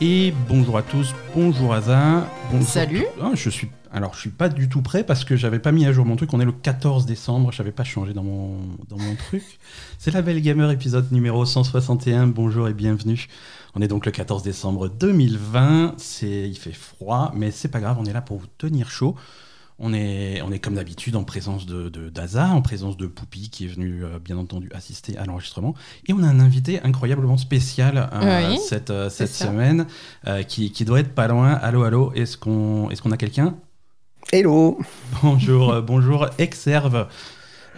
Et bonjour à tous, bonjour Aza. Bonjour. Salut. Ah, je suis alors je suis pas du tout prêt parce que j'avais pas mis à jour mon truc. On est le 14 décembre, j'avais pas changé dans mon dans mon truc. C'est la Belle Gamer épisode numéro 161. Bonjour et bienvenue. On est donc le 14 décembre 2020. C'est il fait froid, mais c'est pas grave. On est là pour vous tenir chaud. On est, on est comme d'habitude en présence de, de- d'Aza, en présence de Poupy qui est venu euh, bien entendu assister à l'enregistrement. Et on a un invité incroyablement spécial euh, Oui, cette, euh, cette semaine euh, qui, qui doit être pas loin. Allô, allô, est-ce qu'on, est-ce qu'on a quelqu'un? Hello Bonjour, bonjour, Exerve.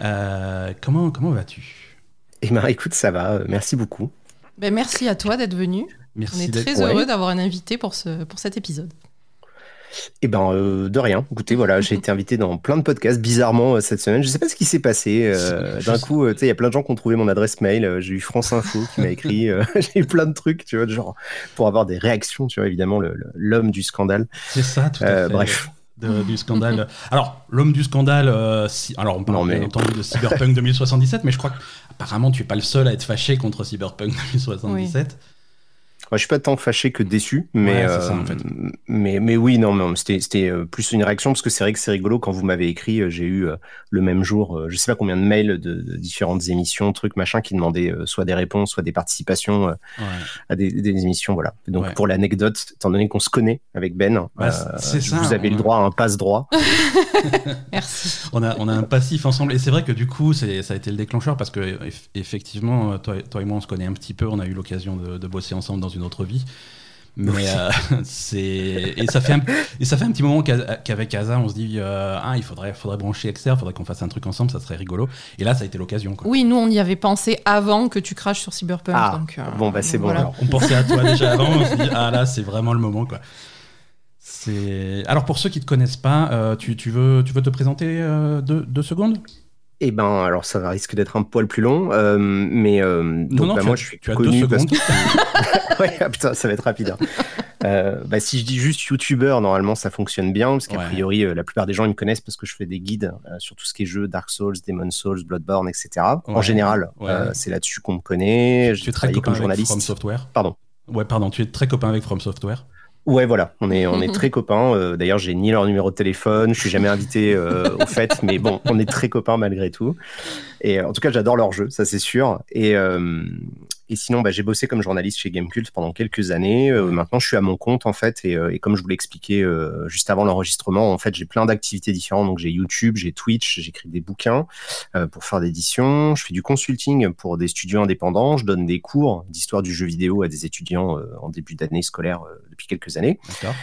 Euh, comment, comment vas-tu? Eh ben écoute, ça va, merci beaucoup. Ben, merci à toi d'être venu. On Merci est d'être- très Ouais. heureux d'avoir un invité pour, ce, pour cet épisode. Eh ben euh, de rien. Écoutez, voilà, j'ai été invité dans plein de podcasts bizarrement euh, cette semaine. Je sais pas ce qui s'est passé. euh, D'un coup, euh, tu sais, il y a plein de gens qui ont trouvé mon adresse mail. J'ai eu France Info qui m'a écrit. euh, j'ai eu plein de trucs, tu vois, de genre pour avoir des réactions, tu vois, évidemment, l'homme du scandale. C'est ça, tout à fait. bref. de- du scandale. Alors, l'homme du scandale, euh, si- alors on parle Non, mais- bien entendu de Cyberpunk 2077, mais je crois que apparemment tu es pas le seul à être fâché contre Cyberpunk 2077. Moi, je suis pas tant fâché que déçu, mais Ouais, c'est ça, euh, en fait. mais mais oui, non, non, c'était c'était euh, plus une réaction parce que c'est vrai que c'est rigolo quand vous m'avez écrit, euh, j'ai eu le même jour, je sais pas combien de mails de, de différentes émissions, trucs machin qui demandaient soit des réponses, soit des participations Ouais. à des, des émissions, voilà. Donc Ouais. pour l'anecdote, étant donné qu'on se connaît avec Ben, Bah, euh, ça, vous avez le a- droit à un passe droit. Merci. On a, on a un passif ensemble. Et c'est vrai que du coup, ça a été le déclencheur parce que eff- effectivement, toi, et- toi et moi, on se connaît un petit peu. On a eu l'occasion de, de bosser ensemble dans une autre vie. Mais Oui. euh, c'est et ça fait un, et ça fait un petit moment qu'a- qu'avec Asa, on se dit euh, ah il faudrait faudrait brancher Exter, faudrait qu'on fasse un truc ensemble, ça serait rigolo. Et là, ça a été l'occasion. quoi. Oui, nous, on y avait pensé avant que tu craches sur Cyberpunk. Ah, donc, euh, bon, bah, c'est bon, voilà. Alors, on pensait à toi déjà avant, on se dit ah là c'est vraiment le moment quoi. C'est alors pour ceux qui te connaissent pas, euh, tu, tu veux tu veux te présenter euh, deux, deux secondes? Eh ben, alors ça risque d'être un poil plus long, euh, mais euh, donc non, bah, moi as- je suis tu as deux connu parce secondes. que ouais, ah, putain, ça va être rapide. hein. Euh, bah, si je dis juste youtubeur, normalement ça fonctionne bien parce qu'a Ouais. priori la plupart des gens ils me connaissent parce que je fais des guides sur tout ce qui est jeu, Dark Souls, Demon Souls, Bloodborne, etc. En général, Ouais. c'est là-dessus qu'on me connaît. Tu J'ai es très copain comme avec journaliste. From Software. Pardon. Ouais, pardon, tu es très copain avec From Software. Ouais, voilà, on est, on est très copains. Euh, D'ailleurs, j'ai ni leur numéro de téléphone, je suis jamais invité euh, au fait, mais bon, on est très copains malgré tout. Et en tout cas, j'adore leur jeu, ça c'est sûr. Et, euh, et sinon, bah, j'ai bossé comme journaliste chez Gamecult pendant quelques années. Euh, maintenant, je suis à mon compte en fait, et, euh, et comme je vous l'ai expliqué euh, juste avant l'enregistrement, en fait, j'ai plein d'activités différentes. Donc, j'ai YouTube, j'ai Twitch, j'écris des bouquins euh, pour faire d'édition, je fais du consulting pour des studios indépendants, je donne des cours d'histoire du jeu vidéo à des étudiants en début d'année scolaire depuis quelques années. D'accord.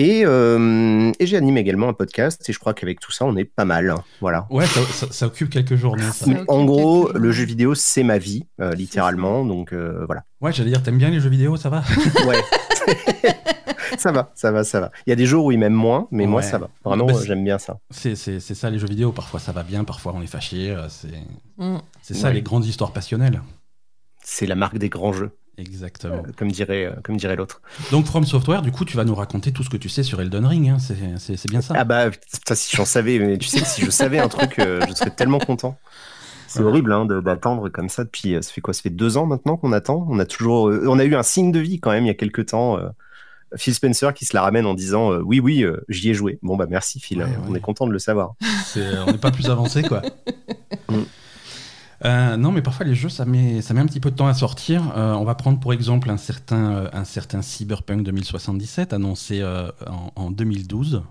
Et, euh, et j'anime également un podcast et je crois qu'avec tout ça, on est pas mal. hein. Voilà. Ouais, ça, ça- ça occupe quelques journées. Ça. Ça Mais occupe en gros, quelques le jeu vidéo, c'est ma vie, euh, littéralement. Donc euh, voilà. Ouais, j'allais dire, t'aimes bien les jeux vidéo, ça va? Ouais. ça va, ça va, ça va. Il y a des jours où il m'aime moins, mais moi, ça va. Vraiment, Bah, euh, c'est- j'aime bien ça. C'est ça les jeux vidéo. Parfois ça va bien, parfois on est fâché. C'est Mm. c'est ça Ouais. les grandes histoires passionnelles. C'est la marque des grands jeux, Exactement. euh, comme dirait, euh, comme dirait l'autre. Donc From Software, du coup, tu vas nous raconter tout ce que tu sais sur Elden Ring. hein. C'est bien ça. Ah bah, putain, si j'en savais, mais tu sais que si je savais un truc, euh, je serais tellement content. C'est horrible hein, d'attendre comme ça depuis. Ça fait quoi? Ça fait deux ans maintenant qu'on attend? On a toujours, euh, on a eu un signe de vie quand même il y a quelques temps. euh, Phil Spencer qui se la ramène en disant oui oui j'y ai joué. Bon bah merci Phil, Ouais, on est content de le savoir. On n'est pas plus avancé, quoi. Mm. Euh, non, mais parfois les jeux, ça met, ça met un petit peu de temps à sortir. Euh, on va prendre pour exemple un certain, euh, un certain Cyberpunk 2077 annoncé euh, en, en 2012.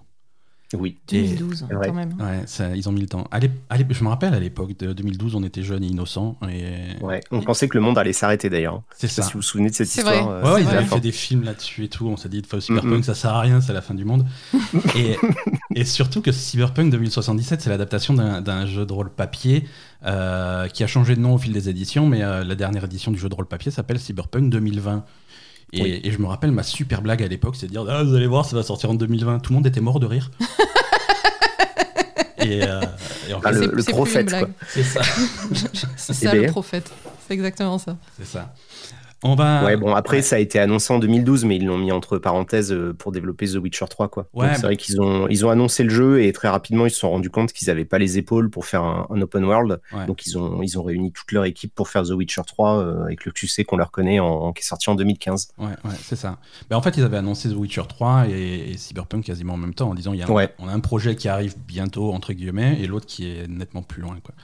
Oui. 2012, c'est vrai. quand même. Ouais, ça- ils ont mis le temps. À à je me rappelle à l'époque de 2012, on était jeunes et innocents. Et... Ouais. On pensait que le monde allait s'arrêter d'ailleurs. C'est Je sais pas ça. si vous vous souvenez de cette histoire. vrai. euh, Ouais, ouais, ils avaient fait des films là-dessus et tout. On s'est dit, de Cyberpunk, Mhm. ça sert à rien, c'est la fin du monde. et, et surtout que Cyberpunk 2077, c'est l'adaptation d'un d'un jeu de rôle papier euh, qui a changé de nom au fil des éditions, mais euh, la dernière édition du jeu de rôle papier s'appelle Cyberpunk 2020. Et, Oui. et je me rappelle ma super blague à l'époque, c'est de dire ah, vous allez voir, ça va sortir en 2020. Tout le monde était mort de rire. et, euh, et en Ah, fait, le- prophète, c'est ça. C'est ça Eh le ben. prophète. C'est exactement ça. C'est ça. On va. Ouais, bon, après, Ouais. ça a été annoncé en 2012, mais ils l'ont mis entre parenthèses euh, pour développer The Witcher 3, quoi. Ouais, c'est bah- vrai qu'ils ont, ils ont annoncé le jeu et très rapidement, ils se sont rendus compte qu'ils n'avaient pas les épaules pour faire un, un open world. Ouais. Donc, ils ont, ils ont réuni toute leur équipe pour faire The Witcher 3 euh, avec le succès qu'on leur connaît, en, qui est sorti en 2015. Ouais, c'est ça. Ben, en fait, ils avaient annoncé The Witcher 3 et, et Cyberpunk quasiment en même temps en disant il y a un- on a un projet qui arrive bientôt, entre guillemets, et l'autre qui est nettement plus loin. Quoi.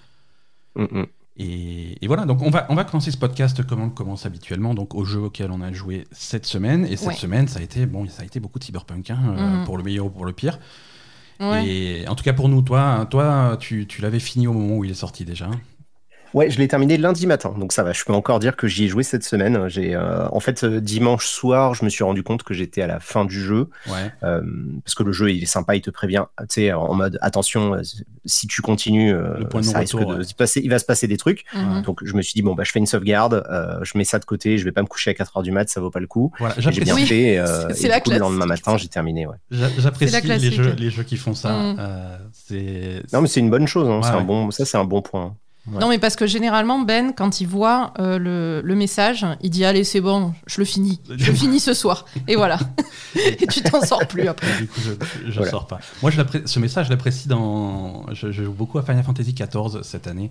Mm, mm. Et, et voilà, donc on va, on va commencer ce podcast comme on commence habituellement, donc au jeu auquel on a joué cette semaine. Et cette Ouais. semaine, ça a été, bon, ça a été beaucoup de Cyberpunk, hein, euh, Mhm. pour le meilleur ou pour le pire. Ouais. Et en tout cas pour nous, toi, toi tu, tu l'avais fini au moment où il est sorti déjà. Ouais, je l'ai terminé lundi matin, donc ça va. Je peux encore dire que j'y ai joué cette semaine. J'ai, euh, en fait, euh, dimanche soir, je me suis rendu compte que j'étais à la fin du jeu. Ouais. Euh, parce que le jeu il est sympa, il te prévient, tu sais, en mode attention, si tu continues, Le point de ça risque non-retour, de ouais. se passer, il va se passer des trucs. Mhm. Donc je me suis dit bon bah je fais une sauvegarde, euh, je mets ça de côté, je vais pas me coucher à 4 heures du mat, ça vaut pas le coup. Voilà, J'ai bien Oui, fait. euh, c'est- c'est et la coup, le lendemain matin, j'ai terminé. Ouais. j'a- j'apprécie C'est la les jeux, classique. les jeux qui font ça. Mhm. Euh, c'est, Non mais c'est une bonne chose, hein, Ouais, c'est ouais. un bon, ça c'est un bon point. Ouais. Non, mais parce que généralement, Ben, quand il voit euh, le, le message, il dit Allez, c'est bon, je le finis. Je le finis ce soir. Et voilà. Et tu t'en sors plus après. Du coup, je, je Voilà. sors pas. Moi, je ce message, je l'apprécie dans. Je, je joue beaucoup à Final Fantasy XIV cette année.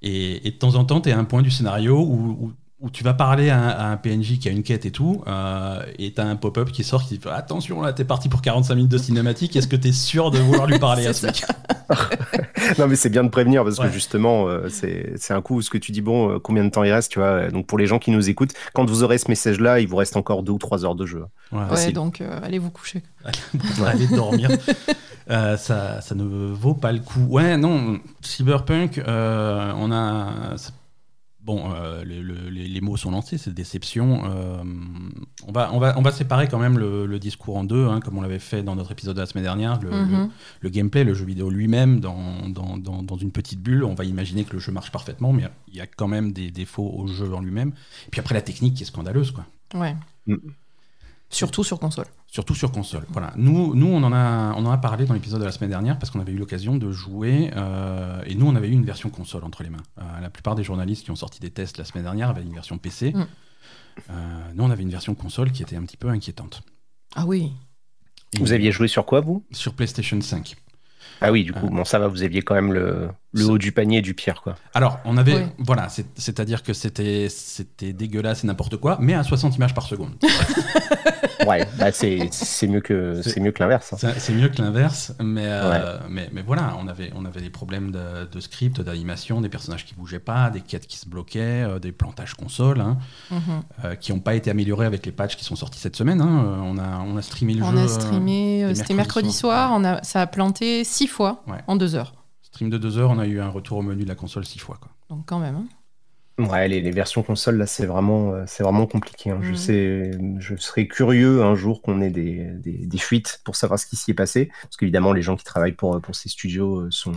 Et, et de temps en temps, tu es à un point du scénario où, où, où tu vas parler à un, à un PNJ qui a une quête et tout. euh, et tu as un pop-up qui sort qui dit Attention, là, t'es parti pour 45 minutes de cinématique. Est-ce que tu es sûr de vouloir lui parler à ce mec? Non mais c'est bien de prévenir parce Ouais. que justement euh, c'est c'est un coup où ce que tu dis bon euh, combien de temps il reste tu vois. Donc pour les gens qui nous écoutent, quand vous aurez ce message là, il vous reste encore deux ou trois heures de jeu. Ouais, donc euh, allez vous coucher. aller dormir. Euh, ça, ça ne vaut pas le coup. Ouais, non, Cyberpunk, euh, on a. Bon, euh, le- le- les, mots sont lancés, c'est déception. Euh, on, va, on, va, on va séparer quand même le, le discours en deux, hein, comme on l'avait fait dans notre épisode de la semaine dernière. Le, Mhm. le gameplay, le jeu vidéo lui-même, dans, dans, dans, dans une petite bulle, on va imaginer que le jeu marche parfaitement, mais il y a quand même des défauts au jeu en lui-même. Et puis après, la technique qui est scandaleuse, quoi. Ouais. Mm. Surtout sur console. Surtout sur console. Voilà. Nous, nous on, en a, on en a parlé dans l'épisode de la semaine dernière parce qu'on avait eu l'occasion de jouer euh, et nous, on avait eu une version console entre les mains. Euh, la plupart des journalistes qui ont sorti des tests la semaine dernière avaient une version PC. Mm. Euh, nous, on avait une version console qui était un petit peu inquiétante. Ah oui. Et Vous aviez joué sur quoi vous? Sur PlayStation 5. Ah oui du coup bon ça va, vous aviez quand même le, le haut du panier du pire quoi. Alors, on avait. Voilà, c'est- c'est-à-dire que c'était c'était dégueulasse et n'importe quoi, mais à 60 images par seconde. Ouais, bah c'est c'est mieux que C'est- mieux que l'inverse. hein. C'est mieux que l'inverse, mais, euh, mais, mais voilà, on avait, on avait des problèmes de, de script, d'animation, des personnages qui bougeaient pas, des quêtes qui se bloquaient, euh, des plantages console, hein, Mhm. euh, qui n'ont pas été améliorés avec les patchs qui sont sortis cette semaine. hein. On, a, on a streamé le On jeu. a streamé, euh, c'était mercredi soir, on a, ça a planté six fois Ouais. en deux heures. Stream de deux heures, on a eu un retour au menu de la console six fois. Quoi. Donc quand même. hein. Ouais, les, les versions console là, c'est vraiment, euh, c'est vraiment compliqué. hein. Je Mhm. sais, je serais curieux un jour qu'on ait des, des, des fuites pour savoir ce qui s'y est passé, parce qu'évidemment les gens qui travaillent pour pour ces studios euh, sont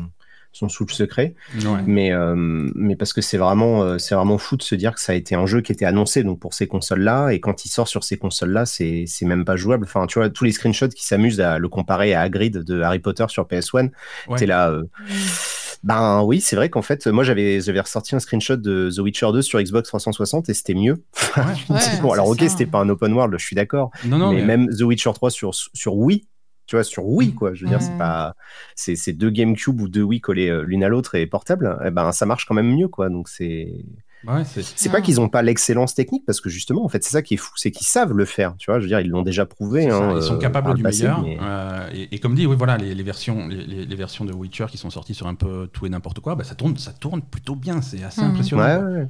sont sous le secret. Ouais. Mais euh, mais parce que c'est vraiment euh, c'est vraiment fou de se dire que ça a été un jeu qui était annoncé donc pour ces consoles là et quand il sort sur ces consoles là, c'est c'est même pas jouable. Enfin, tu vois tous les screenshots qui s'amusent à le comparer à Hagrid de Harry Potter sur PS1, Ouais. t'es là. euh, ben oui, c'est vrai qu'en fait, moi j'avais j'avais ressorti un screenshot de The Witcher 2 sur Xbox 360 et c'était mieux. Ouais. Bon, alors c'est ok, c'était pas un open world, je suis d'accord, Non, non, mais, mais, même The Witcher 3 sur sur Wii, tu vois, sur Wii quoi. Je veux dire, c'est pas c'est c'est deux GameCube ou deux Wii collés euh, l'une à l'autre et portables, eh ben ça marche quand même mieux quoi. Donc c'est ouais, c'est pas qu'ils ont pas l'excellence technique parce que justement en fait c'est ça qui est fou, c'est qu'ils savent le faire. Tu vois, je veux dire, ils l'ont déjà prouvé. Hein, ils sont euh, capables du passé, meilleur. mais- euh, et, et comme dit, oui, voilà, les, les versions, les, versions de Witcher qui sont sorties sur un peu tout et n'importe quoi, bah, ça tourne, ça tourne plutôt bien. C'est assez Mhm. impressionnant. Ouais, quoi. ouais,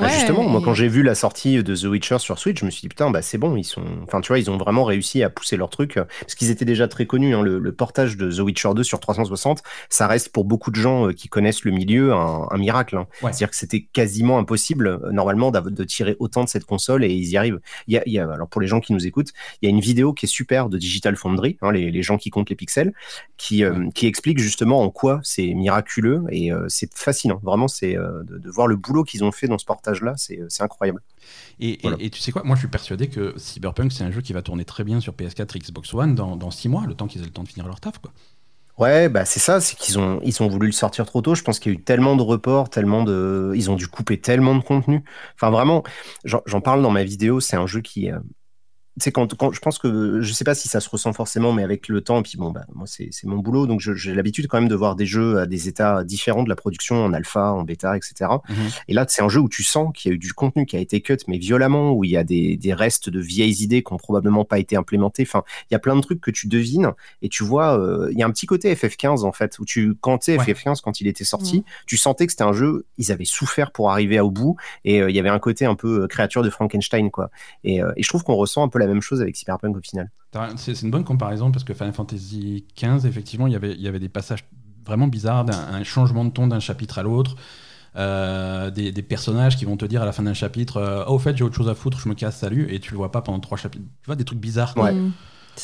ouais. Bah, justement, moi quand j'ai vu la sortie de The Witcher sur Switch, je me suis dit putain, bah c'est bon, ils sont, enfin tu vois, ils ont vraiment réussi à pousser leur truc parce qu'ils étaient déjà très connus. hein, le, le portage de The Witcher 2 sur 360, ça reste pour beaucoup de gens euh, qui connaissent le milieu un, un miracle. hein. Ouais. C'est-à-dire que c'était quasiment impossible euh, normalement de tirer autant de cette console et ils y arrivent. Il y a, il y a- alors pour les gens qui nous écoutent, il y a une vidéo qui est super de Digital Foundry, hein, les, les gens qui comptent les pixels, qui euh, qui explique justement en quoi c'est miraculeux et euh, c'est fascinant. Vraiment, c'est euh, de, de voir le boulot qu'ils ont fait dans ce portage-là, c'est c'est incroyable. Et, et- Voilà. et tu sais quoi, moi je suis persuadé que Cyberpunk c'est un jeu qui va tourner très bien sur PS4 et Xbox One dans, dans 6 mois, le temps qu'ils aient le temps de finir leur taf. Quoi. Ouais, bah c'est ça, c'est qu'ils ont, ils ont voulu le sortir trop tôt. Je pense qu'il y a eu tellement de reports, tellement de. Ils ont dû couper tellement de contenu. Enfin, vraiment, j'en parle dans ma vidéo, c'est un jeu qui, c'est quand, quand, je pense que je sais pas si ça se ressent forcément, mais avec le temps, et puis bon, bah, moi c'est mon boulot, donc j'ai l'habitude quand même de voir des jeux à des états différents de la production, en alpha, en bêta, etc. Mhm. Et là, c'est un jeu où tu sens qu'il y a eu du contenu qui a été cut, mais violemment, où il y a des, des restes de vieilles idées qui ont probablement pas été implémentées. Enfin, il y a plein de trucs que tu devines et tu vois, euh, il y a un petit côté FF15 en fait, où tu, quand tu FF15, quand il était sorti, mhm. tu sentais que c'était un jeu, ils avaient souffert pour arriver au bout, et euh, il y avait un côté un peu euh, créature de Frankenstein, quoi. Et, et je trouve qu'on ressent un peu la même chose avec Cyberpunk au final. C'est une bonne comparaison parce que Final Fantasy XV, effectivement, il y avait, il y avait des passages vraiment bizarres, un, changement de ton d'un chapitre à l'autre. Euh, des, personnages qui vont te dire à la fin d'un chapitre euh, Oh, au fait, j'ai autre chose à foutre, je me casse, salut, et tu le vois pas pendant trois chapitres. Tu vois, des trucs bizarres. Ouais. Mm.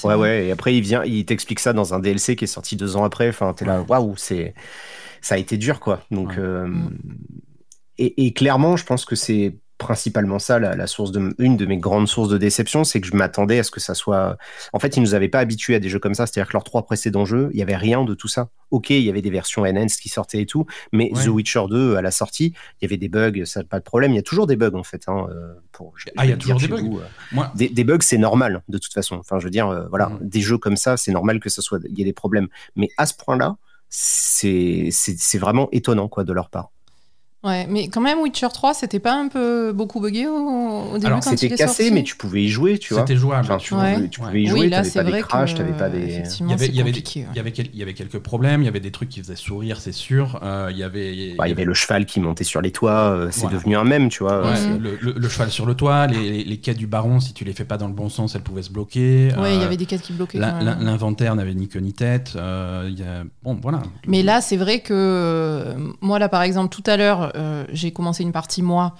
ouais, ouais, et après, il vient, il t'explique ça dans un DLC qui est sorti deux ans après. Enfin, t'es là, waouh, c'est. Ça a été dur, quoi. Donc. Euh, et, et, clairement, je pense que c'est principalement ça, la, source de, une de mes grandes sources de déception, c'est que je m'attendais à ce que ça soit. En fait, ils nous avaient pas habitués à des jeux comme ça. C'est-à-dire que leurs trois précédents jeux, il y avait rien de tout ça. Ok, il y avait des versions enhanced qui sortaient et tout, mais The Witcher 2 à la sortie, il y avait des bugs, ça pas de problème. Il y a toujours des bugs en fait. Hein, euh, pour, ah, il y a toujours des bugs. Euh, des, bugs, c'est normal de toute façon. Enfin, je veux dire, euh, voilà, mm. des jeux comme ça, c'est normal que ça soit, il y ait des problèmes. Mais à ce point-là, c'est vraiment étonnant quoi de leur part. Ouais, mais quand même, Witcher 3, c'était pas un peu beaucoup buggé au, début Alors, c'était cassé, mais tu pouvais y jouer, tu vois. C'était jouable. Enfin, tu, pouvais y jouer, oui, là, t'avais pas des crashs, t'avais pas des. Il y avait, il y, avait, il, y avait il y avait quelques problèmes, il y avait des trucs qui faisaient sourire, c'est sûr. Euh, il, y avait, il, y avait le cheval qui montait sur les toits, euh, c'est devenu un mème, tu vois. Le, le, cheval sur le toit, les, les, quêtes du baron, si tu les fais pas dans le bon sens, elles pouvaient se bloquer. Ouais, il y euh, avait des quêtes qui bloquaient. L'inventaire n'avait ni queue ni tête. Bon, voilà. Mais là, c'est vrai que moi, là, par exemple, tout à l'heure, j'ai commencé une partie moi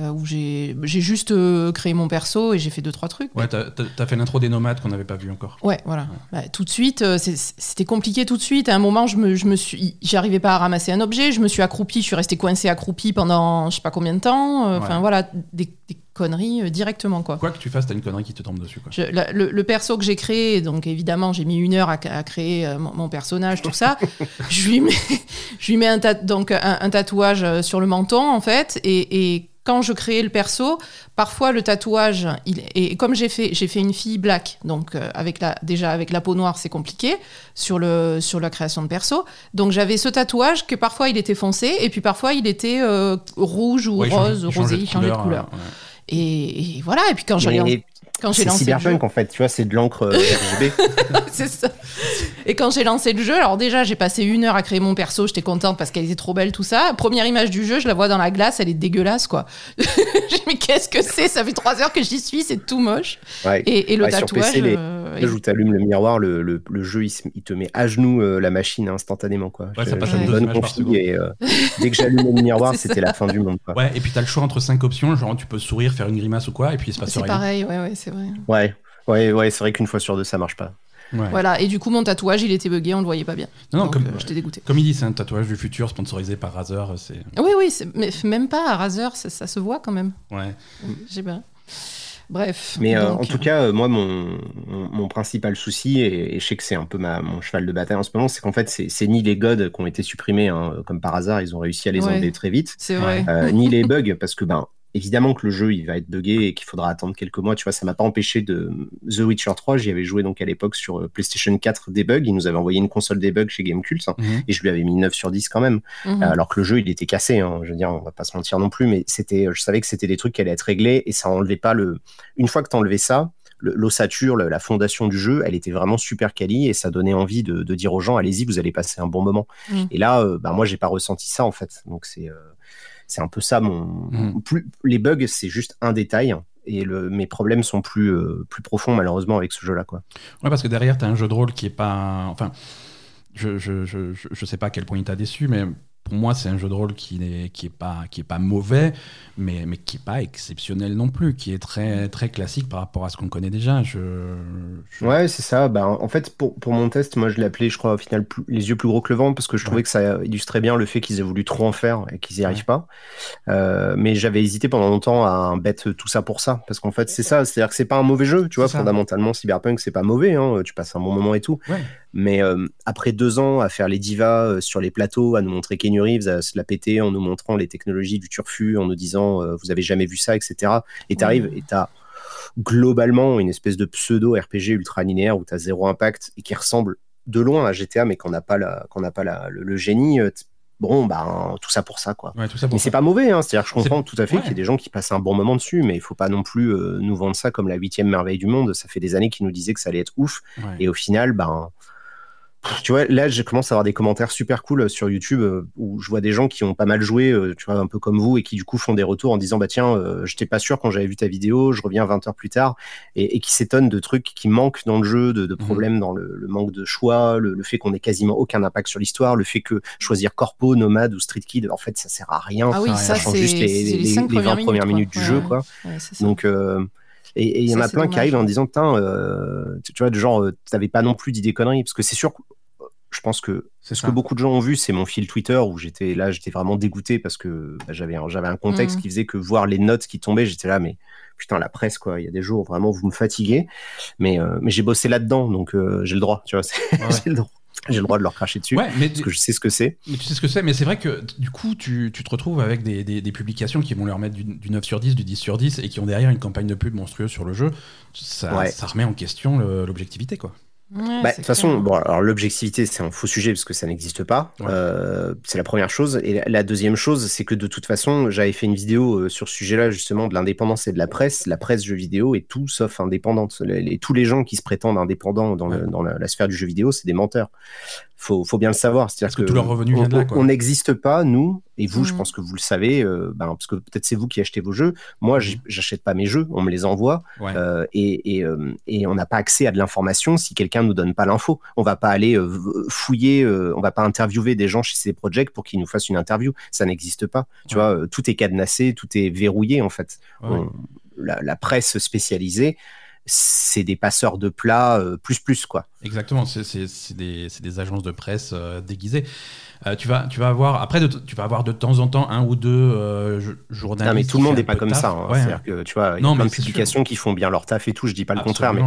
euh, où j'ai juste euh, créé mon perso et j'ai fait deux trois trucs. Ouais, t'as as fait l'intro des nomades qu'on n'avait pas vu encore. Ouais, voilà. Bah, tout de suite, euh, c'était compliqué tout de suite. À un moment, je me, je me suis, j'arrivais pas à ramasser un objet, je me suis accroupi, je suis resté coincé accroupi pendant je sais pas combien de temps. Enfin voilà, des, conneries directement quoi. Quoi que tu fasses, t'as une connerie qui te tombe dessus. Quoi. le, perso que j'ai créé, donc évidemment j'ai mis une heure à, créer mon, personnage, tout ça. je lui mets, je lui mets un, donc un, tatouage sur le menton en fait et, et quand je créais le perso, parfois le tatouage, il, et comme j'ai fait, fait une fille black, donc euh, avec la, déjà avec la peau noire, c'est compliqué sur, le, sur la création de perso. Donc j'avais ce tatouage que parfois il était foncé, et puis parfois il était euh, rouge ou rose, rosé, il changeait de couleur. Et, voilà, et puis quand j'allais quand j'ai lancé Cyberpunk en fait, tu vois, c'est de l'encre euh, RGB. c'est ça. Et quand j'ai lancé le jeu, alors déjà j'ai passé une heure à créer mon perso, j'étais contente parce qu'elle était trop belle tout ça. Première image du jeu, je la vois dans la glace, elle est dégueulasse quoi. mais qu'est-ce que c'est? Ça fait trois heures que j'y suis, c'est tout moche. Et, le tatouage. Sur euh, où tu allumes le miroir, le, le, jeu il, te met à genoux euh, la machine instantanément quoi. Ouais, ça passe une bonne config et dès que j'allume le miroir, c'était la fin du monde. Quoi. Ouais, et puis tu as le choix entre cinq options, genre tu peux sourire, faire une grimace ou quoi, et puis il se passe rien. C'est pareil, ouais, ouais, c'est vrai. Ouais, ouais, ouais c'est vrai qu'une fois sur deux, ça marche pas. Voilà, et du coup, mon tatouage, il était bugué, on le voyait pas bien. Non, non, comme, euh, j'étais dégoûté. Comme il dit, c'est un tatouage du futur sponsorisé par Razer. C'est... Oui, oui, mais même pas à Razer, ça, se voit quand même. Ouais. J'ai pas. Bref. Mais euh, en tout cas, euh, moi, mon, mon, principal souci, et, je sais que c'est un peu ma, mon cheval de bataille en ce moment, c'est qu'en fait, c'est, ni les gods qui ont été supprimés, hein, comme par hasard, ils ont réussi à les enlever très vite. C'est vrai. ni les bugs, parce que ben, évidemment que le jeu il va être buggé et qu'il faudra attendre quelques mois. Tu vois, ça m'a pas empêché de The Witcher 3. J'y avais joué donc à l'époque sur euh, PlayStation 4 debug. Il nous avait envoyé une console debug chez Gamecult hein, mhm. et je lui avais mis 9 sur 10 quand même. Mhm. Alors que le jeu il était cassé. Hein, je veux dire, on va pas se mentir non plus, mais c'était, je savais que c'était des trucs qui allaient être réglés et ça enlevait pas le. Une fois que t'enlevais ça, l'ossature, la fondation du jeu, elle était vraiment super quali et ça donnait envie de, dire aux gens, allez-y, vous allez passer un bon moment. Et là, euh, bah, moi, j'ai pas ressenti ça en fait. Donc c'est, euh, c'est un peu ça mon. Mm. Plus, les bugs, c'est juste un détail. Et le, mes problèmes sont plus, euh, plus profonds, malheureusement, avec ce jeu-là. Quoi. Ouais, parce que derrière, tu as un jeu de rôle qui est pas. Enfin, je, je, je, je sais pas à quel point il t'a déçu, mais pour moi, c'est un jeu de rôle qui n'est qui est pas qui est pas mauvais, mais mais qui est pas exceptionnel non plus, qui est très très classique par rapport à ce qu'on connaît déjà. Je, Ouais, c'est ça. Bah, en fait, pour, pour mon test, moi, je l'ai appelé, je crois, au final, les yeux plus gros que le vent, parce que je trouvais que ça illustrait bien le fait qu'ils aient voulu trop en faire et qu'ils n'y arrivent pas. Euh, mais j'avais hésité pendant longtemps à mettre tout ça pour ça, parce qu'en fait, c'est ça. C'est-à-dire que c'est pas un mauvais jeu, tu vois. Fondamentalement, Cyberpunk, c'est pas mauvais. Hein, tu passes un bon moment et tout. Mais euh, après deux ans à faire les divas euh, sur les plateaux, à nous montrer Kenny Reeves, à se la péter en nous montrant les technologies du turfu, en nous disant euh, vous avez jamais vu ça, etc. Et t'arrives et t'as globalement une espèce de pseudo RPG ultra linéaire où t'as zéro impact et qui ressemble de loin à GTA, mais qu'on n'a pas, la, qu'on n'a pas la, le, le génie. Bon, bah, tout ça pour ça, quoi. Ouais, tout ça pour Mais c'est pas mauvais, hein. c'est-à-dire je comprends tout à fait ouais. qu'il y ait des gens qui passent un bon moment dessus, mais il faut pas non plus nous vendre ça comme la huitième merveille du monde. Ça fait des années qu'ils nous disaient que ça allait être ouf, Ouais. et au final, ben, tu vois, là, je commence à avoir des commentaires super cool euh, sur YouTube euh, où je vois des gens qui ont pas mal joué, euh, tu vois, un peu comme vous, et qui du coup font des retours en disant, bah tiens, euh, j'étais pas sûr quand j'avais vu ta vidéo, je reviens 20 heures plus tard, et, et qui s'étonnent de trucs qui manquent dans le jeu, de, de problèmes dans le, le manque de choix, le, le fait qu'on ait quasiment aucun impact sur l'histoire, le fait que choisir Corpo, Nomade ou Street Kid, en fait, ça sert à rien. Ah oui, ça ça, ça change c'est juste les, les- les cinq les 20 premières minutes, du Ouais, jeu, quoi. Ouais, c'est ça. Donc, euh, et il y en a plein qui arrivent en disant, putain, euh, tu tu vois, du genre, euh, t'avais pas non plus d'idées conneries, parce que c'est sûr, que, euh, je pense que C'est ce ça. que beaucoup de gens ont vu, c'est mon fil Twitter où j'étais là, j'étais vraiment dégoûté parce que bah, j'avais un, j'avais un contexte Mhm. qui faisait que voir les notes qui tombaient, j'étais là, mais putain, la presse, quoi, il y a des jours vraiment vous me fatiguez, mais, euh, mais j'ai bossé là-dedans, donc euh, j'ai le droit, tu vois, Ouais. j'ai le droit. J'ai le droit de leur cracher dessus, Ouais, mais parce que je sais ce que c'est. Mais tu sais ce que c'est, mais c'est vrai que du coup, tu, tu te retrouves avec des, des- des publications qui vont leur mettre du, du 9 sur 10, du 10 sur 10, et qui ont derrière une campagne de pub monstrueuse sur le jeu. Ça, Ouais. ça remet en question l'objectivité, quoi. Ouais, Bah, de toute façon, bon, alors l'objectivité, c'est un faux sujet parce que ça n'existe pas. Ouais. Euh, c'est la première chose. Et la, la deuxième chose, c'est que de toute façon, j'avais fait une vidéo euh, sur ce sujet-là, justement, de l'indépendance et de la presse. La presse jeu vidéo est tout sauf indépendante. Les, les- tous les gens qui se prétendent indépendants dans, le- dans la, la sphère du jeu vidéo, c'est des menteurs. Faut, faut bien le savoir. C'est-à-dire Parce que tout leur revenu on- vient de là, on- quoi. On n'existe pas, nous, et vous, je Mhm. pense que vous le savez, euh, ben, parce que peut-être c'est vous qui achetez vos jeux. Moi, j- j'achète pas mes jeux, on me les envoie. Ouais. Euh, et, et, euh, et on n'a pas accès à de l'information si quelqu'un nous donne pas l'info. On va pas aller euh, fouiller, euh, on va pas interviewer des gens chez ces projects pour qu'ils nous fassent une interview. Ça n'existe pas. Tu Ouais. vois, euh, tout est cadenassé, tout est verrouillé en fait. Ouais, ouais. On- la, la presse spécialisée, c'est des passeurs de plats euh, plus plus quoi. Exactement, c'est- des, des agences de presse euh, déguisées. Euh, tu, vas, tu vas avoir après de, tu vas avoir de temps en temps un ou deux jo- journalistes. Non, mais tout le monde n'est pas comme ça. hein. Ouais, C'est-à-dire que tu vois, il y Non, a plein de publications qui font bien leur taf et tout. Je dis pas le contraire, mais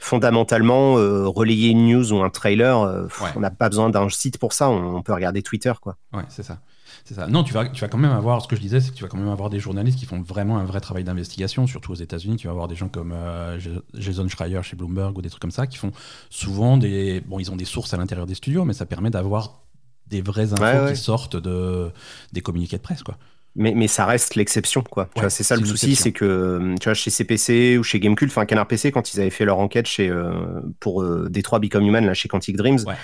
fondamentalement, relayer une news ou un trailer, pff, Ouais. on n'a pas besoin d'un site pour ça. On, on peut regarder Twitter quoi. Ouais, c'est ça. C'est ça. Non, tu vas, tu vas quand même avoir, ce que je disais, c'est que tu vas quand même avoir des journalistes qui font vraiment un vrai travail d'investigation, surtout aux États-Unis. Tu vas avoir des gens comme euh, Jason Schreier chez Bloomberg ou des trucs comme ça qui font souvent des. Bon, ils ont des sources à l'intérieur des studios, mais ça permet d'avoir des vraies infos Ouais, ouais. qui sortent de, des communiqués de presse, quoi. Mais, mais ça reste l'exception, quoi. Tu Ouais, vois, c'est ça le souci, exception. c'est que euh, tu vois, chez CPC ou chez Gamecult, enfin Canard PC, quand ils avaient fait leur enquête chez euh, pour euh, Détroit Become Human là chez Quantic Dreams, Ouais.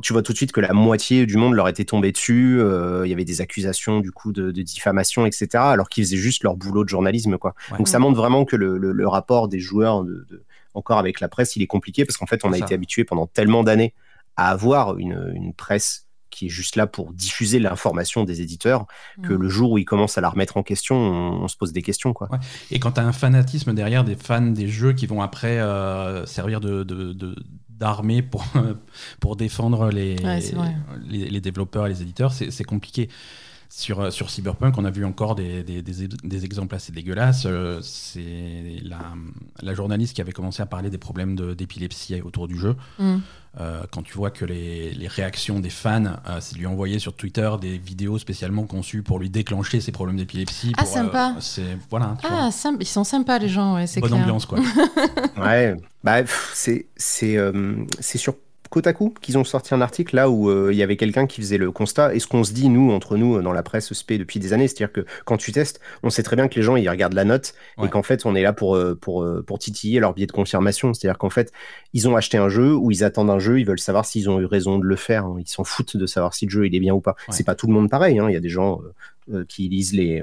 tu vois tout de suite que la moitié du monde leur était tombé dessus. euh, Il y avait des accusations du coup de, de diffamation, etc. Alors qu'ils faisaient juste leur boulot de journalisme, quoi. Ouais. Donc ça montre vraiment que le, le- le rapport des joueurs de, de- encore avec la presse, il est compliqué parce qu'en fait on a ça. été habitué pendant tellement d'années à avoir une, une presse qui est juste là pour diffuser l'information des éditeurs que Mm. le jour où ils commencent à la remettre en question, on, on se pose des questions. Quoi. Ouais. Et quand tu as un fanatisme derrière des fans des jeux qui vont après euh, servir de, de- de- d'armée pour, pour défendre les, Ouais, les, les développeurs et les éditeurs, c'est, c'est compliqué. Sur, euh, sur Cyberpunk, on a vu encore des, des, des- des exemples assez dégueulasses. Euh, C'est la, la journaliste qui avait commencé à parler des problèmes de- d'épilepsie autour du jeu. Mm. Euh, quand tu vois que les, les réactions des fans, euh, c'est de lui envoyer sur Twitter des vidéos spécialement conçues pour lui déclencher ses problèmes d'épilepsie. Ah, pour, sympa. c'est, voilà. Ah, sympa. ils sont sympas les gens, ouais, c'est Bonne clair. ambiance, quoi. Ouais, bah, c'est, c'est, euh, c'est sur Kotaku qu'ils ont sorti un article là où euh, il y avait quelqu'un qui faisait le constat. Et ce qu'on se dit, nous, entre nous, dans la presse SP depuis des années, c'est-à-dire que quand tu testes, on sait très bien que les gens, ils regardent la note Ouais. et qu'en fait, on est là pour, euh, pour, euh, pour titiller leur biais de confirmation. C'est-à-dire qu'en fait, ils ont acheté un jeu ou ils attendent un jeu, ils veulent savoir s'ils ont eu raison de le faire. hein. Ils s'en foutent de savoir si le jeu il est bien ou pas. Ouais. C'est pas tout le monde pareil. hein. Il y a des gens euh, qui lisent les,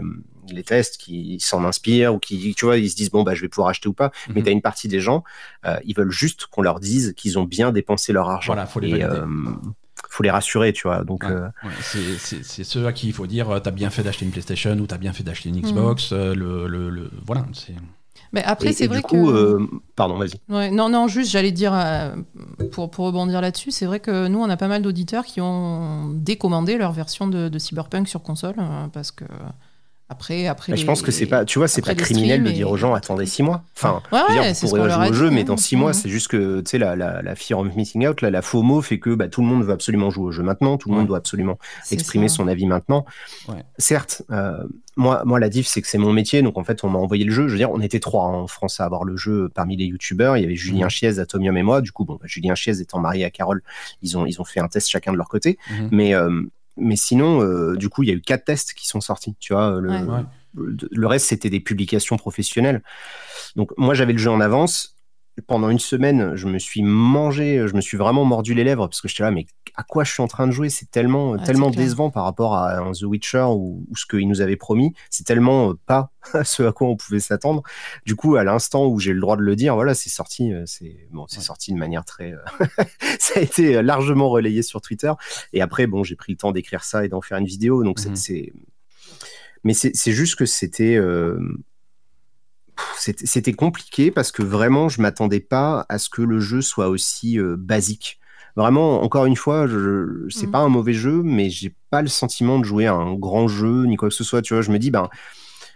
les tests, qui s'en inspirent ou qui, tu vois, ils se disent bon bah je vais pouvoir acheter ou pas. Mais Mhm. tu as une partie des gens, euh, ils veulent juste qu'on leur dise qu'ils ont bien dépensé leur argent. Voilà, faut les Et, euh, faut les rassurer, tu vois. Donc Ouais. euh, Ouais, c'est- ceux à qui il faut dire t'as bien fait d'acheter une PlayStation ou t'as bien fait d'acheter une Mhm. Xbox. le, le- le- voilà, c'est. Mais après, c'est vrai du coup, que. euh, pardon, vas-y. Ouais, non, non, juste, j'allais dire, euh, pour, pour rebondir là-dessus, c'est vrai que nous, on a pas mal d'auditeurs qui ont décommandé leur version de, de Cyberpunk sur console, euh, parce que Après, après. je pense que c'est pas, tu vois, c'est pas criminel de dire aux gens attendez six mois. Enfin, ouais, ouais, dire, vous pourrez jouer au jeu, mais dans six mois, c'est juste que tu sais la, la, la fear of missing out, là, la FOMO fait que bah, tout le monde veut absolument jouer au jeu maintenant, tout le Ouais. monde doit absolument exprimer ça. son avis maintenant. Certes, euh, moi, moi, la diff, c'est que c'est mon métier, donc en fait, on m'a envoyé le jeu. Je veux dire, on était trois hein, en France à avoir le jeu parmi les youtubeurs. Il y avait Julien Mhm. Chiez, Atomium et moi. Du coup, bon, bah, Julien Chiez étant marié à Carole, ils ont, ils ont fait un test chacun de leur côté. Mhm. Mais, euh, mais sinon, euh, du coup, il y a eu quatre tests qui sont sortis. Tu vois, le, Ouais. Le- le reste, c'était des publications professionnelles. Donc, moi, j'avais le jeu en avance. Pendant une semaine, je me suis mangé, je me suis vraiment mordu les lèvres parce que j'étais là, mais à quoi je suis en train de jouer? C'est tellement, Ouais, tellement décevant par rapport à un The Witcher ou, ou ce qu'il nous avait promis. C'est tellement euh, pas ce à quoi on pouvait s'attendre. Du coup, à l'instant où j'ai le droit de le dire, voilà, c'est sorti. euh, C'est bon, c'est Ouais. sorti de manière très. euh, ça a été largement relayé sur Twitter. Et après, bon, j'ai pris le temps d'écrire ça et d'en faire une vidéo. Donc, c'est- c'est. Mais c'est c'est juste que c'était. euh, c'était compliqué parce que vraiment, je m'attendais pas à ce que le jeu soit aussi euh, basique. Vraiment, encore une fois, je, c'est Mhm. pas un mauvais jeu, mais j'ai pas le sentiment de jouer à un grand jeu ni quoi que ce soit. Tu vois, je me dis, ben,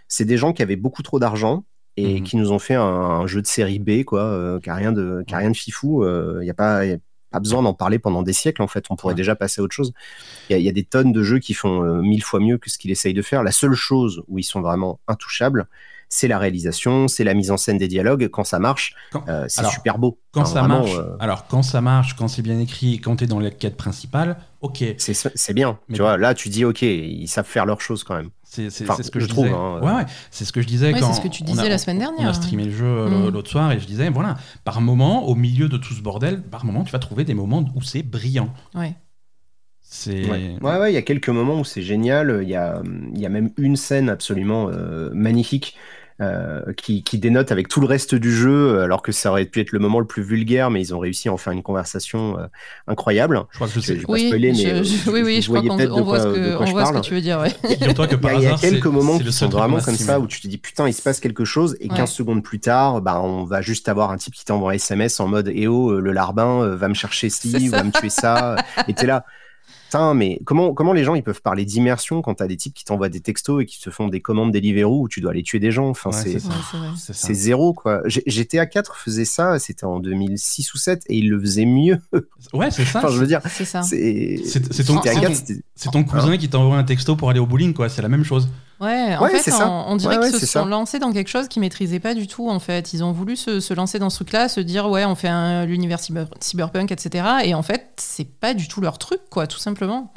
c'est des gens qui avaient beaucoup trop d'argent et Mhm. qui nous ont fait un, un jeu de série B, quoi, euh, qui a rien de, qui a rien de fifou. Il y a pas, y a pas besoin d'en parler pendant des siècles, en fait. On pourrait Ouais. déjà passer à autre chose. Il y, a- y a des tonnes de jeux qui font euh, mille fois mieux que ce qu'il essaye de faire. La seule chose où ils sont vraiment intouchables, c'est la réalisation, c'est la mise en scène des dialogues. Quand ça marche, euh, c'est super beau. Quand Enfin, ça vraiment, marche, euh, alors quand ça marche, quand c'est bien écrit, quand t'es dans la quête principale, ok, c'est c'est bien. Mais tu vois, là, tu dis, ok, ils savent faire leurs choses quand même. c'est Enfin, ce que je je, trouve, hein, euh. ouais, ouais, c'est ce que je disais Ouais, quand c'est ce que tu on disais a- la semaine On dernière. a streamé le jeu Mm. l'autre soir et je disais, voilà, par moment, au milieu de tout ce bordel, par moment, tu vas trouver des moments où c'est brillant. Ouais. C'est Ouais, ouais, ouais, il y a quelques moments où c'est génial. Il y a, il y a même une scène absolument euh, magnifique euh, qui, qui dénote avec tout le reste du jeu, alors que ça aurait pu être le moment le plus vulgaire, mais ils ont réussi à en faire une conversation euh, incroyable. Je crois que pas Oui, spoiler, mais je- je- oui, oui, je crois qu'on peut-être de on voit, quoi- ce que, quoi on je voit ce que parle. tu veux dire. Ouais. Que Il y a, y quelques c'est- moments c'est qui sont vraiment comme ça où tu te dis putain, il se passe quelque chose et Ouais. 15 secondes plus tard, bah, on va juste avoir un type qui t'envoie un SMS en mode Eh oh, le larbin va me chercher C'est ci, va me tuer ça. et t'es là. Putain, mais comment, comment les gens ils peuvent parler d'immersion quand t'as des types qui t'envoient des textos et qui te font des commandes Deliveroo où tu dois aller tuer des gens Enfin, Ouais, c'est zéro quoi. G- GTA 4 faisait ça, c'était en 2006 ou 7 et il le faisait mieux. Ouais, c'est ça. enfin, je veux dire, C'est ton- GTA c'est 4, ton- c'était- C'est ton cousin qui t'envoie un texto pour aller au bowling, quoi. C'est la même chose. Ouais, en Ouais, fait, on, on dirait Ouais, qu'ils se sont ça. lancés dans quelque chose qu'ils maîtrisaient pas du tout, en fait. Ils ont voulu se, se lancer dans ce truc-là, se dire, ouais, on fait un- l'univers cyber- cyberpunk, etc. Et en fait, c'est pas du tout leur truc, quoi, tout simplement.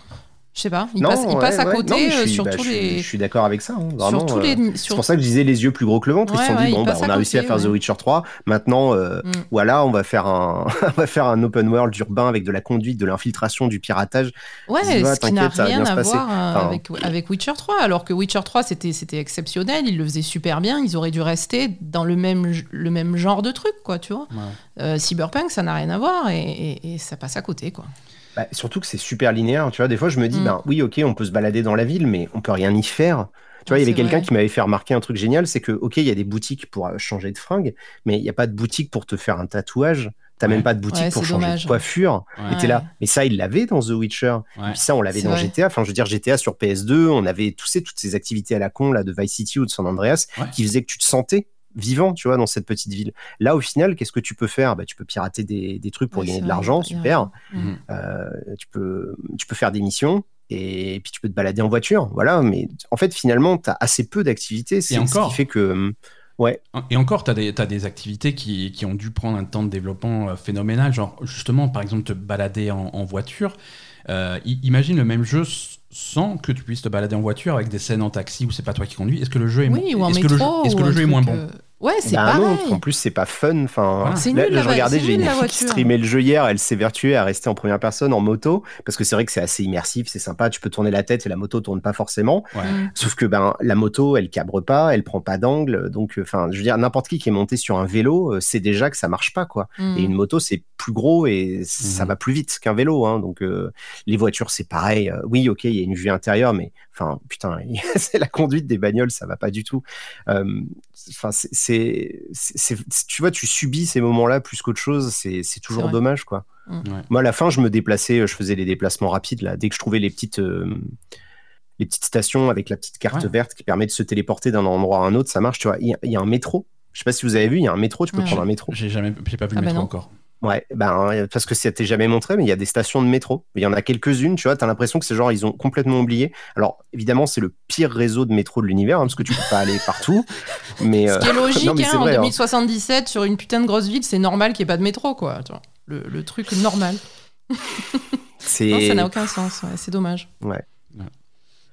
Je sais pas. Ils Non, passent, ils ouais, passent à ouais. côté Non, mais je euh, suis- sur bah, tous je suis- les. Je suis d'accord avec ça. hein, Sur vraiment, euh. C'est pour ça que je disais les yeux plus gros que le ventre. Ils Ouais, se sont ouais, dit, bon, ils bah, on a réussi à faire The. Witcher 3. Maintenant, euh, Mm. voilà, on va faire un, on va faire un open world urbain avec de la conduite, de l'infiltration, du piratage. Ouais, Dis, ce qui n'a rien à voir Enfin- avec, avec Witcher 3. Alors que Witcher 3, c'était c'était exceptionnel, ils le faisaient super bien, ils auraient dû rester dans le même, le même genre de truc, quoi, tu vois. Ouais. Euh, Cyberpunk, ça n'a rien à voir et, et- et ça passe à côté, quoi. Bah, surtout que c'est super linéaire. Tu vois, des fois, je me dis, Mm. ben oui, ok, on peut se balader dans la ville, mais on peut rien y faire. Tu vois, il y avait c'est quelqu'un vrai. qui m'avait fait remarquer un truc génial, c'est que, ok, il y a des boutiques pour euh, changer de fringue, mais il n'y a pas de boutique pour te faire un tatouage. T'as Ouais. même pas de boutique Ouais, pour c'est changer dommage. de coiffure. Ouais. Et t'es là. Ouais. Mais ça, il l'avait dans The Witcher. Ouais. Puis ça, on l'avait C'est dans vrai. GTA. Enfin, je veux dire, GTA sur PS2, on avait tous ces, toutes ces activités à la con là, de Vice City ou de San Andreas Ouais. qui faisaient que tu te sentais vivant, tu vois, dans cette petite ville. Là, au final, qu'est-ce que tu peux faire? Bah, Tu peux pirater des, des trucs pour gagner de l'argent, super. Mm. Mhm. Euh, tu, peux, tu peux faire des missions et puis tu peux te balader en voiture. Voilà, mais en fait, finalement, tu as assez peu d'activités. C'est ce encore. qui fait que. Ouais, Et encore, tu as, des- t'as des activités qui, qui ont dû prendre un temps de développement euh, phénoménal. Genre, justement, par exemple, te balader en, en voiture. Euh, imagine le même jeu sans que tu puisses te balader en voiture avec des scènes en taxi où c'est pas toi qui conduis. Est-ce que le jeu est, Oui, ou en est-ce métro. que le jeu, est-ce que ou le jeu est moins bon? euh, Ouais, c'est bah pareil. non, en plus, c'est pas fun. Enfin, Voilà. C'est là, nul, là, je va- regardais, j'ai streamait le jeu hier, elle s'est vertuée à rester en première personne en moto, parce que c'est vrai que c'est assez immersif, c'est sympa, tu peux tourner la tête et la moto tourne pas forcément. Ouais. Mm. Sauf que ben la moto, elle cabre pas, elle prend pas d'angle, donc enfin, je veux dire, n'importe qui qui est monté sur un vélo, euh, c'est déjà que ça marche pas quoi. Mm. Et une moto, c'est plus gros et ça Mhm. va plus vite qu'un vélo. Hein. Donc, euh, les voitures, c'est pareil. Euh, oui, ok, il y a une vue intérieure, mais enfin, putain, c'est la conduite des bagnoles, ça va pas du tout. Euh, Enfin, c'est, tu vois, tu subis ces moments-là plus qu'autre chose. C'est, c'est toujours dommage, quoi. Mm. Ouais. Moi, à la fin, je me déplaçais, je faisais les déplacements rapides là. Dès que je trouvais les petites, euh, les petites stations avec la petite carte verte qui permet de se téléporter d'un endroit à un autre, ça marche, tu vois. Il y, a un métro. Je sais pas si vous avez vu, il y a un métro, tu peux prendre un métro. J'ai jamais, j'ai pas vu le Ah bah métro non. encore. Ouais, ben, parce que ça t'est jamais montré, mais il y a des stations de métro. Il y en a quelques-unes, tu vois, t'as l'impression que c'est genre, ils ont complètement oublié. Alors, évidemment, c'est le pire réseau de métro de l'univers, hein, parce que tu peux pas aller partout. Mais, Ce euh, qui est logique, non, hein, c'est en vrai, hein. 2077, sur une putain de grosse ville, c'est normal qu'il n'y ait pas de métro, quoi. tu vois. Le, le truc normal. Non, ça n'a aucun sens. ouais, c'est dommage.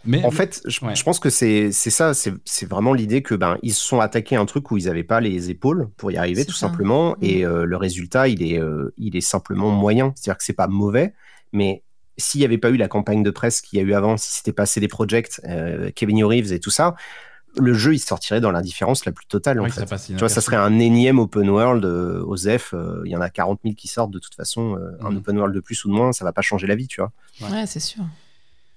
Mais En fait, je, Ouais. je pense que c'est ça, c'est vraiment l'idée que ben ils se sont attaqués à un truc où ils n'avaient pas les épaules pour y arriver tout ça. simplement, Mm. et euh, le résultat il est euh, il est simplement moyen, c'est-à-dire que c'est pas mauvais, mais s'il n'y avait pas eu la campagne de presse qu'il y a eu avant, si c'était pas CD Projekt, euh, Kevin Reeves et tout ça, le jeu il sortirait dans l'indifférence la plus totale. en Ouais, que fait. Tu vois, ça serait un énième open world euh, aux F. euh, Il y en a 40 000 qui sortent de toute façon. euh, Un Mhm. open world de plus ou de moins, ça va pas changer la vie, tu vois. Ouais. Ouais, c'est sûr.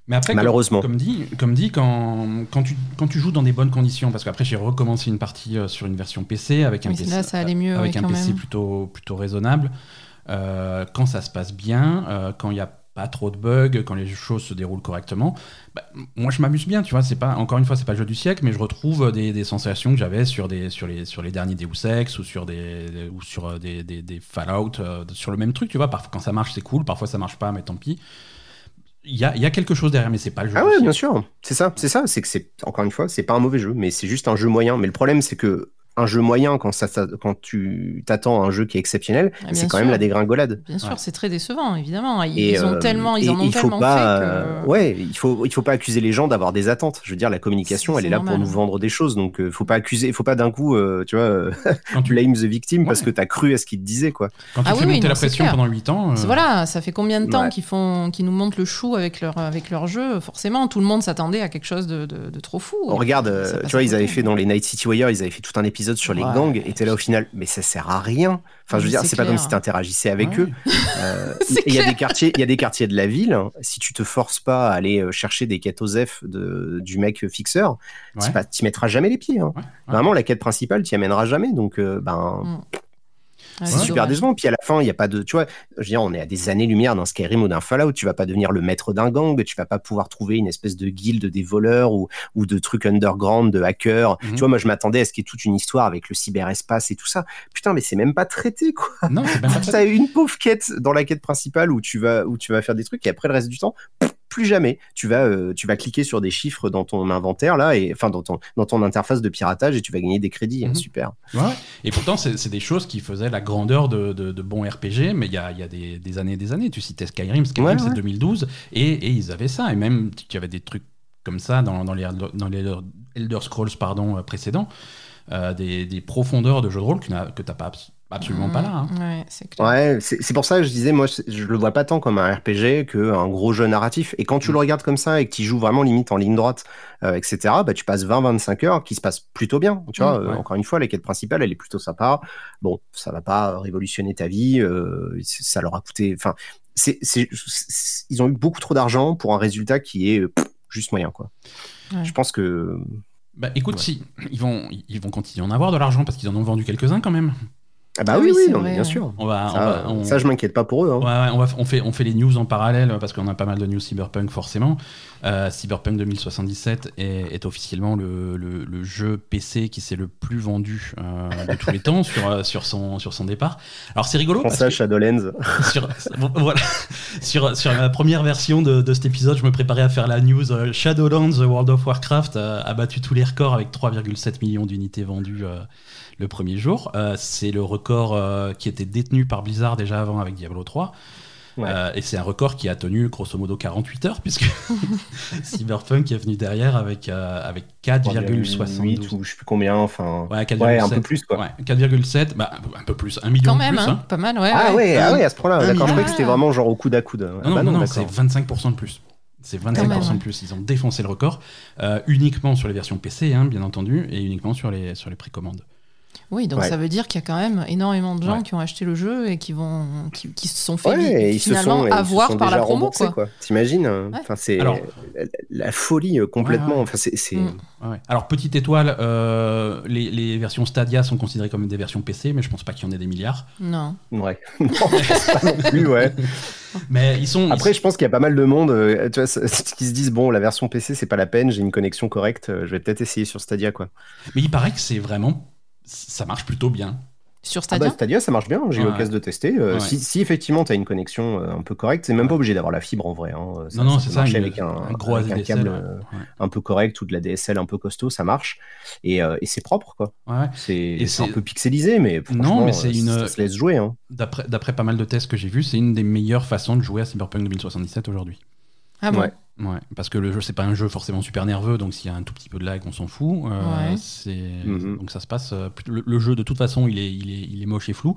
Mais après, comme- Malheureusement. Comme, dit, comme dit quand, quand, tu, quand tu joues dans des bonnes conditions, parce qu'après j'ai recommencé une partie euh, sur une version PC avec un Oui, PC, là, ça allait mieux, avec ouais, un quand PC même. plutôt, plutôt raisonnable. Euh, quand ça se passe bien, euh, quand il n'y a pas trop de bugs, quand les choses se déroulent correctement, bah, moi je m'amuse bien, tu vois. C'est pas encore une fois, c'est pas le jeu du siècle, mais je retrouve des, des sensations que j'avais sur des sur les sur les derniers Deus Ex ou sur des ou sur des, des, des Fallout, euh, sur le même truc, tu vois. Parfois quand ça marche c'est cool, parfois ça marche pas, mais tant pis. Il y a, il y a quelque chose derrière, mais c'est pas le jeu. Ah ouais, bien sûr. C'est ça, c'est ça. C'est que c'est encore une fois, c'est pas un mauvais jeu, mais c'est juste un jeu moyen. Mais le problème, c'est que un jeu moyen, quand ça, ça- quand tu t'attends à un jeu qui est exceptionnel, Ah, c'est quand sûr. même la dégringolade. Bien sûr, Ouais. c'est très décevant, évidemment. Ils, Et, ils ont euh, tellement, ils et en ont il faut tellement pas, fait que. ouais, il faut, il faut pas accuser les gens d'avoir des attentes. Je veux dire, la communication, C'est- elle est là pour nous vendre des choses, donc euh, faut pas accuser, faut pas d'un coup, euh, tu vois, euh, Quand tu, blame the victim parce que t'as cru à ce qu'il te disait, quoi. quand tu Ah fais oui, oui, monter non, la pression clair. pendant 8 ans. euh, Voilà, ça fait combien de temps Ouais. qu'ils font, qu'ils nous montent le chou avec leur, avec leur jeu? Forcément, tout le monde s'attendait à quelque chose de, de- de trop fou. On regarde, tu vois, ils avaient fait dans les Night City Wire, ils avaient fait tout un épisode sur les Ouais. gangs, et t'es là au final, mais ça sert à rien. Enfin, je veux dire, c'est pas comme si t'interagissais avec ouais. eux. Euh, Il y a des quartiers, il y a des quartiers de la ville. hein, Si tu te forces pas à aller euh, chercher des quêtes aux F de, du mec fixeur, Ouais. t'y mettras jamais les pieds. hein. Vraiment, la quête principale, t'y amèneras jamais. Donc, euh, ben, Mm. Ouais, c'est super dommage. décevant. Puis à la fin, il y a pas de, tu vois, je veux dire, on est à des années-lumière d'un Skyrim ou d'un Fallout. Tu vas pas devenir le maître d'un gang. Tu vas pas pouvoir trouver une espèce de guilde des voleurs ou, ou de trucs underground, de hackers. Mhm. Tu vois, moi, je m'attendais à ce qu'il y ait toute une histoire avec le cyberespace et tout ça. Putain, mais c'est même pas traité, quoi. Non, c'est même pas T'as une pauvre quête dans la quête principale où tu vas où tu vas faire des trucs et après le reste du temps pff, plus jamais tu vas euh, tu vas cliquer sur des chiffres dans ton inventaire là et enfin dans ton dans ton interface de piratage et tu vas gagner des crédits hein, Mhm. super Ouais. Et pourtant, c'est des choses qui faisaient la grandeur de, de, de bons RPG, mais il y a, y a des, des années des années. Tu citais Skyrim, Skyrim Ouais, c'est ouais. 2012, et, et ils avaient ça. Et même, il y avait des trucs comme ça dans, dans, les, dans les Elder Scrolls pardon, euh, précédents, euh, des, des profondeurs de jeu de rôle que tu n'as pas abs- absolument pas là. hein. Ouais, c'est clair. ouais c'est c'est pour ça que je disais moi je le vois pas tant comme un RPG que un gros jeu narratif et quand tu Mhm. le regardes comme ça et que tu joues vraiment limite en ligne droite euh, etc bah tu passes 20-25 heures qui se passent plutôt bien tu vois euh, ouais. encore une fois la quête principale elle est plutôt sympa bon ça va pas révolutionner ta vie euh, ça leur a coûté enfin c'est c'est- c'est- ils ont eu beaucoup trop d'argent pour un résultat qui est euh, pff, juste moyen quoi Ouais. je pense que Bah, écoute, Ouais. si, ils vont, ils vont continuer à en avoir de l'argent parce qu'ils en ont vendu quelques-uns quand même. Ah bah Ah oui oui, oui, non, bien sûr On va, ça, on va- on- ça, je m'inquiète pas pour eux hein. Ouais, ouais, on, va, on, fait, on fait les news en parallèle parce qu'on a pas mal de news Cyberpunk forcément. Euh, Cyberpunk 2077 est, est officiellement le, le- le jeu PC qui s'est le plus vendu euh, de tous les temps sur, euh, sur, son, sur son départ. Alors c'est rigolo parce ça que Shadowlands sur, voilà, sur, sur la première version de, de cet épisode, je me préparais à faire la news. euh, Shadowlands World of Warcraft a battu tous les records avec 3,7 millions d'unités vendues euh, le premier jour. Euh, c'est le record euh, qui était détenu par Blizzard déjà avant avec Diablo 3. Ouais. Euh, et c'est un record qui a tenu grosso modo 48 heures, puisque Cyberpunk est venu derrière avec, euh, avec 4,72. ou je sais plus combien enfin Ouais, 4,7. Ouais, un peu plus, quoi. Ouais, 4,7, bah, un peu plus, un million Quand de même, plus. hein, hein. pas mal, ouais. ah ouais, ah à ce point-là. D'accord, je croyais que c'était vraiment genre au coude à coude. Non, non, Bah non, non, c'est d'accord. 25% de plus. C'est 25% même, de plus. Ils ont défoncé le record, euh, uniquement sur les versions PC, hein, bien entendu, et uniquement sur les, sur les précommandes. Oui, donc Ouais. ça veut dire qu'il y a quand même énormément de gens Ouais. qui ont acheté le jeu et qui vont, qui, qui se sont fait Ouais, ils se finalement sont, et ils se avoir sont par la promo, quoi. T'imagines Ouais. Enfin, c'est Alors- la, la folie euh, complètement. Ouais, ouais. Enfin, c'est, Mm. Alors, petite étoile, euh, les, les versions Stadia sont considérées comme des versions PC, mais je pense pas qu'il y en ait des milliards. Non. ouais. non, je pense pas non plus, ouais. Mais ils sont. Après, je pense qu'il y a pas mal de monde euh, tu vois, qui se disent bon, la version PC, c'est pas la peine, j'ai une connexion correcte, je vais peut-être essayer sur Stadia, quoi. Mais il paraît que c'est vraiment. Ça marche plutôt bien. Sur Ah Stadia bah, Stadia, ça marche bien, j'ai eu Ouais. l'occasion de tester. Euh, Ouais. si, si effectivement tu as une connexion euh, un peu correcte, c'est même Ouais. pas obligé d'avoir la fibre en vrai. hein. non, non, c'est ça. marcher une- avec un, un gros avec un ADSL. câble ouais. euh, un peu correct ou de la DSL un peu costaud, ça marche. Et, euh, et c'est propre, quoi. Ouais. C'est Et c'est un peu pixelisé, mais franchement, mais c'est une- ça se laisse jouer. Hein. D'après d'après pas mal de tests que j'ai vus, c'est une des meilleures façons de jouer à Cyberpunk 2077 aujourd'hui. Ah bon? Ouais. Parce que le jeu, c'est pas un jeu forcément super nerveux, donc s'il y a un tout petit peu de lag, on s'en fout. Euh, Ouais. c'est Mhm. Donc ça se passe. euh, le, le jeu, de toute façon, il est, il est, il est moche et flou.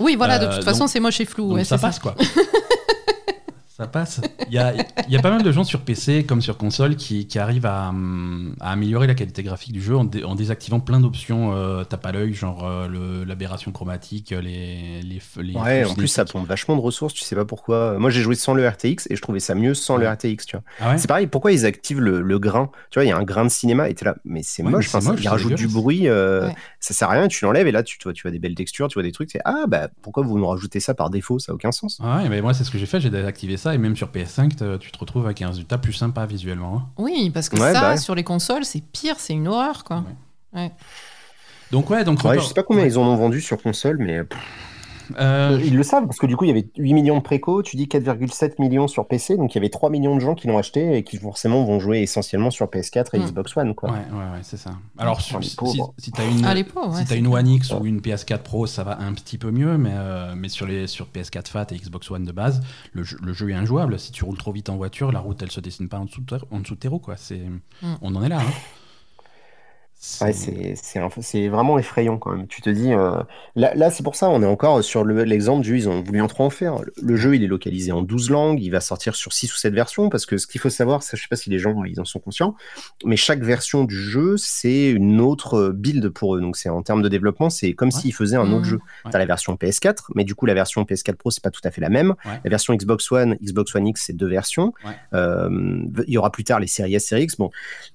Oui, voilà, de Euh, toute façon, donc- c'est moche et flou. donc ouais, ça c'est passe, quoi. ça passe. Il y a, il y a pas mal de gens sur PC comme sur console qui, qui arrivent à, à améliorer la qualité graphique du jeu en, dé- en désactivant plein d'options euh, tape à l'œil, genre euh, le- l'aberration chromatique, les, les, les Ouais, en plus, ça pompe vachement de ressources, tu sais pas pourquoi. Moi, j'ai joué sans le RTX et je trouvais ça mieux sans le. RTX, tu vois. Ah ouais? C'est pareil, pourquoi ils activent le, le grain? Tu vois, il y a un grain de cinéma et t'es là, mais c'est Ouais, mais moche, c'est enfin, ça- moche, ils rajoutent du bruit, euh, Ouais. Ça sert à rien, tu l'enlèves et là, tu, tu vois, tu vois des belles textures, tu vois des trucs, c'est ah, bah pourquoi vous nous rajoutez ça par défaut? Ça a aucun sens. Ah Ouais, mais moi c'est ce que j'ai fait, j'ai désactivé ça et même sur PS5 te- tu te retrouves avec un résultat plus sympa visuellement. hein. Oui, parce que Ouais, ça, bah ouais. sur les consoles, c'est pire, c'est une horreur, quoi. Donc ouais, donc Ouais, je sais pas combien ils en ont vendu sur console, mais pff, Euh, ils le savent parce que du coup, il y avait 8 millions de préco, tu dis 4,7 millions sur PC, donc il y avait 3 millions de gens qui l'ont acheté et qui forcément vont jouer essentiellement sur PS4 et. Xbox One, quoi. Ouais, ouais, ouais, c'est ça. Alors, si, les si, si t'as une, Ah, les pauvres, ouais, si t'as c'est une. One X ou une PS4 Pro, ça va un petit peu mieux, mais, euh, mais sur, les, sur PS4 Fat et Xbox One de base, le jeu, le jeu est injouable. Si tu roules trop vite en voiture, la route, elle se dessine pas en dessous de, en dessous de tes roues, quoi. C'est, Mm. On en est là. hein. C'est- Ouais, c'est c'est un- c'est vraiment effrayant quand même. Tu te dis, euh, là, là c'est pour ça, on est encore sur le- l'exemple du, ils ont voulu en trop en faire. Le, le jeu, il est localisé en 12 langues, il va sortir sur 6 ou 7 versions, parce que ce qu'il faut savoir, c'est- je sais pas si les gens ils en sont conscients, mais chaque version du jeu, c'est une autre build pour eux. Donc c'est en termes de développement, c'est comme s'ils faisaient un autre Mhm. jeu. Ouais. T'as la version PS4, mais du coup la version PS4 Pro, c'est pas tout à fait la même. Ouais. La version Xbox One, Xbox One X, c'est deux versions. Ouais. Euh, il y aura plus tard les séries S, séries X. Bon,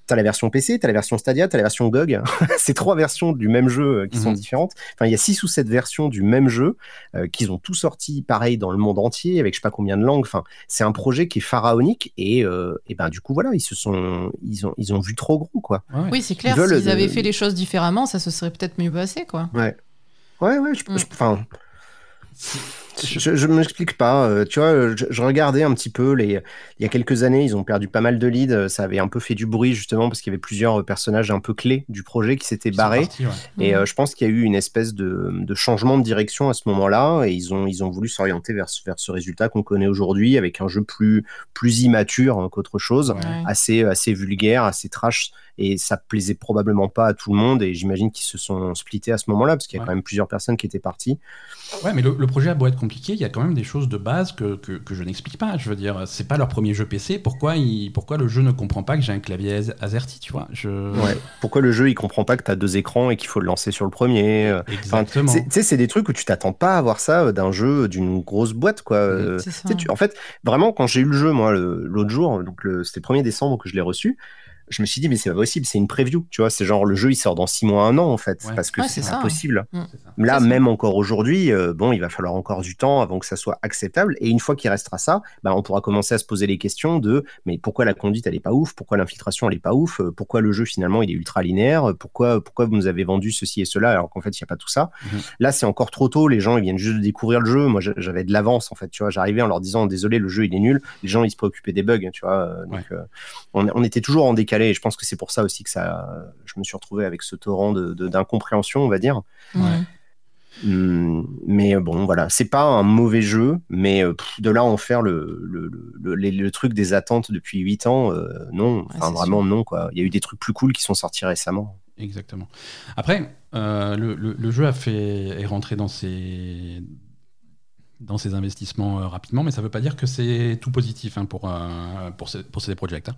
t'as la version PC, t'as la version Stadia, t'as la version C'est trois versions du même jeu euh, qui sont Mhm. différentes. Enfin, il y a six ou sept versions du même jeu euh, qu'ils ont tous sorti pareil dans le monde entier avec je sais pas combien de langues. Enfin, c'est un projet qui est pharaonique et, euh, et ben du coup voilà, ils se sont, ils ont, ils ont vu trop gros quoi. Ouais. Oui, c'est clair, s'ils de- avaient fait les choses différemment, ça se serait peut-être mieux passé, quoi. Ouais, ouais, ouais. je- Mm. je- Enfin. Je, je m'explique pas. euh, tu vois, je, je regardais un petit peu les. Il y a quelques années, ils ont perdu pas mal de leads. euh, Ça avait un peu fait du bruit justement parce qu'il y avait plusieurs euh, personnages un peu clés du projet qui s'étaient barrés. ouais. Et euh, je pense qu'il y a eu une espèce de, de changement de direction à ce moment-là, et ils ont, ils ont voulu s'orienter vers, ce- vers ce résultat qu'on connaît aujourd'hui, avec un jeu plus, plus immature hein, qu'autre chose. Ouais. assez, assez vulgaire, assez trash, et ça plaisait probablement pas à tout le monde, et j'imagine qu'ils se sont splittés à ce moment-là, parce qu'il y a Ouais. quand même plusieurs personnes qui étaient parties. Ouais, mais le, le projet a beau être compliqué, il y a quand même des choses de base que, que, que je n'explique pas. Je veux dire, c'est pas leur premier jeu PC. Pourquoi, il, pourquoi le jeu ne comprend pas que j'ai un clavier Az- AZERTY, tu vois? Je... Ouais. Pourquoi le jeu il comprend pas que tu as deux écrans et qu'il faut le lancer sur le premier? Enfin, Tu sais, c'est des trucs où tu t'attends pas à voir ça euh, d'un jeu d'une grosse boîte, quoi. Euh, tu en fait, vraiment, quand j'ai eu le jeu, moi, l'autre jour, donc c'était le 1er décembre que je l'ai reçu, je me suis dit, mais c'est pas possible, c'est une preview, tu vois. C'est genre, le jeu, il sort dans 6 mois, un an, en fait, Ouais. parce que Ouais, c'est ça. impossible. C'est ça. Là, ça. même encore aujourd'hui, euh, bon, il va falloir encore du temps avant que ça soit acceptable. Et une fois qu'il restera ça, bah, on pourra commencer à se poser les questions de mais pourquoi la conduite elle est pas ouf, pourquoi l'infiltration elle est pas ouf, euh, pourquoi le jeu finalement il est ultra linéaire, euh, pourquoi pourquoi vous nous avez vendu ceci et cela alors qu'en fait il y a pas tout ça? Mhm. Là, c'est encore trop tôt. Les gens ils viennent juste de découvrir le jeu. Moi, j'a- j'avais de l'avance en fait. Tu vois, j'arrivais en leur disant désolé, le jeu il est nul. Les gens ils se préoccupaient des bugs. Tu vois, euh, on, on était toujours en décalé. Et je pense que c'est pour ça aussi que ça, je me suis retrouvé avec ce torrent de- de- d'incompréhension, on va dire. Ouais. Hum, mais bon, voilà, c'est pas un mauvais jeu, mais euh, pff, de là à en faire le, le, le, le- les- le truc des attentes depuis 8 ans, euh, non, enfin vraiment sûr. non, quoi. Il y a eu des trucs plus cool qui sont sortis récemment. Exactement. Après, euh, le, le- le jeu a fait est rentré dans ses dans ses investissements euh, rapidement, mais ça ne veut pas dire que c'est tout positif hein, pour euh, pour, ce- pour CD Projekt. hein.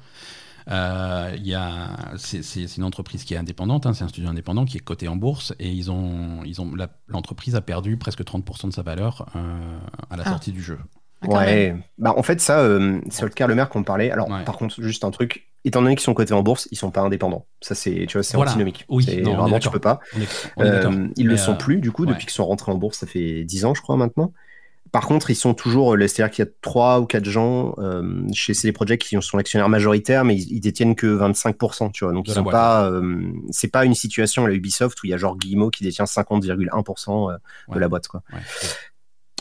Euh, il y a, c'est, c'est- c'est une entreprise qui est indépendante, hein, c'est un studio indépendant qui est coté en bourse et ils ont, ils ont, la- l'entreprise a perdu presque 30% de sa valeur euh, à la Ah. sortie du jeu. Ah. Ouais, bah en fait ça, euh, c'est le cas le maire qu'on parlait. Alors Ouais. par contre, juste un truc, étant donné qu'ils sont cotés en bourse, ils sont pas indépendants. Ça c'est, tu vois, c'est Voilà. antinomique. Oui, C'est non, vraiment tu peux pas. On est, on est Euh, ils le sont plus du coup ouais. depuis qu'ils sont rentrés en bourse, ça fait 10 ans je crois maintenant. Par contre, ils sont toujours, euh, c'est-à-dire qu'il y a trois ou quatre gens euh, chez CD Projekt qui sont actionnaires majoritaires, mais ils, ils détiennent que 25%, tu vois. Donc ils sont pas, euh, c'est pas une situation à la Ubisoft où il y a genre Guillemot qui détient 50,1% euh, de Ouais. la boîte, quoi. Ouais.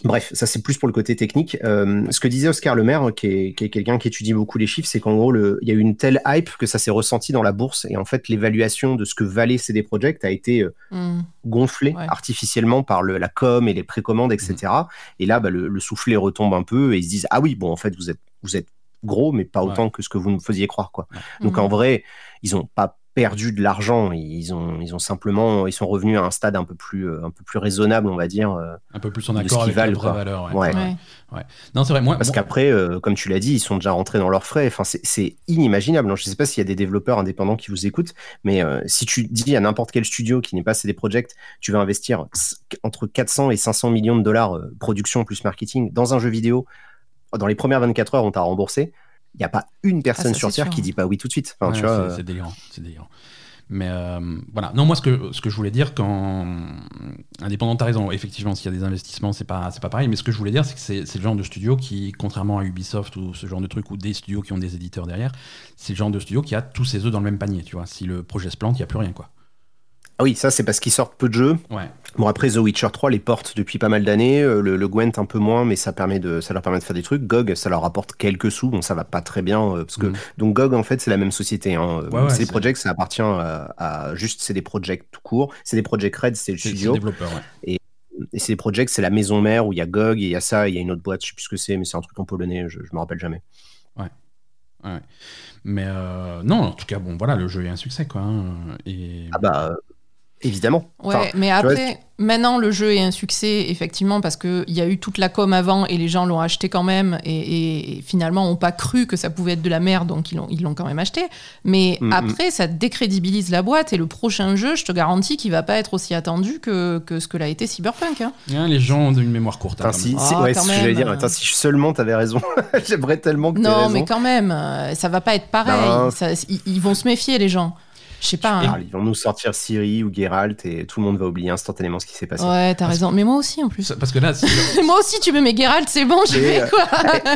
Bref, ça c'est plus pour le côté technique. Euh, ce que disait Oscar Lemaire, qui est, qui est quelqu'un qui étudie beaucoup les chiffres, c'est qu'en gros, le- il y a eu une telle hype que ça s'est ressenti dans la bourse. Et en fait, l'évaluation de ce que valait CD Projekt a été euh, Hmm. gonflée Ouais. artificiellement par le, la com et les précommandes, etc. Et là, bah, le, le soufflet retombe un peu et ils se disent Ah oui, bon, en fait, vous êtes, vous êtes gros, mais pas autant que ce que vous me faisiez croire. Quoi. Donc en vrai, ils n'ont pas perdu de l'argent, ils ont, ils ont simplement, ils sont revenus à un stade un peu plus, euh, un peu plus raisonnable, on va dire. euh, un peu plus en accord avec valent, quoi. valeur. Ouais. Ouais. Non, c'est vrai. Moi, Parce moi- qu'après, euh, comme tu l'as dit, ils sont déjà rentrés dans leurs frais. Enfin, c'est- inimaginable. Je ne sais pas s'il y a des développeurs indépendants qui vous écoutent, mais euh, si tu dis à n'importe quel studio qui n'est pas CD Projekt, tu vas investir entre 400 et 500 millions de dollars euh, production plus marketing dans un jeu vidéo, dans les premières 24 heures, on t'a remboursé. Il n'y a pas une personne Ah, ça, sur Terre sûr. qui dit pas oui tout de suite. Enfin, Ouais, tu vois, c'est- euh, délirant, c'est délirant. Mais euh, voilà. Non, moi, ce que, ce que je voulais dire, quand. Indépendant, t'as raison. Effectivement, s'il y a des investissements, c'est pas, c'est pas pareil. Mais ce que je voulais dire, c'est que c'est c'est le genre de studio qui, contrairement à Ubisoft ou ce genre de truc, ou des studios qui ont des éditeurs derrière, c'est le genre de studio qui a tous ses œufs dans le même panier. Tu vois, si le projet se plante, il n'y a plus rien, quoi. Ah oui, ça c'est parce qu'ils sortent peu de jeux. Ouais. Bon après The Witcher 3 les porte depuis pas mal d'années, euh, le, le Gwent un peu moins, mais ça permet de, ça leur permet de faire des trucs. GOG ça leur rapporte quelques sous, bon ça va pas très bien euh, parce que Mhm. donc GOG en fait c'est la même société. Hein. Ouais, ouais, CD c'est- Projekt ça appartient à, à juste CD Projekt tout court. CD Projekt Red c'est le C'est c'est studio ouais. et CD Projekt c'est la maison mère où il y a GOG et il y a ça, et il y a une autre boîte, je sais plus ce que c'est, mais c'est un truc en polonais, je, je me rappelle jamais. Mais euh, non, en tout cas, bon, voilà, le jeu est un succès, quoi. hein. Et Ah bah euh, évidemment. Ouais, Enfin, mais vois, après, maintenant le jeu est un succès, effectivement, parce qu'il y a eu toute la com avant et les gens l'ont acheté quand même, et, et- et finalement n'ont pas cru que ça pouvait être de la merde, donc ils l'ont, ils l'ont quand même acheté. Mais Mm, après, ça décrédibilise la boîte, et le prochain jeu, je te garantis qu'il va pas être aussi attendu que, que ce que l'a été Cyberpunk. hein. hein, les gens ont une mémoire courte. hein, Attends, si, si- Ah, ouais, dire. Attends, si seulement t'avais raison, j'aimerais tellement que Non, raison. mais quand même, euh, ça va pas être pareil. Ça- ils, ils vont se méfier, les gens. Je sais pas. hein. Ils vont nous sortir Siri ou Geralt et tout le monde va oublier instantanément ce qui s'est passé. Ouais, t'as raison. Mais moi aussi, en plus. Parce que là, si- moi aussi, tu me mets Geralt, c'est bon, je Et, fais euh, quoi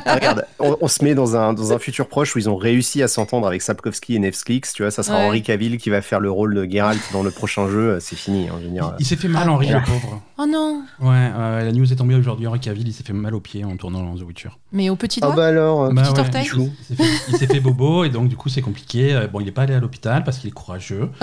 Ah, regarde, on, on se met dans un, dans un futur proche où ils ont réussi à s'entendre avec Sapkowski et Netflix, tu vois, ça sera Ouais. Henri Cavill qui va faire le rôle de Geralt dans le prochain jeu, c'est fini, hein, je veux dire. il, il s'est fait mal, Henri, le pauvre. Oh non Ouais, euh, la news est tombée aujourd'hui. Henri Cavill, il s'est fait mal au pied en tournant dans The Witcher. Mais au petit Ah doigt bah alors, euh, Bah Petit ouais, orteil. il s'est- il s'est fait, il s'est fait bobo et donc du coup c'est compliqué. Euh, Bon, il n'est pas allé à l'hôpital parce qu'il est courageux.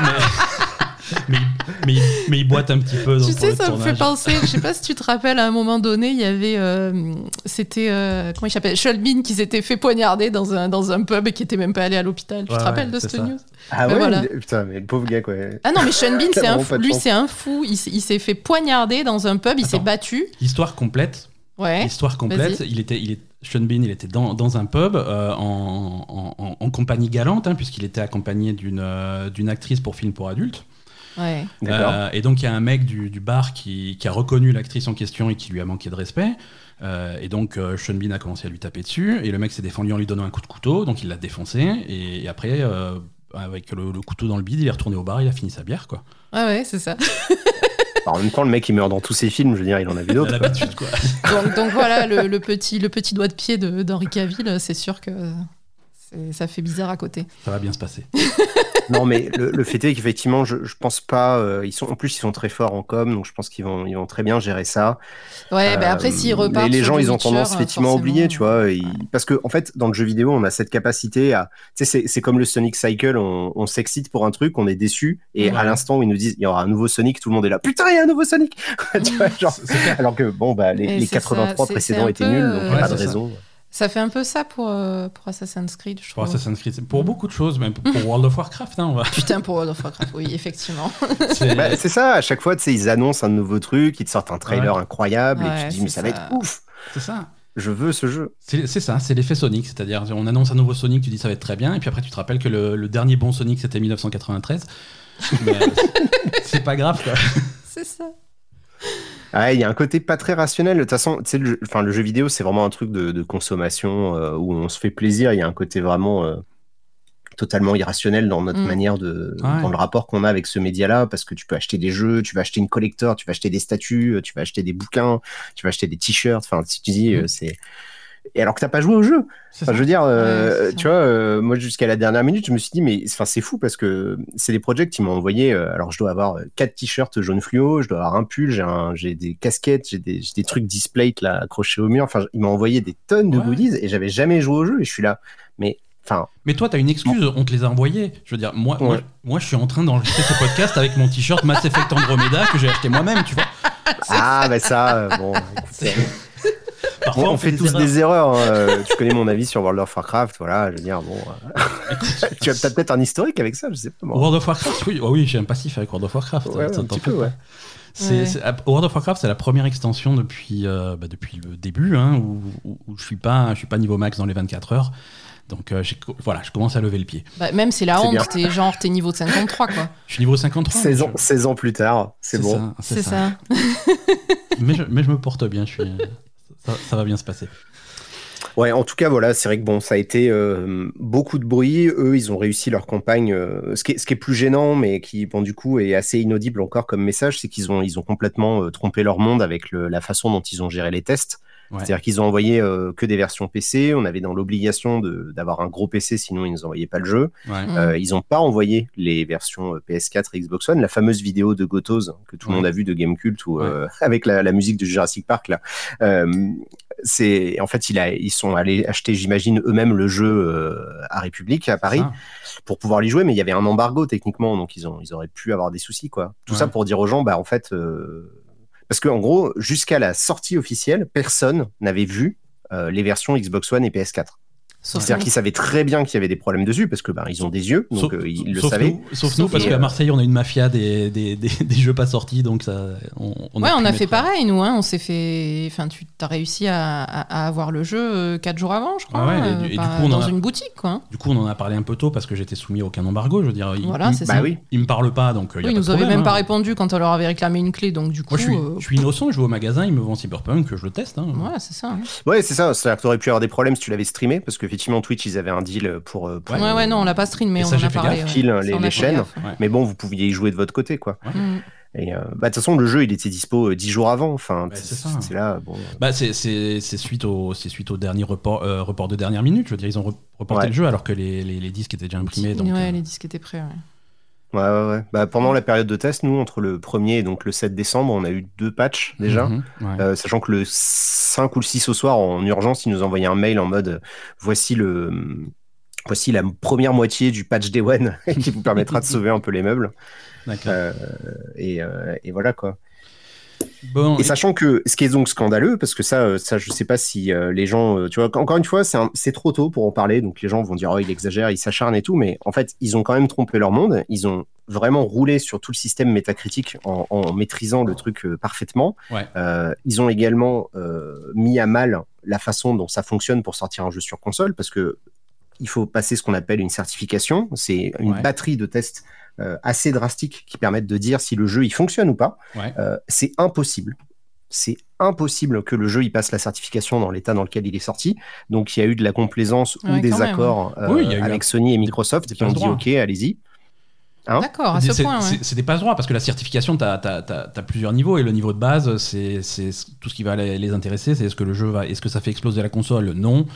mais, mais, mais il- mais il boite un petit peu dans Tu sais, ça me fait penser, je sais pas si tu te rappelles, à un moment donné, il y avait, euh, c'était, euh, comment il s'appelle, Shulbin qui s'était fait poignarder dans un, dans un pub et qui était même pas allé à l'hôpital. Tu Ouais, te rappelles ouais, de cette ça. news? Ah ouais, voilà. putain, mais le pauvre gars quoi. Ah non, mais Sean Bean, c'est un fou. Lui, c'est un fou. Il, s'est- il s'est fait poignarder dans un pub, il s'est battu. Histoire complète. Ouais. Histoire complète. Il était, il est, Sean Bean, il était dans, dans un pub euh, en, en- en- en compagnie galante, hein, puisqu'il était accompagné d'une euh, d'une actrice pour film pour adultes. Ouais. Euh, et donc il y a un mec du, du bar qui, qui a reconnu l'actrice en question et qui lui a manqué de respect. Euh, et donc euh, Sean Bean a commencé à lui taper dessus. Et le mec s'est défendu en lui donnant un coup de couteau. Donc il l'a défoncé. Et, et après, euh, avec le, le couteau dans le bide, il est retourné au bar. Il a fini sa bière, quoi. Ouais, ouais, c'est ça. En même temps, le mec il meurt dans tous ses films, je veux dire, il en a vu d'autres. Donc, donc voilà, le, le petit, le petit doigt de pied d'Henri Cavill, c'est sûr que ça fait bizarre à côté. Ça va bien se passer. non, mais le, le fait est qu'effectivement, je, je pense pas. euh, ils sont, en plus, ils sont très forts en com, donc je pense qu'ils vont, ils vont très bien gérer ça. Ouais, bah après, Euh, s'ils repartent. Mais les sur gens, The ils ont Witcher, tendance effectivement à oublier, tu vois. ils- Parce que, en fait, dans le jeu vidéo, on a cette capacité à. Tu sais, c'est- c'est comme le Sonic Cycle, on, on s'excite pour un truc, on est déçu, et Ouais. à l'instant où ils nous disent il y aura un nouveau Sonic, tout le monde est là. Putain, il y a un nouveau Sonic Tu vois, genre, C'est clair. Alors que, bon, bah, les, Et les c'est ça, 83 c'est- précédents étaient peu, nuls, donc il n'y euh, a pas de ça. Ça fait un peu ça pour, euh, pour Assassin's Creed, je Pour trouve. Assassin's Creed, c'est pour beaucoup de choses, même pour World of Warcraft. Hein, on va. Putain, pour World of Warcraft, oui, effectivement. C'est- Bah, c'est ça, à chaque fois, ils annoncent un nouveau truc, ils te sortent un trailer incroyable, et tu te dis, mais ça va être ouf C'est ça. je veux ce jeu. C'est ça, c'est l'effet Sonic, c'est-à-dire on annonce un nouveau Sonic, tu dis ça va être très bien, et puis après tu te rappelles que le, dernier bon Sonic c'était 1993. Mais c'est pas grave quoi. C'est ça. Ah, il y a un côté pas très rationnel. De toute façon, le, jeu, enfin, le jeu vidéo, c'est vraiment un truc de, consommation euh, où on se fait plaisir. Il y a un côté vraiment euh, totalement irrationnel dans notre mm. manière de, dans le rapport qu'on a avec ce média-là, parce que tu peux acheter des jeux, tu vas acheter une collector, tu vas acheter des statues, tu vas acheter des bouquins, tu vas acheter des t-shirts. Enfin, si tu dis, mm. euh, c'est et alors que t'as pas joué au jeu. Enfin, je veux dire, euh, tu vois, euh, moi jusqu'à la dernière minute, je me suis dit, mais enfin, c'est fou parce que c'est des projets qui m'ont envoyé. alors, je dois avoir quatre t-shirts jaune fluo, je dois avoir un pull, j'ai des casquettes, j'ai des, des, trucs display là accrochés au mur. Enfin, ils m'ont envoyé des tonnes de goodies et j'avais jamais joué au jeu et je suis là. Mais mais toi, tu as une excuse, on te les a envoyés. Je veux dire, moi, moi, je suis en train d'enregistrer ce podcast avec mon t-shirt Mass Effect Andromeda que j'ai acheté moi-même, tu vois. Ah, bah ça, euh, bon. Parfois, on, fait, tous des erreurs. Hein. Euh, tu connais mon avis sur World of Warcraft, voilà, je veux dire, bon. Euh, tu as peut-être un historique avec ça, je sais pas. World of Warcraft, oui, oh oui j'ai un passif avec World of Warcraft. un petit peu, ouais. World of Warcraft, c'est la première extension depuis, bah, depuis le début, hein, où, où, je suis pas, je suis pas niveau max dans les 24 heures. Donc euh, voilà, je commence à lever le pied. Bah, même c'est la honte, t'es genre t'es niveau de 53 quoi. Je suis niveau 53. 16 ans, 16 ans plus tard, c'est bon. C'est ça. mais, je, mais, je, me porte bien, je suis, ça, va bien se passer. Ouais, en tout cas, voilà, c'est vrai que bon, ça a été euh, beaucoup de bruit. Eux, ils ont réussi leur campagne. Euh, ce, qui est, plus gênant, mais qui, bon, du coup, est assez inaudible encore comme message, c'est qu'ils ont, ils ont complètement trompé leur monde avec la façon dont ils ont géré les tests. C'est-à-dire qu'ils ont envoyé euh, que des versions PC. On avait dans l'obligation d'avoir un gros PC, sinon ils nous envoyaient pas le jeu. Euh, ils n'ont pas envoyé les versions euh, PS4 et Xbox One. La fameuse vidéo de Gotos que tout le monde a vu de Gamecult ou avec la, musique de Jurassic Park là. c'est en fait il a, ils sont allés acheter, j'imagine eux-mêmes le jeu à République à Paris pour pouvoir l'y jouer, mais il y avait un embargo techniquement, donc ils ont ils auraient pu avoir des soucis quoi. Tout ça pour dire aux gens, bah en fait parce qu'en gros, jusqu'à la sortie officielle, personne n'avait vu euh, les versions Xbox One et PS4. C'est-à-dire qu'ils savaient très bien qu'il y avait des problèmes dessus parce que ben, ils ont des yeux, donc euh, ils le savaient. sauf nous, parce qu'à Marseille, on a une mafia des, des, des, jeux pas sortis, donc ça. On, ouais, on a fait pareil, nous. Hein, on s'est fait. Enfin, tu as réussi à, à, avoir le jeu 4 euh, jours avant, je crois. Ah ouais, et, du, euh, coup, dans une boutique, quoi. Du coup, on en a parlé un peu tôt parce que j'étais soumis à aucun embargo. Je veux dire, voilà, c'est bah ça. Oui. Ils me parlent pas, donc. oui, ils nous avaient même pas hein. répondu quand on leur avait réclamé une clé, donc du coup. Moi, je suis, je suis innocent, je vais au magasin, ils me vendent Cyberpunk, je le teste. Hein. Ouais, c'est ça. Ouais, c'est ça. C'est-à-dire que tu aurais pu avoir des problèmes si tu l'avais streamé parce qu'effectivement, Twitch, ils avaient un deal pour. Euh, pour ouais, ouais, non, on l'a pas stream, mais on en a parlé. les, les chaînes. Mais bon, vous pouviez y jouer de votre côté, quoi. Mm. Et euh, bah, de toute façon, le jeu, il était dispo 10 euh, jours avant. Enfin, c'est là. Bon. Bah, c'est suite au, suite au dernier report, report de dernière minute. Je veux dire, ils ont reporté le jeu alors que les, les, disques étaient déjà imprimés. Donc, ouais, les disques étaient prêts. Ouais. Ouais, ouais, ouais. Bah, pendant la période de test, nous, entre le 1er et donc le 7 décembre, on a eu deux patchs déjà. Mhm, euh, sachant que le 5 ou le 6 au soir, en urgence, ils nous envoyaient un mail en mode voici le. Voici la première moitié du patch Day One qui vous permettra de sauver un peu les meubles. Euh, et, euh, et, voilà quoi et sachant que ce qui est donc scandaleux, parce que ça, euh, ça je sais pas si euh, les gens, euh, tu vois, encore une fois, c'est trop tôt pour en parler, donc les gens vont dire, oh, il exagère, il s'acharne et tout, mais en fait, ils ont quand même trompé leur monde, ils ont vraiment roulé sur tout le système métacritique en, maîtrisant le truc parfaitement. ils ont également mis à mal la façon dont ça fonctionne pour sortir un jeu sur console, parce que il faut passer ce qu'on appelle une certification, c'est une batterie de tests assez drastiques qui permettent de dire si le jeu il fonctionne ou pas. Euh, c'est impossible. C'est impossible que le jeu il passe la certification dans l'état dans lequel il est sorti. Donc il y a eu de la complaisance ou des accords euh, avec Sony et Microsoft qui ont dit OK, allez-y. Hein D'accord, à ce point. C'était pas droit parce que la certification, tu as, plusieurs niveaux et le niveau de base, c'est tout ce qui va les, intéresser. C'est est-ce que le jeu va, est-ce que ça fait exploser la console? Non.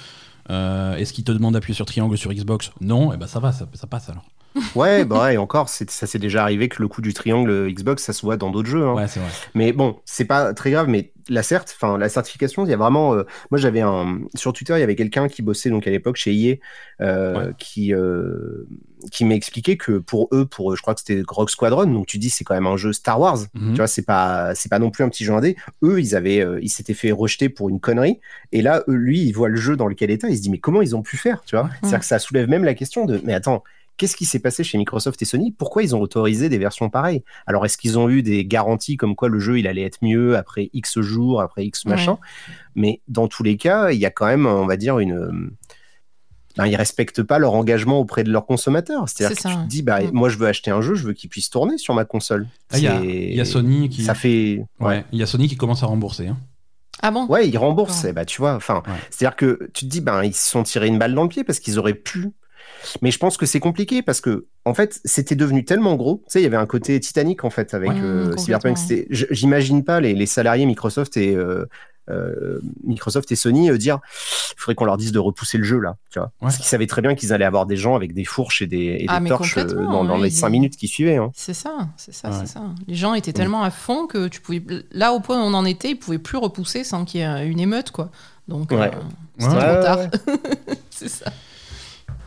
est-ce qu'il te demande d'appuyer sur triangle sur Xbox? Non. Et eh ben ça va, ça passe alors. Ouais, bah et encore, ça s'est déjà arrivé que le coup du triangle Xbox, ça se voit dans d'autres jeux. Hein. Ouais, c'est vrai. Mais bon, c'est pas très grave, mais la certe, enfin la certification, il y a vraiment. Euh, moi, j'avais un sur Twitter, il y avait quelqu'un qui bossait donc à l'époque chez EA, euh, qui euh, qui m'expliquait que pour eux, pour je crois que c'était Rogue Squadron, donc tu dis c'est quand même un jeu Star Wars, mhm. tu vois, c'est pas c'est pas non plus un petit jeu indé. Eux, ils avaient ils s'étaient fait rejeter pour une connerie, et là, lui, il voit le jeu dans lequel état, il se dit mais comment ils ont pu faire, tu vois? C'est-à-dire que ça soulève même la question de mais attends qu'est-ce qui s'est passé chez Microsoft et Sony? Pourquoi ils ont autorisé des versions pareilles? Alors, est-ce qu'ils ont eu des garanties comme quoi le jeu il allait être mieux après X jours, après X machin? Mais dans tous les cas, il y a quand même, on va dire, une ben, ils respectent pas leur engagement auprès de leurs consommateurs. C'est-à-dire que tu te dis, bah, mm. moi je veux acheter un jeu, je veux qu'il puisse tourner sur ma console. Ah, il y, a Sony qui. Ça fait. Ouais, il y a Sony qui commence à rembourser. Hein. Ah bon? Ouais, ils remboursent. Bah, tu vois, enfin, c'est-à-dire que tu te dis, ben, ils se sont tirés une balle dans le pied parce qu'ils auraient pu. Mais je pense que c'est compliqué parce que, en fait, c'était devenu tellement gros. Tu sais, il y avait un côté Titanic, en fait, avec euh, Cyberpunk. J'imagine pas les, les, salariés Microsoft et, euh, euh, Microsoft et Sony euh, dire il faudrait qu'on leur dise de repousser le jeu là, tu vois. Parce qu'ils savaient très bien qu'ils allaient avoir des gens avec des fourches et des, et ah, torches euh, dans, les 5 minutes qui suivaient. Hein. C'est ça, c'est ça, c'est ça. Les gens étaient tellement à fond que tu pouvais, là au point où on en était, ils pouvaient plus repousser sans qu'il y ait une émeute quoi. Donc c'était trop tard. c'est ça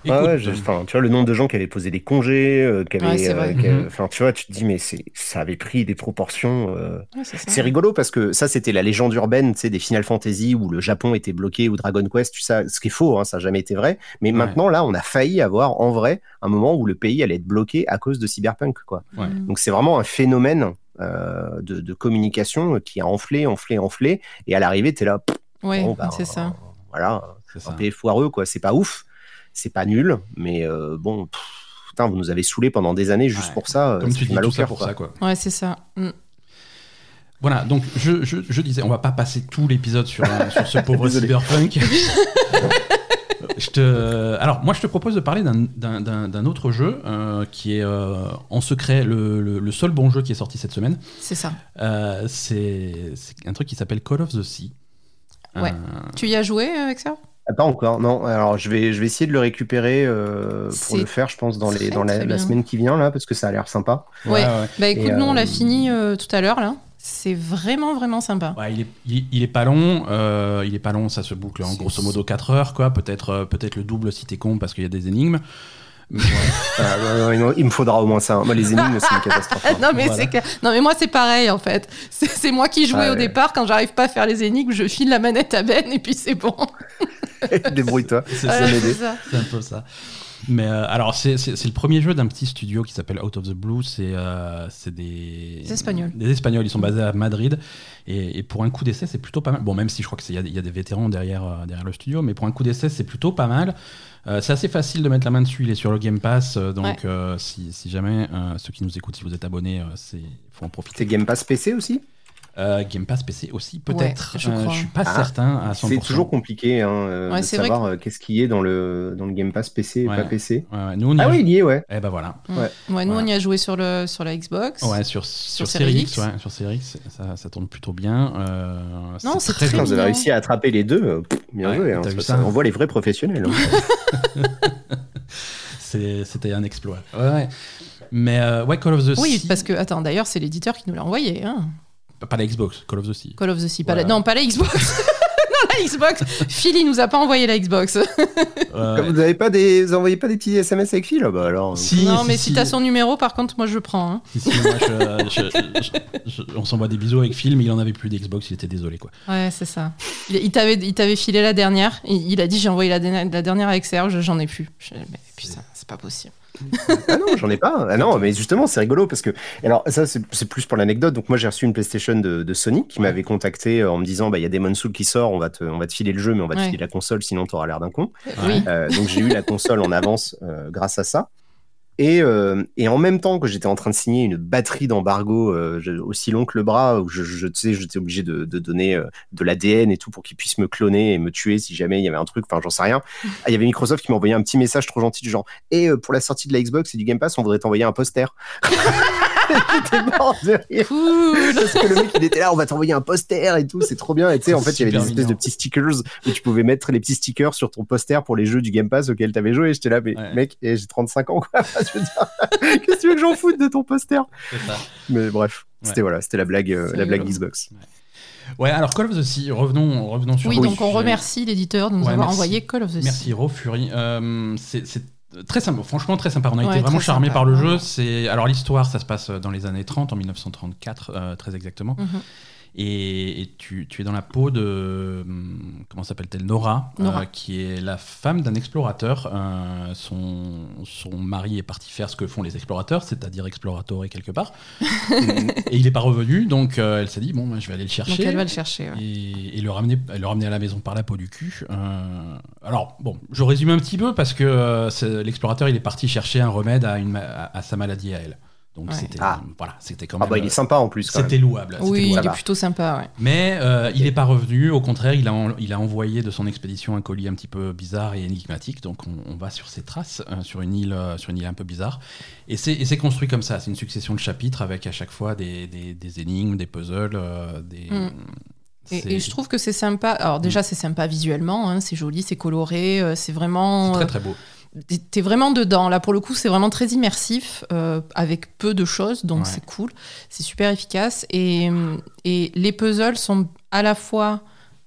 ouais, euh, tu vois, le nombre de gens qui avaient posé des congés, euh, qui avaient, euh, mhm. enfin, tu vois, tu te dis, mais ça avait pris des proportions. c'est rigolo parce que ça, c'était la légende urbaine, tu sais, des Final Fantasy où le Japon était bloqué ou Dragon Quest, tu sais, ce qui est faux, hein, ça n'a jamais été vrai. Mais maintenant, là, on a failli avoir en vrai un moment où le pays allait être bloqué à cause de Cyberpunk, quoi. Donc, c'est vraiment un phénomène de, communication qui a enflé, enflé, enflé. Et à l'arrivée, tu es là. Oui, bah, c'est ça. Voilà, un peu foireux, quoi. C'est pas ouf c'est pas nul, mais euh, bon, putain, vous nous avez saoulé pendant des années juste pour ça. Comme tu dis, mal tout ça pour ça, quoi. Ouais, c'est ça. Mm. Voilà, donc je, je, disais, on va pas passer tout l'épisode sur, euh, sur ce pauvre cyberpunk. je te... Alors, moi, je te propose de parler d'un autre jeu euh, qui est en secret le, le, seul bon jeu qui est sorti cette semaine. C'est ça. c'est un truc qui s'appelle Call of the Sea. Ouais. Tu y as joué avec ça? Ah, pas encore, non. Alors je vais, je vais essayer de le récupérer euh, pour le faire, je pense, dans, les, dans la, semaine qui vient, là, parce que ça a l'air sympa. Ouais, bah écoute, nous on l'a euh, fini euh, tout à l'heure, là. C'est vraiment, vraiment sympa. Ouais, il, est, il, est pas long, il est pas long, ça se boucle en grosso modo 4 heures, quoi. Peut-être peut-être le double si t'es con parce qu'il y a des énigmes. il me faudra au moins ça. Moi, les énigmes, c'est une catastrophe. Hein. non, mais non, mais moi, c'est pareil, en fait. C'est moi qui jouais au départ. Quand j'arrive pas à faire les énigmes, je file la manette à Ben et puis c'est bon. Débrouille-toi. C'est un peu ça. Mais euh, alors, c'est le premier jeu d'un petit studio qui s'appelle Out of the Blue. C'est euh, des, des Espagnols. Des Espagnols. Ils sont basés à Madrid. Et, pour un coup d'essai, c'est plutôt pas mal. Bon, même si je crois qu'il y, y, a des vétérans derrière, euh, derrière le studio, mais pour un coup d'essai, c'est plutôt pas mal. c'est assez facile de mettre la main dessus. Il est sur le Game Pass. donc, si, si, jamais ceux qui nous écoutent, si vous êtes abonnés, il faut en profiter. C'est Game Pass PC aussi? Euh, Game Pass PC aussi, peut-être. je, ne suis pas ah, certain à 100%. C'est toujours compliqué hein, euh, de savoir euh, qu'est-ce qui est dans le, dans le Game Pass PC et pas PC. Nous, ah oui, il y est, ouais. Eh ben voilà. Ouais. nous, on y a joué sur, le, sur la Xbox. Ouais, sur, sur, Series X. sur Series X, ça, ça, tourne plutôt bien. non, c'est très, bien. Vous avez réussi à attraper les deux. bien joué. Hein, on voit les vrais professionnels. Hein. C'était un exploit. Ouais, Mais ouais, Call of the Sea. Oui, parce que, attends, d'ailleurs, c'est l'éditeur qui nous l'a envoyé. Hein. Pas la Xbox, Call of the Sea. Call of the Sea, pas la... non, pas la Xbox. non, la Xbox. Phil, il nous a pas envoyé la Xbox. Vous n'avez pas des, vous envoyez pas des petits SMS avec Phil bah alors. non, mais si, tu as son numéro, par contre, moi je prends. Hein. on s'envoie des bisous avec Phil, mais il en avait plus d'Xbox, il était désolé quoi. Ouais, c'est ça. Il, t'avait, il t'avait filé la dernière. Il, a dit j'ai envoyé la, la dernière avec Serge, j'en ai plus. mais putain, c'est pas possible ah non, j'en ai pas. Ah non, mais justement, c'est rigolo parce que. Alors, ça, c'est plus pour l'anecdote. Donc, moi, j'ai reçu une PlayStation de, Sony qui m'avait contacté euh, en me disant bah, il y a Demon Soul qui sort, on va, te, on va te filer le jeu, mais on va te filer la console, sinon tu auras l'air d'un con. Euh, donc, j'ai eu la console en avance euh, grâce à ça. Et, euh, et, en même temps que j'étais en train de signer une batterie d'embargo euh, aussi long que le bras, où je, je sais, j'étais obligé de, de donner euh, de l'ADN et tout pour qu'ils puissent me cloner et me tuer si jamais il y avait un truc, enfin j'en sais rien. Ah, il y avait Microsoft qui m'a envoyé un petit message trop gentil du genre Et pour la sortie de la Xbox et du Game Pass, on voudrait t'envoyer un poster. J'étais mort de rire. Parce que le mec, il était là, on va t'envoyer un poster et tout, c'est trop bien. Et tu sais, en fait, il y avait des espèces de petits stickers où tu pouvais mettre les petits stickers sur ton poster pour les jeux du Game Pass auxquels t'avais joué. J'étais là, mais mec, eh, j'ai 35 ans, quoi. Qu'est-ce que tu veux que j'en foute de ton poster? Mais bref, c'était voilà, c'était la blague, euh, la blague Xbox. Ouais, alors Call of the Sea, revenons, revenons sur. Oui, donc on remercie l'éditeur de nous avoir envoyé Call of the Sea. Merci Raw Fury. Euh, c'est Très sympa, franchement très sympa. On a été vraiment charmé par le jeu. C'est alors l'histoire, ça se passe dans les années 30, en 1934 euh, très exactement. Mhm. Et, et tu, tu es dans la peau de. hum, Comment s'appelle-t-elle Nora, Nora. euh, qui est la femme d'un explorateur. Euh, son, son mari est parti faire ce que font les explorateurs, c'est-à-dire explorateur quelque part. et il n'est pas revenu, donc euh, elle s'est dit bon, ben, je vais aller le chercher. Donc elle va le chercher. ouais. Et, et le, ramener, le ramener à la maison par la peau du cul. Euh, alors, bon, je résume un petit peu parce que euh, l'explorateur, il est parti chercher un remède à, une, ma- à, à sa maladie à elle. Donc, Ouais. c'était Ah. voilà, c'était quand Ah même. bah il est sympa en plus. C'était louable. Oui, il est plutôt sympa. Ouais. Mais euh, il n'est pas revenu. Au contraire, il a, en- il a envoyé de son expédition un colis un petit peu bizarre et énigmatique. Donc, on, on va sur ses traces, euh, sur, une île, euh, sur une île un peu bizarre. Et c'est et c'est construit comme ça. C'est une succession de chapitres avec à chaque fois des, des- des énigmes, des puzzles. euh, des, Mm. Et, et je trouve que c'est sympa. Alors déjà, c'est sympa visuellement, hein, c'est joli, c'est coloré, euh, c'est vraiment. c'est très euh, très beau. T'es- vraiment dedans. Là, pour le coup, c'est vraiment très immersif, euh, avec peu de choses, donc Ouais. c'est cool. C'est super efficace. Et, et les puzzles sont à la fois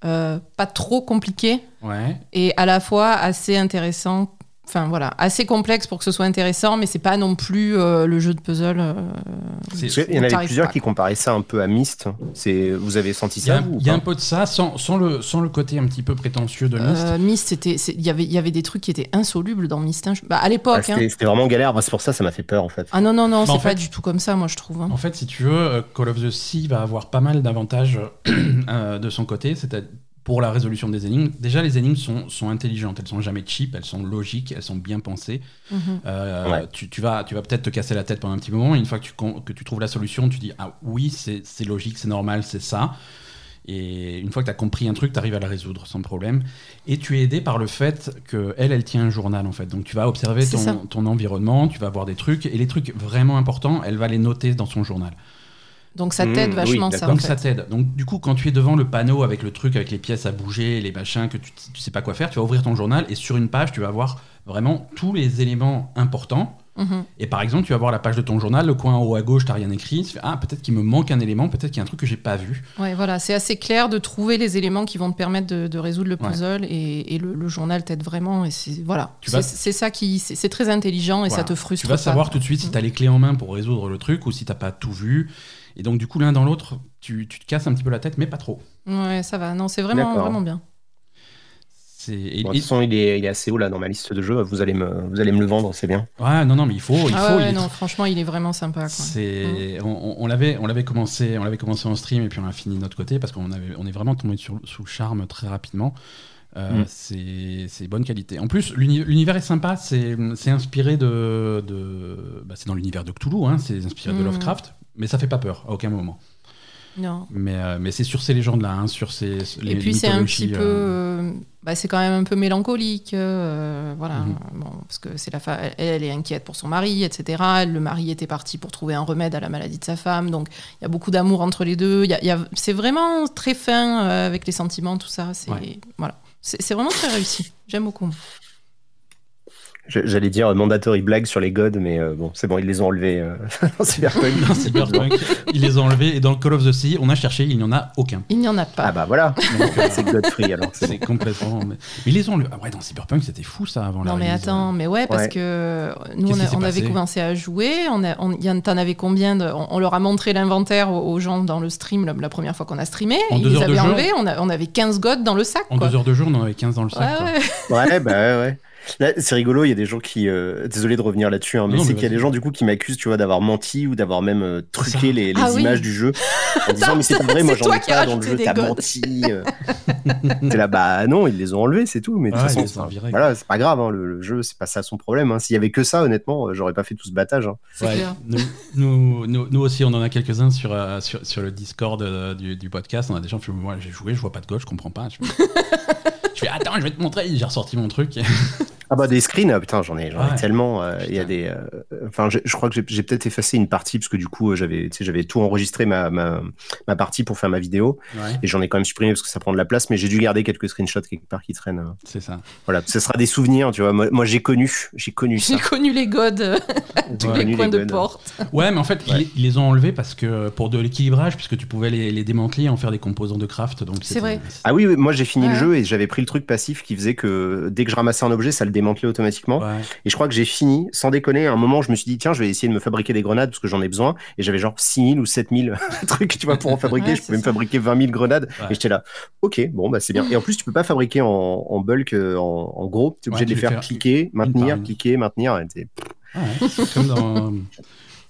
euh, pas trop compliqués Ouais. et à la fois assez intéressants. Enfin voilà, assez complexe pour que ce soit intéressant, mais c'est pas non plus euh, le jeu de puzzle. euh, qu'il y en avait plusieurs pas, qui comparaient ça un peu à Myst. C'est, vous avez senti Il ça il y a un peu de ça, sans, sans le, sans le côté un petit peu prétentieux de Myst. Euh, Myst, c'était, il y avait, il y avait des trucs qui étaient insolubles dans Myst. hein. Bah, à Ah, l'époque. hein. c'était, c'était vraiment galère. C'est pour ça, ça m'a fait peur en fait. Ah non non non, Bah, c'est en pas fait- du tout comme ça, moi je trouve. hein. En fait, si tu veux, Call of the Sea va avoir pas mal d'avantages euh, de son côté, c'est pour la résolution des énigmes. Déjà, les énigmes sont, sont intelligentes, elles sont jamais cheap, elles sont logiques, elles sont bien pensées. Mhm. Euh, Ouais. tu, tu vas, tu vas peut-être te casser la tête pendant un petit moment, et une fois que tu, que tu trouves la solution, tu dis Ah oui, c'est c'est logique, c'est normal, c'est ça. Et une fois que tu as compris un truc, tu arrives à la résoudre sans problème. Et tu es aidé par le fait que elle, elle tient un journal en fait. Donc tu vas observer ton, ton environnement, tu vas voir des trucs, et les trucs vraiment importants, elle va les noter dans son journal. Donc ça Mmh, t'aide vachement ça. en Donc fait. ça t'aide. Donc du coup, quand tu es devant le panneau avec le truc, avec les pièces à bouger, les machins, que tu, tu sais pas quoi faire, tu vas ouvrir ton journal et sur une page, tu vas voir vraiment tous les éléments importants. Mhm. Et par exemple, tu vas voir la page de ton journal, le coin en haut à gauche, t'as rien écrit. Tu fais, ah, peut-être qu'il me manque un élément, peut-être qu'il y a un truc que j'ai pas vu. Ouais, voilà, c'est assez clair de trouver les éléments qui vont te permettre de, de résoudre le Ouais. puzzle et, et le, le journal t'aide vraiment. Et c'est voilà, c'est ça qui, c'est c'est très intelligent et Voilà. ça te frustre. Tu vas pas. savoir tout de suite si Mm. tu as les clés en main pour résoudre le truc ou si t'as pas tout vu. Et donc, du coup, l'un dans l'autre, tu, tu te casses un petit peu la tête, mais pas trop. Ouais, ça va. Non, c'est vraiment vraiment bien. C'est et- Bon, de et- toute façon, il est, il est assez haut là dans ma liste de jeux. Vous allez me, vous allez me le vendre, c'est bien. ouais, non, non, mais il faut, il ah faut. ouais, il est non, franchement, il est vraiment sympa. Quoi. C'est, on, on- on l'avait, on l'avait commencé, on l'avait commencé en stream et puis on a fini de notre côté parce qu'on avait, on est vraiment tombé sur- sous le charme très rapidement. Euh, Mm. C'est, c'est bonne qualité. En plus, l'uni- l'univers est sympa. C'est, c'est inspiré de, de bah, c'est dans l'univers de Cthulhu. Hein, c'est inspiré de Mm. Lovecraft, mais ça fait pas peur à aucun moment. Non. Mais, euh, mais c'est sur ces légendes-là, hein, sur ces. les Et puis c'est un petit mythologies, peu, euh, euh, bah, c'est quand même un peu mélancolique, euh, voilà. Mhm. Bon, parce que c'est la fa- elle, elle est inquiète pour son mari, etc. Le mari était parti pour trouver un remède à la maladie de sa femme, donc il y a beaucoup d'amour entre les deux. Y a- il y a- c'est vraiment très fin euh, avec les sentiments, tout ça. C'est Ouais. voilà, c'est vraiment très réussi. J'aime beaucoup. J'allais dire euh, mandatory blague sur les gods, mais euh, bon, c'est bon, ils les ont enlevés euh, dans Cyberpunk. dans Cyberpunk. Ils les ont enlevés et dans le Call of the Sea, on a cherché, il n'y en a aucun. Il n'y en a pas. Ah bah voilà, euh, c'est Godfrey alors. c'est C'est complètement. Mais, mais ils les ont enlevés. Ah ouais, dans Cyberpunk, c'était fou ça avant la Non mais release. attends, mais ouais, parce Ouais. que nous Qu'est-ce on, a- avait commencé à jouer, on a, on, y en- t'en avais combien de- on, on leur a montré l'inventaire aux, aux gens dans le stream la, la première fois qu'on a streamé, En ils deux les heures de avaient jeu enlevés, on, a- on avait 15 godes dans le sac. En quoi. deux heures de jour, on en avait 15 dans le sac. Ouais, quoi. ouais. Ouais, bah ouais, c'est rigolo, il y a des gens qui. euh, désolé de revenir là-dessus, hein, mais Non, c'est qu'il y a des gens du coup qui m'accusent, tu vois, d'avoir menti ou d'avoir même euh, truqué les, les Ah oui. images du jeu en disant mais c'est pas vrai, moi j'en ai pas dans le jeu, t'as menti. euh. T'es là, bah non, ils les ont enlevés, c'est tout. Mais de toute façon, voilà, c'est pas grave, hein, le, le jeu, c'est pas ça son problème. hein. S'il y avait que ça, honnêtement, j'aurais pas fait tout ce battage. C'est Ouais, clair. nous, nous, nous- nous aussi, on en a quelques-uns sur, euh, sur, sur le Discord du, du podcast. On a des gens qui Moi, j'ai joué, je vois pas de gauche, je comprends pas. Je je fais, Attends, je vais te montrer. J'ai ressorti mon truc. Ah bah des screens, ah, putain, j'en ai, j'en ai Ouais. tellement. euh, Il y a des, euh, enfin, je, je crois que j'ai- peut-être effacé une partie parce que du coup, euh, j'avais, tu sais, j'avais tout enregistré ma, ma, ma partie pour faire ma vidéo Ouais, et j'en ai quand même supprimé parce que ça prend de la place, mais j'ai dû garder quelques screenshots quelque part qui traînent. euh. c'est ça. Voilà, ce sera des souvenirs, tu vois. Moi, moi, j'ai connu, j'ai connu ça. J'ai connu les godes J'ai Ouais. les coins de porte. Ouais, mais en fait, Ouais. ils, ils les ont enlevés parce que pour de l'équilibrage, puisque tu pouvais les, les démanteler et en faire des composants de craft. Donc C'est vrai. Ah oui, oui, moi j'ai fini Ouais. le jeu et j'avais pris le truc passif qui faisait que dès que je ramassais un objet, ça le démantelé automatiquement. Et je crois que j'ai fini, sans déconner, à un moment, je me suis dit, tiens, je vais essayer de me fabriquer des grenades parce que j'en ai besoin. Et j'avais genre 6000 ou 7000 trucs, tu vois, pour en fabriquer. je pouvais me fabriquer 20 000 grenades. Et j'étais là, ok, bon, bah c'est bien. Et en plus, tu peux pas fabriquer en, bulk, euh, en, gros. Tu es obligé de les faire, cliquer, maintenir, cliquer, maintenir. comme, dans,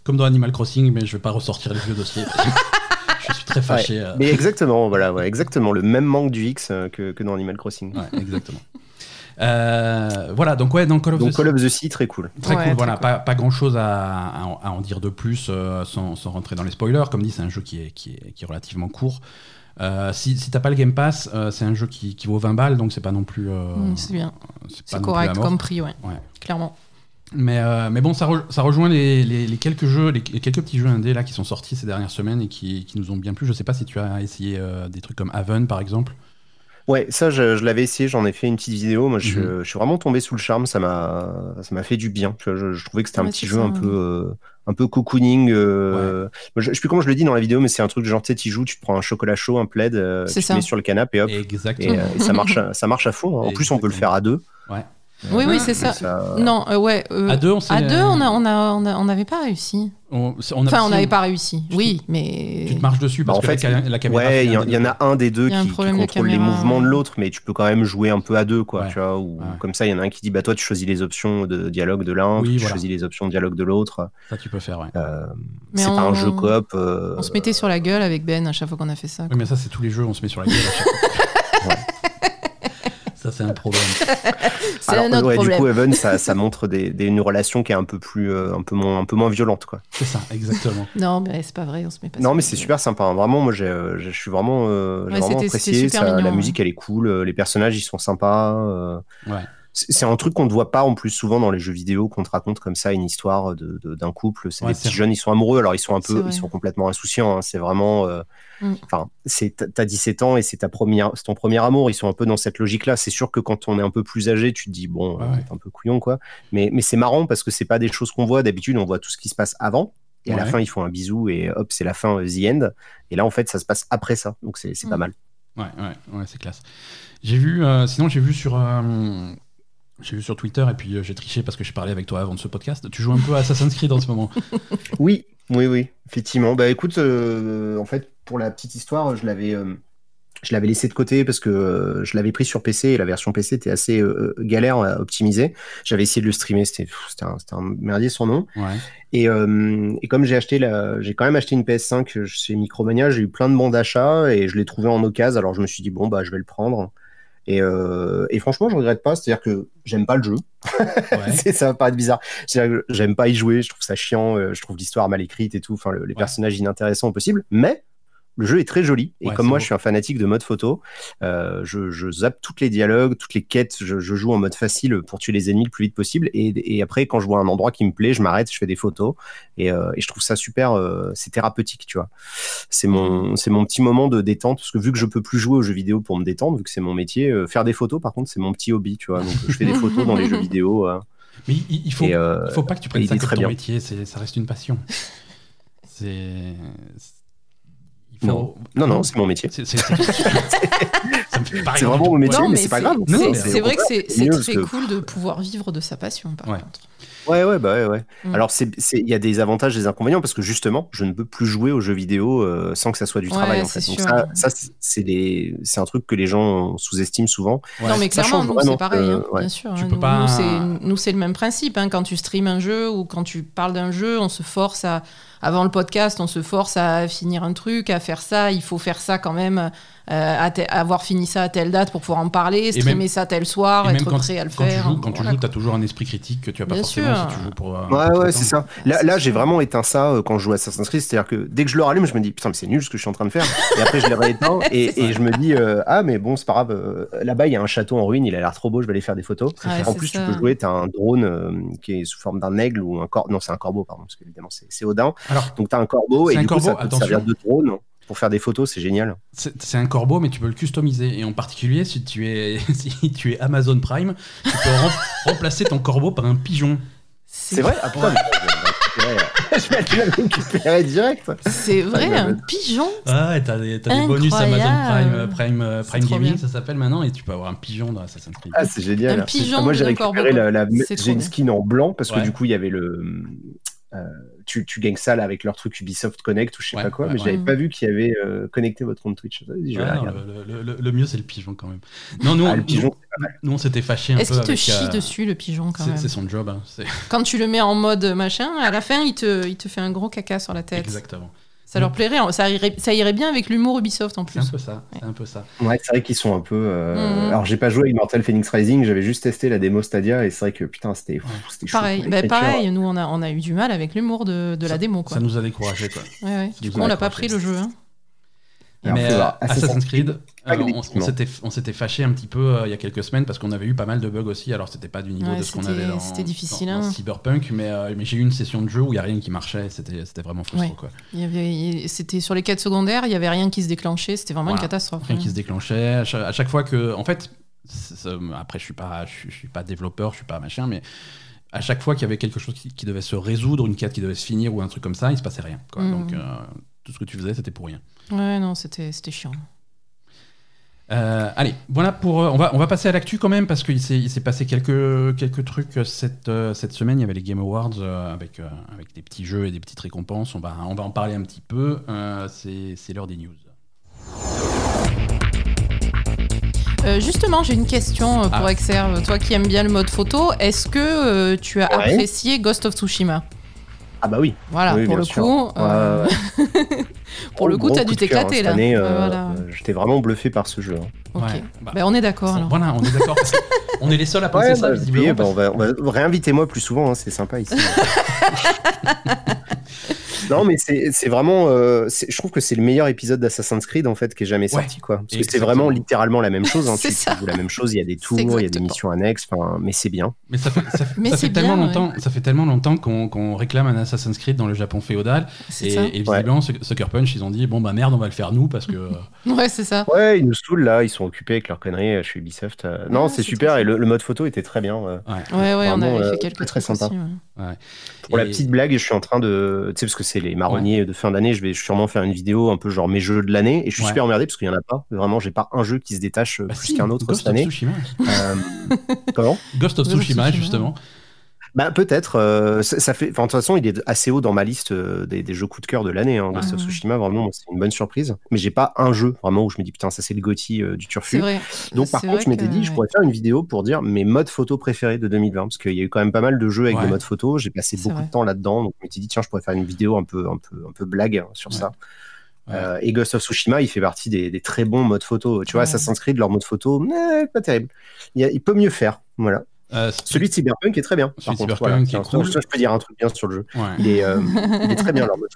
comme dans Animal Crossing, mais je vais pas ressortir les vieux dossiers. je suis très fâché. Euh. Mais exactement, voilà, ouais, exactement. Le même manque du X euh, que, que dans Animal Crossing. exactement. Euh, voilà, donc ouais, dans Call of donc the Call of the Sea, très cool. Très cool, voilà, Pas, pas, grand chose à, à, en dire de plus sans, sans, rentrer dans les spoilers. Comme dit, c'est un jeu qui est, qui est, qui est relativement court. si, si t'as pas le Game Pass, c'est un jeu qui, qui, vaut 20 balles, donc c'est pas non plus. Mm, c'est bien. C'est correct comme prix, ouais. ouais. Clairement. Mais, euh, mais bon, ça, ça rejoint les, les, quelques jeux, les, quelques petits jeux indés là qui sont sortis ces dernières semaines et qui, qui nous ont bien plu. Je sais pas si tu as essayé euh, des trucs comme Haven par exemple. Ouais, ça je, je l'avais essayé, j'en ai fait une petite vidéo. Moi, je, mhm. je, suis vraiment tombé sous le charme. Ça m'a, ça m'a fait du bien. Je, je trouvais que c'était un petit jeu un peu, euh, un peu cocooning. je, sais plus comment je le dis dans la vidéo, mais c'est un truc genre tu sais, joues, tu te prends un chocolat chaud, un plaid, tu te mets sur le canapé et hop. Exactement. Et, ça marche, ça marche à fond. Hein. En plus, on peut le faire à deux. Ouais. Oui, oui, c'est ça. Non, euh, ouais. Euh, à deux, on À deux, on n'avait on a, on avait pas réussi. On, enfin, on n'avait pas réussi. Oui, mais. Tu te marches dessus parce bah, en que fait, la, caméra. Ouais, il y, en a un des deux qui, contrôle les mouvements de l'autre, mais tu peux quand même jouer un peu à deux, quoi. Tu vois, ou comme ça, il y en a un qui dit bah toi, tu choisis les options de dialogue de l'un, tu choisis les options de dialogue de l'autre. Ça, tu peux faire, ouais. Euh, c'est pas un jeu coop. On se mettait sur la gueule avec Ben à chaque fois qu'on a fait ça. Oui, mais ça, c'est tous les jeux, on se met sur la gueule à chaque fois. C'est un problème. c'est un autre problème. Du coup, Evan, ça, ça montre des, des, une relation qui est un peu, plus, euh, un peu, moins, un peu moins violente. quoi. C'est ça, exactement. non, mais c'est pas vrai, on se met pas Non, mais c'est super sympa. Hein. Vraiment, moi, euh, je suis vraiment, euh, vraiment apprécié. Ça, la musique, elle est cool. Les personnages, ils sont sympas. ouais c'est un truc qu'on ne voit pas en plus souvent dans les jeux vidéo qu'on te raconte comme ça une histoire d'un de, couple c'est des petits jeunes ils sont amoureux alors ils sont un peu ils sont complètement insouciants hein. c'est vraiment Mm. Enfin, c'est t'as 17 ans et c'est ta première, ton premier amour. Ils sont un peu dans cette logique-là. C'est sûr que quand on est un peu plus âgé, tu te dis bon, c'est un peu couillon quoi. Mais mais c'est marrant parce que c'est pas des choses qu'on voit. D'habitude, on voit tout ce qui se passe avant. Et à la fin, ils font un bisou et hop, c'est la fin, euh, the end. Et là, en fait, ça se passe après ça. Donc c'est pas mm. mal. Ouais, ouais, ouais, c'est classe. J'ai vu, euh, sinon j'ai vu sur, euh, j'ai vu sur Twitter et puis j'ai triché parce que j'ai parlé avec toi avant de ce podcast. Tu joues un peu à Assassin's Creed en ce moment. oui, oui, oui, effectivement. Bah écoute, en fait, pour la petite histoire, je l'avais euh, je l'avais laissé de côté parce que euh, je l'avais pris sur PC et la version PC était assez euh, galère à optimiser. J'avais essayé de le streamer, c'était un, un, merdier son nom. Et, et, comme j'ai acheté j'ai quand même acheté une PS5 chez Micromania, j'ai eu plein de bons d'achat et je l'ai trouvé en occasion. Alors je me suis dit bon bah je vais le prendre. Et, et franchement, je regrette pas. C'est-à-dire que j'aime pas le jeu. ça va paraître bizarre. J'aime pas y jouer. Je trouve ça chiant. Je trouve l'histoire mal écrite et tout. Enfin, les personnages inintéressants au possible. Mais le jeu est très joli. Et comme moi, je suis un fanatique de mode photo, euh, je, zappe toutes les dialogues, toutes les quêtes. Je, joue en mode facile pour tuer les ennemis le plus vite possible. Et, après, quand je vois un endroit qui me plaît, je m'arrête, je fais des photos. Et, euh, je trouve ça super. Euh, c'est thérapeutique, tu vois. C'est mon, c'est mon petit moment de détente. Parce que vu que je peux plus jouer aux jeux vidéo pour me détendre, vu que c'est mon métier, faire des photos, par contre, c'est mon petit hobby, tu vois. Donc, je fais des photos dans les jeux vidéo. Mais il, faut, faut pas que tu prennes ça comme ton métier. Ça reste une passion. C'est non, non, c'est mon métier. C'est vraiment mon métier, mais, c'est pas grave. C'est vrai que c'est très cool de pouvoir vivre de sa passion, par contre. Ouais, ouais, bah ouais, ouais. Mm. Alors, il y a des avantages et des inconvénients parce que justement, je ne peux plus jouer aux jeux vidéo euh, sans que ça soit du travail en fait. Donc, ça, ça c'est un truc que les gens sous-estiment souvent. Non, mais clairement, nous, c'est pareil, hein, bien sûr. Hein. Nous, c'est le même principe. Hein. Quand tu streams un jeu ou quand tu parles d'un jeu, on se force à avant le podcast, on se force à finir un truc, à faire ça, il faut faire ça quand même, euh, avoir fini ça à telle date pour pouvoir en parler, streamer ça tel soir, être prêt à le faire. quand tu joues, tu as toujours un esprit critique que tu as pas forcément si tu joues pour. Euh, ouais, ouais, c'est ça. Là, là j'ai vraiment éteint ça euh, quand je joue à Assassin's Creed, c'est-à-dire que dès que je le rallume, je me dis putain, mais c'est nul ce que je suis en train de faire. Et après, je l'ai rééteint et, et je me dis ah, mais bon, c'est pas grave, là-bas, il y a un château en ruine, il a l'air trop beau, je vais aller faire des photos. en plus, tu peux jouer, tu as un drone qui est sous forme d'un aigle ou un corbeau. Non, c'est un corbeau, pardon, parce qu'évidemment, c'est Odin. Donc, tu as un corbeau et du coup, ça peut servir de drone pour faire des photos, c'est génial. C'est un corbeau, mais tu peux le customiser. Et en particulier, si tu es, si tu es Amazon Prime, tu peux remplacer ton corbeau par un pigeon. C'est vrai? Ah, je vais récupérer direct. C'est vrai, Ouais, un pigeon? Ah, t'as des, bonus Amazon. Prime, euh, Prime, Prime Gaming, ça s'appelle maintenant, et tu peux avoir un pigeon dans Assassin's Creed. Ah, c'est génial. Un pigeon Ah, Moi, j'ai récupéré la, j'ai une skin en blanc parce que du coup, il y avait le. Euh, tu, tu gagnes ça là avec leur truc Ubisoft Connect ou je sais Ouais, pas quoi, ouais, mais ouais. j'avais pas vu qu'il y avait euh, connecté votre compte Twitch. Je non, le, le- le- le mieux, c'est le pigeon quand même. Non, nous, Ah, on- le pigeon, nous, nous, on s'était fâché un Est-ce peu qu'il te chie euh, dessus, le pigeon, quand même C'est son job. hein, Quand tu le mets en mode machin, à la fin, il te, il te fait un gros caca sur la tête. Exactement. Ça leur plairait, ça irait, ça irait bien avec l'humour Ubisoft en C'est un plus. peu ça. C'est un peu ça. Ouais, c'est vrai qu'ils sont un peu. euh, Mhm. Alors, j'ai pas joué à Immortal Phoenix Rising, j'avais juste testé la démo Stadia et c'est vrai que putain, c'était fou, c'était chaud. Pareil, bah, pareil, nous on a, on a eu du mal avec l'humour de, de la démo. Quoi. Ça nous a découragé quoi. Ouais, ouais. Ça Du coup, on l'a pas pris le jeu. hein. Mais euh, Assassin's Creed, euh, on, s'était on s'était fâché un petit peu euh, il y a quelques semaines parce qu'on avait eu pas mal de bugs aussi. Alors c'était pas du niveau Ouais, de ce qu'on avait dans, c'était difficile, dans- dans hein. Cyberpunk, mais, euh, mais j'ai eu une session de jeu où il y a rien qui marchait. C'était c'était vraiment frustrant Ouais. quoi. Il y avait, il- c'était sur les quêtes secondaires, il y avait rien qui se déclenchait, c'était vraiment Voilà. une catastrophe. Rien hein. qui se déclenchait. À chaque, à chaque fois que, en fait, après je suis pas, je suis, je suis pas développeur, je suis pas machin, mais à chaque fois qu'il y avait quelque chose qui, qui devait se résoudre, une quête qui devait se finir ou un truc comme ça, il se passait rien. quoi. Mhm. Donc euh, tout ce que tu faisais, c'était pour rien. Ouais, non, c'était, c'était chiant. Euh, allez, voilà pour. euh, on, va, on va passer à l'actu quand même parce qu'il s'est, il s'est passé quelques, quelques trucs euh, cette, cette semaine. Il y avait les Game Awards euh, avec, euh, avec des petits jeux et des petites récompenses. On va, on va en parler un petit peu. Euh, c'est, c'est l'heure des news. Euh, justement, j'ai une question pour Ah. Exerve. Toi qui aimes bien le mode photo, est-ce que euh, tu as Ouais. apprécié Ghost of Tsushima? Ah bah oui. Voilà, Oui, pour le sûr. coup. Ouais, ouais. Pour le coup, t'as dû hein, t'éclater, cette là. année, euh, voilà. J'étais vraiment bluffé par ce jeu. hein. Ok. Ouais, bah, Ben, on est d'accord. alors. Voilà, on est d'accord. on est les seuls à penser Ouais, ça, bah, visiblement. oui, bah, parce- on va, on va- réinvitez-moi plus souvent, hein, c'est sympa ici. non, mais c'est vraiment. euh, je trouve que c'est le meilleur épisode d'Assassin's Creed en fait qui est jamais sorti, quoi. Parce que c'est vraiment littéralement la même chose. Hein. Tu, ça. la même chose, il y a des tours, il y a des missions annexes, enfin, mais c'est bien. Mais ça fait, ça, Mais ça c'est fait tellement longtemps, ça fait tellement longtemps qu'on réclame un Assassin's Creed dans le Japon féodal. Et, et visiblement, Sucker Punch, ils ont dit bon bah merde, on va le faire nous parce que. euh, Ouais, c'est ça. Ouais, ils nous saoulent là, ils sont occupés avec leurs conneries euh, chez Ubisoft. euh. Non, Ouais, c'est super et le, le mode photo était très bien. euh. ouais. Ouais, ouais, on avait fait quelques très, sympa. ouais. Pour la Et- petite blague, je suis en train de. Tu sais, parce que c'est les marronniers de fin d'année, je vais sûrement faire une vidéo un peu genre mes jeux de l'année. Et je suis Ouais. super emmerdé parce qu'il n'y en a pas. Vraiment, j'ai pas un jeu qui se détache Bah plus si, qu'un autre Ghost cette of année. Tsushima. Euh, Comment? Ghost of Tsushima. justement. Bah peut-être. euh, ça, ça fait. enfin, De toute façon, il est assez haut dans ma liste euh, des, des jeux coup de cœur de l'année. Hein, Ghost of Ouais. Tsushima, vraiment, c'est une bonne surprise. Mais j'ai pas un jeu vraiment où je me dis putain, ça c'est le Gotti euh, du turfu. vrai. Donc par contre, je m'étais que- dit, je pourrais faire une vidéo pour dire mes modes photo préférés de 2020, parce qu'il y a eu quand même pas mal de jeux avec Ouais. des modes photo. J'ai passé beaucoup vrai. de temps là-dedans, donc je m'étais dit tiens, je pourrais faire une vidéo un peu, un peu, un peu blague hein, sur Ouais. ça. Ouais. Euh, et Ghost of Tsushima, il fait partie des, des très bons modes photo. Tu vois, Ouais. Assassin's Creed, leur mode photo, eh, pas terrible. Il, y a- il peut mieux faire. Voilà. Euh, Celui de Cyberpunk est très bien. Celui Par de contre, Cyberpunk voilà. est Tiens, cool. ça, je peux dire un truc bien sur le jeu. ouais. Il est, euh, il est très bien leur mode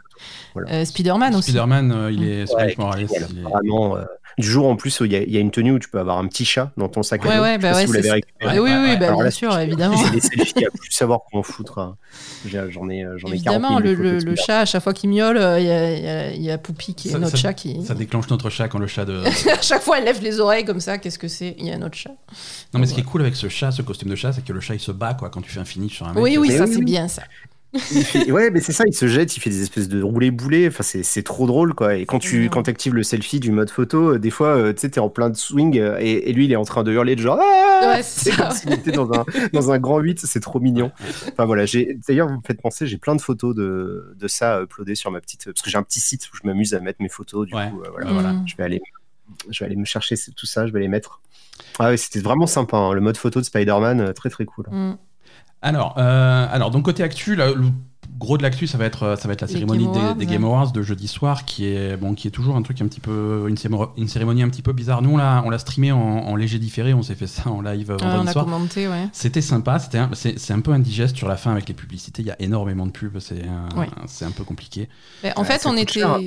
photo. Euh, Spider-Man aussi. Spider-Man, euh, il est. Ouais, Miles Morales, génial. il est- Vraiment, euh, du jour en plus, où il y, a, il y a une tenue où tu peux avoir un petit chat dans ton sac à Ouais, dos. ouais, bah si vous l'avez récupéré. Ah oui, oui, bah, Alors bien là, sûr, évidemment. C'est des selfies à plus savoir comment foutre. hein. J'ai- J'en ai, euh, j'en ai 40 Évidemment, 000 le, le- le chat, à chaque fois qu'il miaule, euh, il y, a, il y a- y a Poupy qui est Ça- notre ça- chat qui. Ça déclenche notre chat quand le chat de. à chaque fois, elle lève les oreilles comme ça. Qu'est-ce que c'est? Il y a notre chat. Non, mais ce qui est cool avec ce chat, ce costume de chat, c'est que le chat il se bat quoi quand tu fais un finish sur un mec. Oui, oui, Mais ça oui, c'est oui. bien ça. Fait- ouais, mais c'est ça, il se jette, il fait des espèces de roulés boulés. Enfin, c'est c'est trop drôle, quoi. Et quand tu quand actives le selfie du mode photo, euh, des fois, euh, tu sais, t'es en plein de swing euh, et, et lui, il est en train de hurler de genre. Ah Ouais, c'est comme s'il était dans un, dans un grand 8, c'est trop mignon. Enfin voilà, d'ailleurs, vous me faites penser, j'ai plein de photos de, de ça uploadées sur ma petite. Parce que j'ai un petit site où je m'amuse à mettre mes photos, du Ouais. coup, euh, voilà. Voilà. Je vais aller, je vais aller me chercher tout ça, je vais les mettre. Ah ouais, c'était vraiment sympa, hein, le mode photo de Spider-Man, très très cool. Mm. Alors, euh, alors donc côté actu, là, gros de l'actu, ça va être ça va être la Les cérémonie Game des, Awards, des ouais. Game Awards de jeudi soir, qui est bon, qui est toujours un truc un petit peu une, cémo- une cérémonie un petit peu bizarre. Nous, on l'a on l'a streamé en, en léger différé, on s'est fait ça en live euh, Ouais, on vendredi a soir. commenté, ouais. C'était sympa, c'était c'est un peu indigeste sur la fin avec les publicités. Il y a énormément de pubs, c'est Ouais. c'est un peu compliqué. Mais en Ouais, fait, ça on coûte était. cher hein.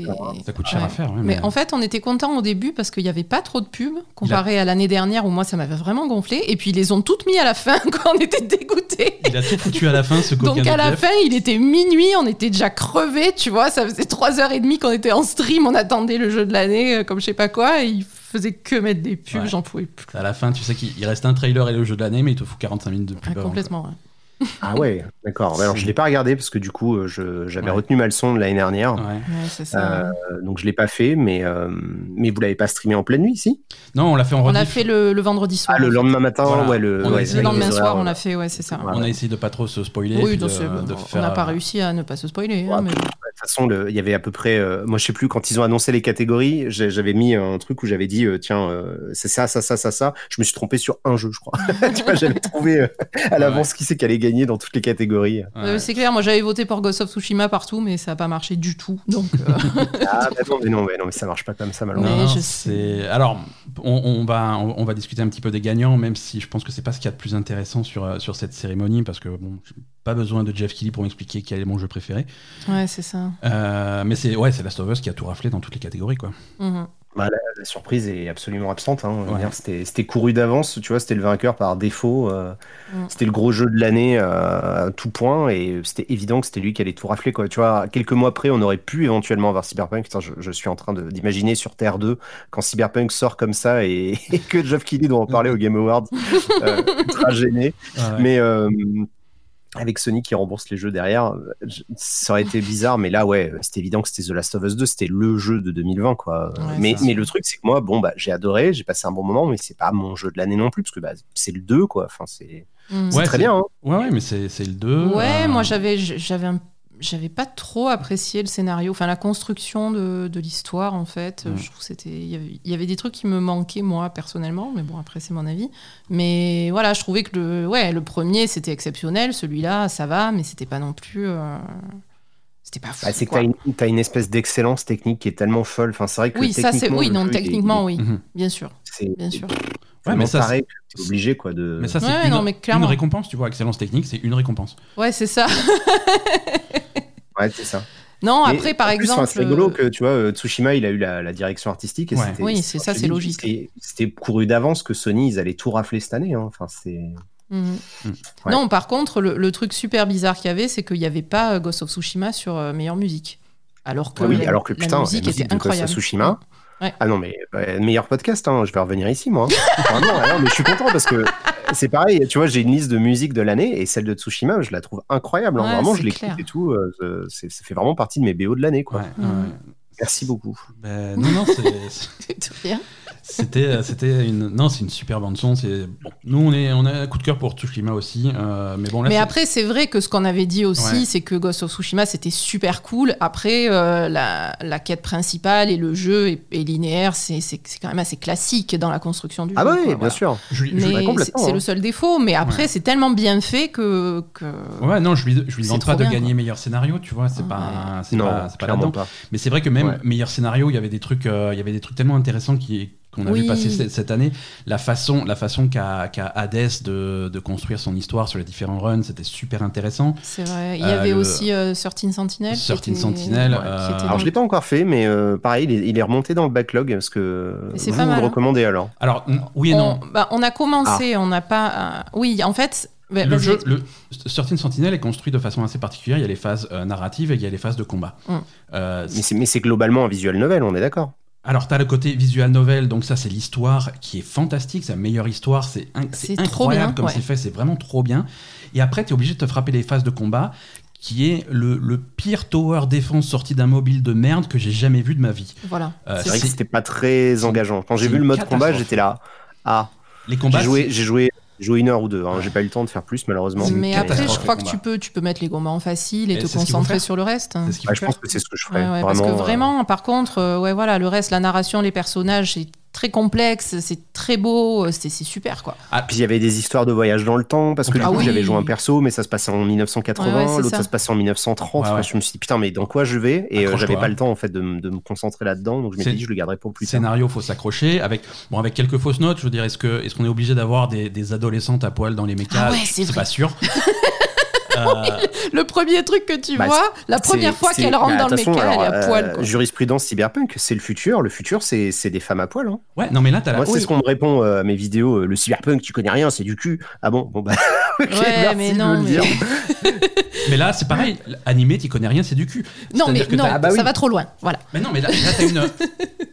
Ça coûte cher Ouais. à faire. ouais, Mais en fait, on était content au début parce qu'il n'y avait pas trop de pubs comparé à l'année dernière où moi ça m'avait vraiment gonflé. Et puis ils les ont toutes mis à la fin quand on était dégoûtés. il a tout foutu à la fin, ce Donc à la fin, il était minuit, on était déjà crevés, tu vois. Ça faisait 3h30 qu'on était en stream, on attendait le jeu de l'année, euh, comme je sais pas quoi, et il faisait que mettre des pubs, Ouais. j'en pouvais plus. À la fin, tu sais qu'il il reste un trailer et le jeu de l'année, mais il te fout 45 minutes de pub. Ah, avant, complètement. ouais. Ah ouais, d'accord. Alors je l'ai pas regardé parce que du coup, euh, je- j'avais Ouais. retenu ma leçon de l'année dernière. Ouais. Ouais, c'est ça. Euh, donc je l'ai pas fait, mais euh, mais vous l'avez pas streamé en pleine nuit, si? Non, on l'a fait en on l'a rediff. fait le, le vendredi soir. Ah, le lendemain matin, Voilà. ouais, le, On a Le lendemain soir, on l'a fait, ouais, c'est ça. Voilà. On a essayé de pas trop se spoiler. Oui, de- de on n'a pas réussi à ne pas se spoiler. Ouais, hein, mais- façon, le- il y avait à peu près, euh, moi je sais plus, quand ils ont annoncé les catégories, j'avais mis un truc où j'avais dit, euh, tiens, euh, c'est ça, ça, ça, ça, ça. Je me suis trompé sur un jeu, je crois. tu vois, j'avais trouvé euh, à l'avance qui c'est qui allait gagner dans toutes les catégories. Ouais. Euh, c'est clair, moi j'avais voté pour Ghost of Tsushima partout, mais ça n'a pas marché du tout. Donc, euh, Ah, bah non, mais non, mais non, mais ça marche pas comme ça, malheureusement. Non, je Alors, on, on va, on, on va discuter un petit peu des gagnants, même si je pense que c'est pas ce qu'il y a de plus intéressant sur, sur cette cérémonie, parce que bon, pas besoin de Jeff Keighley pour m'expliquer quel est mon jeu préféré. ouais, c'est ça. Euh, mais c'est ouais, c'est Last of Us qui a tout raflé dans toutes les catégories, quoi. Mhm. Bah, la, la surprise est absolument absente. Hein. Ouais. C'était c'était couru d'avance, tu vois, c'était le vainqueur par défaut. euh, Mm. C'était le gros jeu de l'année euh, à tout point et c'était évident que c'était lui qui allait tout rafler. Quoi. Tu vois, quelques mois après, on aurait pu éventuellement avoir Cyberpunk. Putain, je, je suis en train de- d'imaginer sur Terre 2 quand Cyberpunk sort comme ça et, et que Geoff Keighley doit en parler au Game Awards, euh, ultra gêné. Mais euh, avec Sony qui rembourse les jeux derrière, euh, ça aurait été bizarre, mais là, ouais, c'était évident que c'était The Last of Us 2, c'était le jeu de 2020, quoi. Ouais, mais, le truc, c'est que moi, bon, bah, j'ai adoré, j'ai passé un bon moment, mais c'est pas mon jeu de l'année non plus, parce que bah, c'est le 2, quoi. Enfin, c'est Ouais, très bien. Hein. Ouais, ouais, mais c'est c'est le 2. Ouais, euh, moi j'avais j'avais un- j'avais pas trop apprécié le scénario, enfin la construction de, de l'histoire en fait. Mm. Je trouve que c'était il y avait- il y avait des trucs qui me manquaient moi personnellement, mais bon après c'est mon avis. Mais voilà, je trouvais que le ouais le premier c'était exceptionnel, celui-là ça va, mais c'était pas non plus euh, c'était pas fou. Bah, c'est que quoi. t'as une, t'as une espèce d'excellence technique qui est tellement folle. Enfin, c'est vrai que Oui, ça c'est techniquement, oui non techniquement est- oui, Mhm. bien sûr, C'est bien sûr. Ouais, mais ça, que t'es obligé, quoi, de. Mais ça, c'est Ouais, une, non, mais une récompense, tu vois. Excellence technique, c'est une récompense. Ouais c'est ça. Ouais, c'est ça. Non Mais après par plus, exemple. c'est rigolo euh, que tu vois, euh, Tsushima, il a eu la, la direction artistique. Et Ouais. c'était- Oui, c'est ça, c'est logique. C'était c'était couru d'avance que Sony, ils allaient tout rafler cette année. hein. Enfin, c'est. Mhm. Ouais. Non, par contre, le, le truc super bizarre qu'il y avait, c'est qu'il n'y avait pas Ghost of Tsushima sur euh, meilleure musique. Alors que, oui, la, alors que la putain, musique la musique était de Ghost of incroyable. Tsushima. Ouais. Ah non, mais bah, meilleur podcast, hein, je vais revenir ici, moi. Enfin, non, alors, mais je suis content parce que c'est pareil, tu vois, j'ai une liste de musique de l'année et celle de Tsushima, je la trouve incroyable. hein. Ouais, vraiment, je l'écoute et tout. euh, c'est- ça fait vraiment partie de mes BO de l'année, quoi. Ouais, ouais. Merci beaucoup. Ben, non, non, c'est- C'est rien. C'était, euh, c'était une, non, c'est une super bande son. C'est bon. Nous, on est, on a un coup de cœur pour Tsushima aussi, euh, mais bon là. Mais après, c'est vrai que ce qu'on avait dit aussi, Ouais. c'est que Ghost of Tsushima, c'était super cool. Après, euh, la, la quête principale et le jeu est, est linéaire, c'est c'est- c'est quand même assez classique dans la construction du Ah jeu. bah quoi, oui, bien voilà. sûr. je lui- je- c'est complètement, c'est hein. le seul défaut. Mais après, Ouais. c'est tellement bien fait que. que... Ouais, non, je lui, je lui demande pas de bien, gagner quoi. meilleur scénario, tu vois, c'est Ouais. pas, c'est Non, pas, c'est pas pas. Mais c'est vrai que même Ouais. meilleur scénario, il y avait des trucs, euh, il y avait des trucs tellement intéressants qui qu'on a Oui. vu passer cette, cette année. La façon, la façon qu'a qu'a Hades de, de construire son histoire sur les différents runs, c'était super intéressant. C'est vrai. Il y Euh, avait le- aussi euh, 13 Sentinel. 13 était- Sentinel, euh, Alors, dans je l'ai pas encore fait, mais euh, pareil, il est, il est remonté dans le backlog parce que vous, pas vous le hein. recommandez alors. Alors oui et non. On, bah, on a commencé, on n'a pas. euh, Oui, en fait. bah, Le jeu, le Certain Sentinel est construit de façon assez particulière. Il y a les phases euh, narratives et il y a les phases de combat. Mm. Euh, Mais c'est, mais c'est globalement un visual novel, on est d'accord. Alors, tu as le côté visual novel, donc ça, c'est l'histoire qui est fantastique, c'est la meilleure histoire, c'est trop incroyable bien, comme ouais. c'est fait, c'est vraiment trop bien. Et après, tu es obligé de te frapper les phases de combat, qui est le, le pire tower défense sorti d'un mobile de merde que j'ai jamais vu de ma vie. Voilà. Euh, C'est vrai que c'était pas très engageant. Quand j'ai vu le mode combat, j'étais là. Ah, les combats, j'ai joué, j'ai joué une heure ou deux. hein. J'ai pas eu le temps de faire plus, malheureusement. Mais après, je crois que tu peux, tu peux mettre les combats en facile et, Et te concentrer sur le reste. c'est ce qu'il Ouais, faut je pense que c'est ce que je ferais. Ouais, ouais, vraiment, parce que euh, vraiment, par contre, euh, ouais, voilà, le reste, la narration, les personnages, c'est très complexe, c'est très beau, c'est c'est super, quoi. Puis il y avait des histoires de voyage dans le temps, parce que du Ah coup oui. j'avais joué un perso, mais ça se passait en 1980, Ouais, ouais, c'est l'autre ça. se passait en 1930. Ouais, ouais. Je me suis dit putain, mais dans quoi je vais? Et euh, j'avais pas le temps en fait de, de me concentrer là-dedans, donc je m'étais dit je le garderai pour plus tard. Scénario, faut s'accrocher avec bon avec quelques fausses notes. Je veux dire, est-ce que est-ce qu'on est obligé d'avoir des, des adolescentes à poil dans les mécas? Ah ouais, c'est vrai. pas sûr. Euh, Le premier truc que tu Bah, vois, la première fois qu'elle rentre bah, dans le façon, méca, elle est à poil, euh, quoi. Jurisprudence cyberpunk, c'est le futur. Le futur, c'est c'est des femmes à poil. hein. ouais, non mais là t'as la Moi, c'est ce qu'on me répond euh, à mes vidéos. Le cyberpunk, tu connais rien, c'est du cul. Ah bon Bon bah. ok, Ouais, merci mais de non, me mais- dire. Mais là, c'est pareil. Animé, t'y connais rien, c'est du cul. Non, mais non, Ah bah ça va trop loin. Voilà. Mais non, mais là, là, t'as une.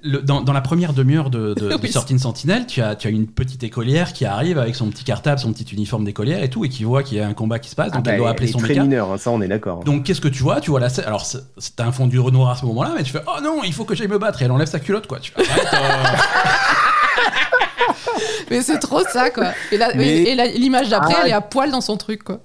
le- dans, dans la première demi-heure de, de, Oui. Sortie de Sentinelle, tu as, tu as une petite écolière qui arrive avec son petit cartable, son petit uniforme d'écolière et tout, et qui voit qu'il y a un combat qui se passe, donc Ah elle bah, doit appeler son très méca. mineur, hein, ça on est d'accord. Donc qu'est-ce que tu vois? Tu vois la scène. Alors c'est- c'est un fond du Renoir à ce moment-là, mais tu fais oh non, il faut que j'aille me battre. Et elle enlève sa culotte quoi. Tu fais, arrête, euh, Mais c'est trop ça, quoi. Et l'image d'après, Ah. elle est à poil dans son truc, quoi.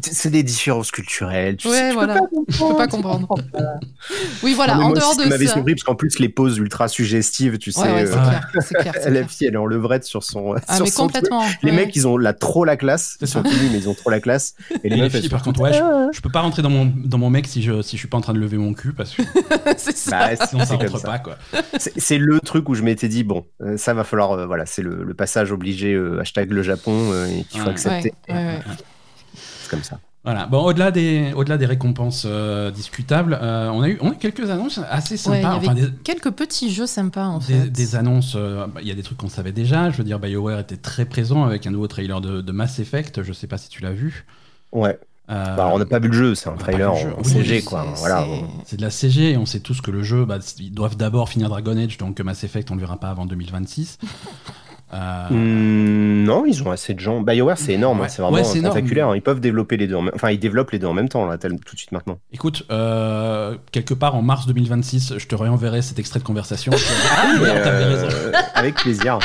C'est des différences culturelles. Tu Ouais, sais, tu voilà. peux pas Je peux pas comprendre. Oui, voilà, Non, en moi dehors aussi, ça de m'avait ça. surpris parce qu'en plus les poses ultra suggestives, tu sais, Ouais, ouais, c'est euh, clair, c'est clair. c'est la clair. fille elle est en levrette sur son. Ah, sur mais son truc. complètement. Les ouais. mecs ils ont la trop la classe. C'est Ils sont timide mais ils ont trop la classe. Et Et les les meufs elles filles, par contre, ouais, je, je peux pas rentrer dans mon, dans mon mec si je, si je suis pas en train de lever mon cul parce que c'est ça. Bah, c'est- sinon ça rentre pas quoi. C'est c'est le truc où je m'étais dit bon, euh, ça va falloir, euh, voilà, c'est le, passage obligé euh, hashtag le Japon et qu'il faut Ouais. accepter. Ouais, ouais, ouais. C'est comme ça. Voilà. Bon, au-delà des, au-delà des récompenses euh, discutables, euh, on a eu, on a eu quelques annonces assez Ouais, il y sympas. avait enfin, des, quelques petits jeux sympas, en des, fait. des annonces. euh, bah, Il y a des trucs qu'on savait déjà. Je veux dire, BioWare était très présent avec un nouveau trailer de, de Mass Effect. Je sais pas si tu l'as vu. Ouais. Euh, Bah, on n'a pas vu le jeu, c'est un trailer en. Oui, CG c'est- quoi. c'est- Voilà. C'est de la CG et on sait tous que le jeu, bah, ils doivent d'abord finir Dragon Age, donc Mass Effect, on le verra pas avant 2026. Euh, non, ils ont assez de gens. BioWare, c'est énorme, Ouais. hein, c'est vraiment Ouais, spectaculaire. hein. Ils peuvent développer les deux. En même... Enfin, ils développent les deux en même temps là, tel- tout de suite maintenant. Écoute, euh, quelque part en mars 2026, je te réenverrai cet extrait de conversation. ah, euh, avec plaisir.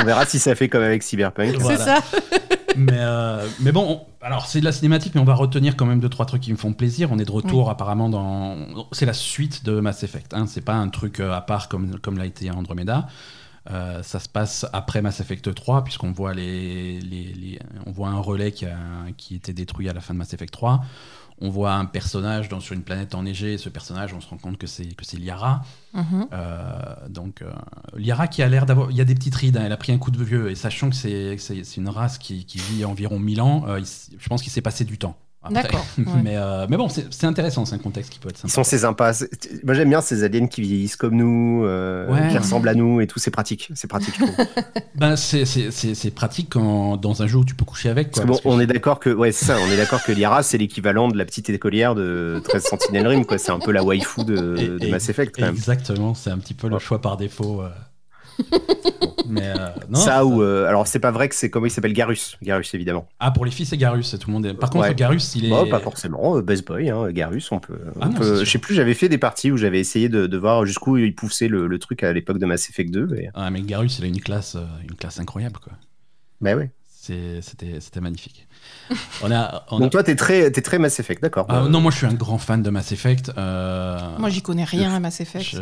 On verra si ça fait comme avec Cyberpunk. Voilà. C'est ça. mais, euh, mais bon, on- alors c'est de la cinématique, mais on va retenir quand même deux trois trucs qui me font plaisir. On est de retour apparemment dans, c'est la suite de Mass Effect. Hein. C'est pas un truc à part comme comme l'a été Andromeda. Euh, ça se passe après Mass Effect 3 puisqu'on voit les, les- les- on voit un relais qui a qui était détruit à la fin de Mass Effect 3. On voit un personnage dans, sur une planète enneigée. Et ce personnage, on se rend compte que c'est que c'est Liara. Mhm. Euh, donc, euh, Liara qui a l'air d'avoir. Il y a des petites rides, hein, elle a pris un coup de vieux. Et sachant que c'est une race qui, qui vit environ 1000 ans, euh, il je pense qu'il s'est passé du temps. D'accord, ouais. mais, euh, mais bon, c'est intéressant, c'est un contexte qui peut être Ils sympa. sont ces impasses. Moi, j'aime bien ces aliens qui vieillissent comme nous, euh, Ouais. qui ressemblent à nous et tout. C'est pratique. C'est pratique, je trouve. Ben, c'est- c'est c'est- c'est pratique quand, dans un jeu où tu peux coucher avec. Parce bon, que on est d'accord que, ouais, ça. On est d'accord que Lyra, c'est l'équivalent de la petite écolière de 13 Sentinel Rim, quoi. C'est un peu la waifu de, Et- de et- Mass Effect, quand même. Exactement, c'est un petit peu le choix par défaut. euh. mais euh, non, ça ou, euh, alors, c'est pas vrai que c'est comment il s'appelle Garus. Garus, évidemment. Ah, pour les filles, c'est Garus. c'est Tout le monde est... Par contre, Ouais. Garus, il est. Bon, pas forcément. euh, Best Boy, hein, Garus, on peut. Ah on non, peut- c'est sûr. je sais plus, j'avais fait des parties où j'avais essayé de, de voir jusqu'où il poussait le, le truc à l'époque de Mass Effect 2. Et... Ah, mais Garus, il a une classe, une classe incroyable. Quoi. Bah ouais. C'était c'était magnifique. On a, on a- Donc toi, t'es très, t'es très Mass Effect, d'accord. Ah, Bah, non, moi je suis un grand fan de Mass Effect. euh, Moi, j'y connais rien à Mass Effect. je-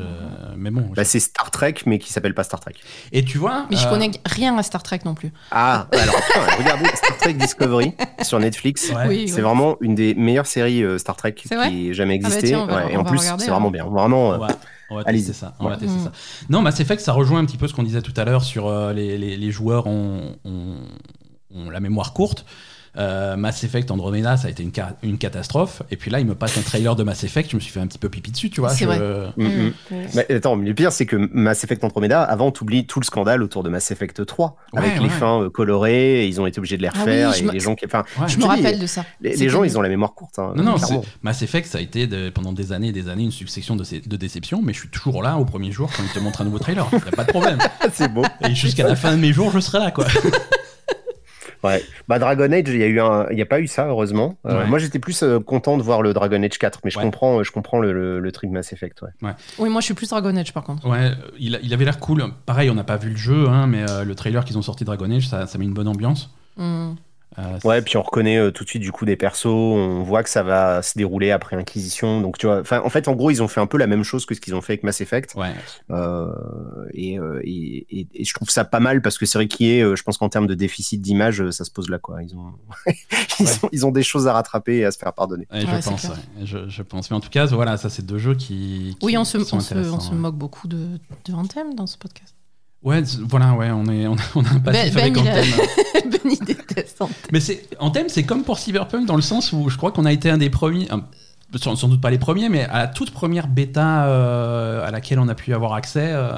Mais bon. bah, je- c'est Star Trek, mais qui s'appelle pas Star Trek. Et tu vois. Mais je euh, connais rien à Star Trek non plus. Ah, alors putain, regardez Star Trek Discovery sur Netflix. Ouais. Oui, C'est oui. vraiment une des meilleures séries euh, Star Trek qui ait jamais Ah bah existé. tiens, on va- Ouais, et en plus, c'est hein. vraiment bien. Vraiment. euh, On va, on va tester ça. On va Ouais. tester ça. Non, Mass Effect, ça rejoint un petit peu ce qu'on disait tout à l'heure sur euh, les, les- les joueurs ont, ont- ont la mémoire courte. Euh, Mass Effect Andromeda, ça a été une, ca- une catastrophe. Et puis là, il me passe un trailer de Mass Effect, je me suis fait un petit peu pipi dessus, tu vois. C'est je- vrai. mm, mm. Mhm. Mais attends, mais le pire, c'est que Mass Effect Andromeda, avant, t'oublies tout le scandale autour de Mass Effect 3, Ouais, avec ouais. les fins euh, colorées, et ils ont été obligés de les Ah refaire, oui, je et me- les gens qui. Enfin, Ouais. Je je me dis, rappelle de ça. les, gens, ils ont la mémoire courte. hein, Non, non, Mass Effect, ça a été de- pendant des années et des années une succession de, de déceptions, mais je suis toujours là au premier jour quand ils te montrent un nouveau trailer. Y a pas de problème. c'est beau. Et jusqu'à la fin de mes jours, je serai là, quoi. Ouais. Bah, Dragon Age, il y a eu un, il y a pas eu ça, heureusement. Euh, Ouais. Moi, j'étais plus euh, content de voir le Dragon Age 4, mais je Ouais. comprends, je comprends le, le, le Mass Effect, ouais. Oui, moi, je suis plus Dragon Age, par contre. Ouais, il, a- il avait l'air cool. Pareil, on n'a pas vu le jeu, hein, mais euh, le trailer qu'ils ont sorti Dragon Age, ça, ça met une bonne ambiance. Mhm. Euh, Ouais, puis on reconnaît euh, tout de suite du coup des persos, on voit que ça va se dérouler après Inquisition, donc tu vois, enfin en fait en gros ils ont fait un peu la même chose que ce qu'ils ont fait avec Mass Effect, Ouais, euh, et, euh, et, et- et je trouve ça pas mal parce que c'est vrai qu'il y est, je pense qu'en termes de déficit d'image, ça se pose là quoi, ils ont, ils, Ouais. ont ils ont des choses à rattraper et à se faire pardonner. Ouais, je Ouais, pense. je, je pense. Mais en tout cas, voilà, ça c'est deux jeux qui, qui Oui, on se, sont on, se, on moque beaucoup de, de Anthem dans ce podcast. Ouais, voilà, ouais, on, est, on, a, on a un passif Ben- avec Ben, Anthem. ben, déteste Anthem. Mais c'est Anthem, c'est comme pour Cyberpunk dans le sens où je crois qu'on a été un des premiers, sans, sans doute pas les premiers, mais à la toute première bêta euh, à laquelle on a pu avoir accès, euh,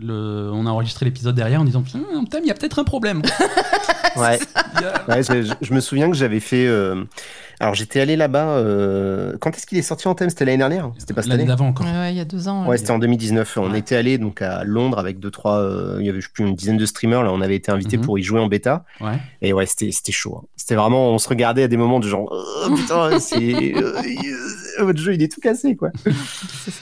le, on a enregistré l'épisode derrière en disant Anthem, il y a peut-être un problème. Ouais. Ouais, je, je- je me souviens que j'avais fait. euh, Alors j'étais allé là-bas. euh, Quand est-ce qu'il est sorti en thème? C'était l'année dernière C'était pas cette L'année année d'avant encore. Ouais, ouais, il y a deux ans. Ouais, c'était en 2019. On était allé donc à Londres avec deux trois. euh, il y avait je sais plus une dizaine de streamers. Là, on avait été invités Mhm. pour y jouer en bêta. Ouais. Et ouais, c'était c'était chaud. hein. C'était vraiment. On se regardait à des moments de genre. Oh, putain, c'est euh, euh, votre jeu il est tout cassé quoi.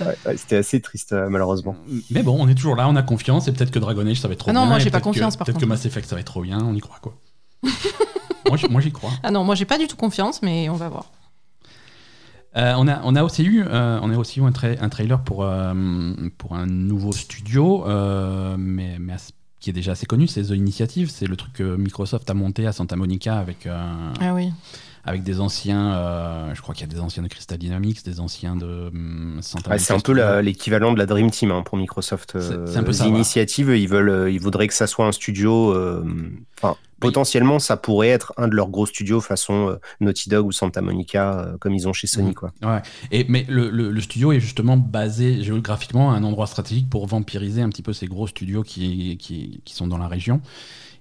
Ouais, ouais, c'était assez triste euh, malheureusement. Mais bon, on est toujours là, on a confiance, et peut-être que Dragon Age ça va être trop Ah non, bien. moi, et j'ai pas peut-être que- confiance, par Peut-être que. Mass Effect ça va être trop bien, on y croit quoi. moi, j'y- moi j'y crois. Ah non, moi j'ai pas du tout confiance, mais on va voir. Euh, on, a, on a aussi eu, euh, on a aussi eu un, tra- un trailer pour, euh, pour un nouveau studio, euh, mais, mais as- qui est déjà assez connu, c'est The Initiative. C'est le truc que Microsoft a monté à Santa Monica avec, euh, Ah oui. avec des anciens. euh, je crois qu'il y a des anciens de Crystal Dynamics, des anciens de hum, Santa Monica. c'est un peu la- l'équivalent de la Dream Team hein, pour Microsoft. C'est- euh, c'est un peu ça, voilà. initiatives, ils veulent, ils voudraient que ça soit un studio. euh, Enfin, potentiellement, ça pourrait être un de leurs gros studios façon euh, Naughty Dog ou Santa Monica, euh, comme ils ont chez Sony, Mhm. quoi. Ouais. Et, mais le, le- le studio est justement basé géographiquement à un endroit stratégique pour vampiriser un petit peu ces gros studios qui, qui, qui sont dans la région.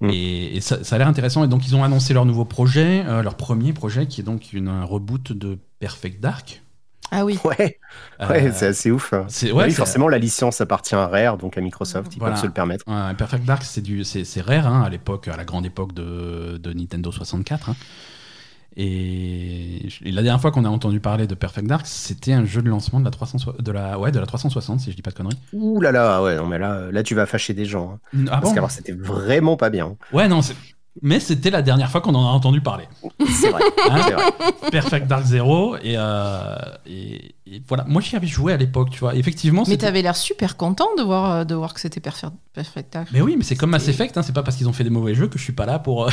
Mm. Et, et ça, ça a l'air intéressant. Et donc, ils ont annoncé leur nouveau projet, euh, leur premier projet, qui est donc une, un reboot de Perfect Dark. Ah oui. Ouais, ouais Euh, c'est assez ouf. hein. ouais, oui, forcément, la licence appartient à Rare, donc à Microsoft, ils Voilà. peuvent se le permettre. Ouais, Perfect Dark, c'est du, rare hein, à l'époque, à la grande époque de, de Nintendo 64. hein. Et, et la dernière fois qu'on a entendu parler de Perfect Dark, c'était un jeu de lancement de la, 300, de la, ouais, de la 360, si je dis pas de conneries. Ouh là là, ouais, non, mais là, là, tu vas fâcher des gens. hein. Ah Parce bon? qu'alors, c'était vraiment pas bien. Ouais, non, c'est- mais c'était la dernière fois qu'on en a entendu parler. C'est vrai. Hein vrai. Perfect Dark Zero, et, euh, et, et voilà. Moi, j'y avais joué à l'époque, tu vois. Effectivement, Mais t'avais l'air super content de voir, euh, de voir que c'était Perfect, perfect Dark. Mais oui, mais c'est comme Mass Effect, hein, c'est pas parce qu'ils ont fait des mauvais jeux que je suis pas là pour. euh,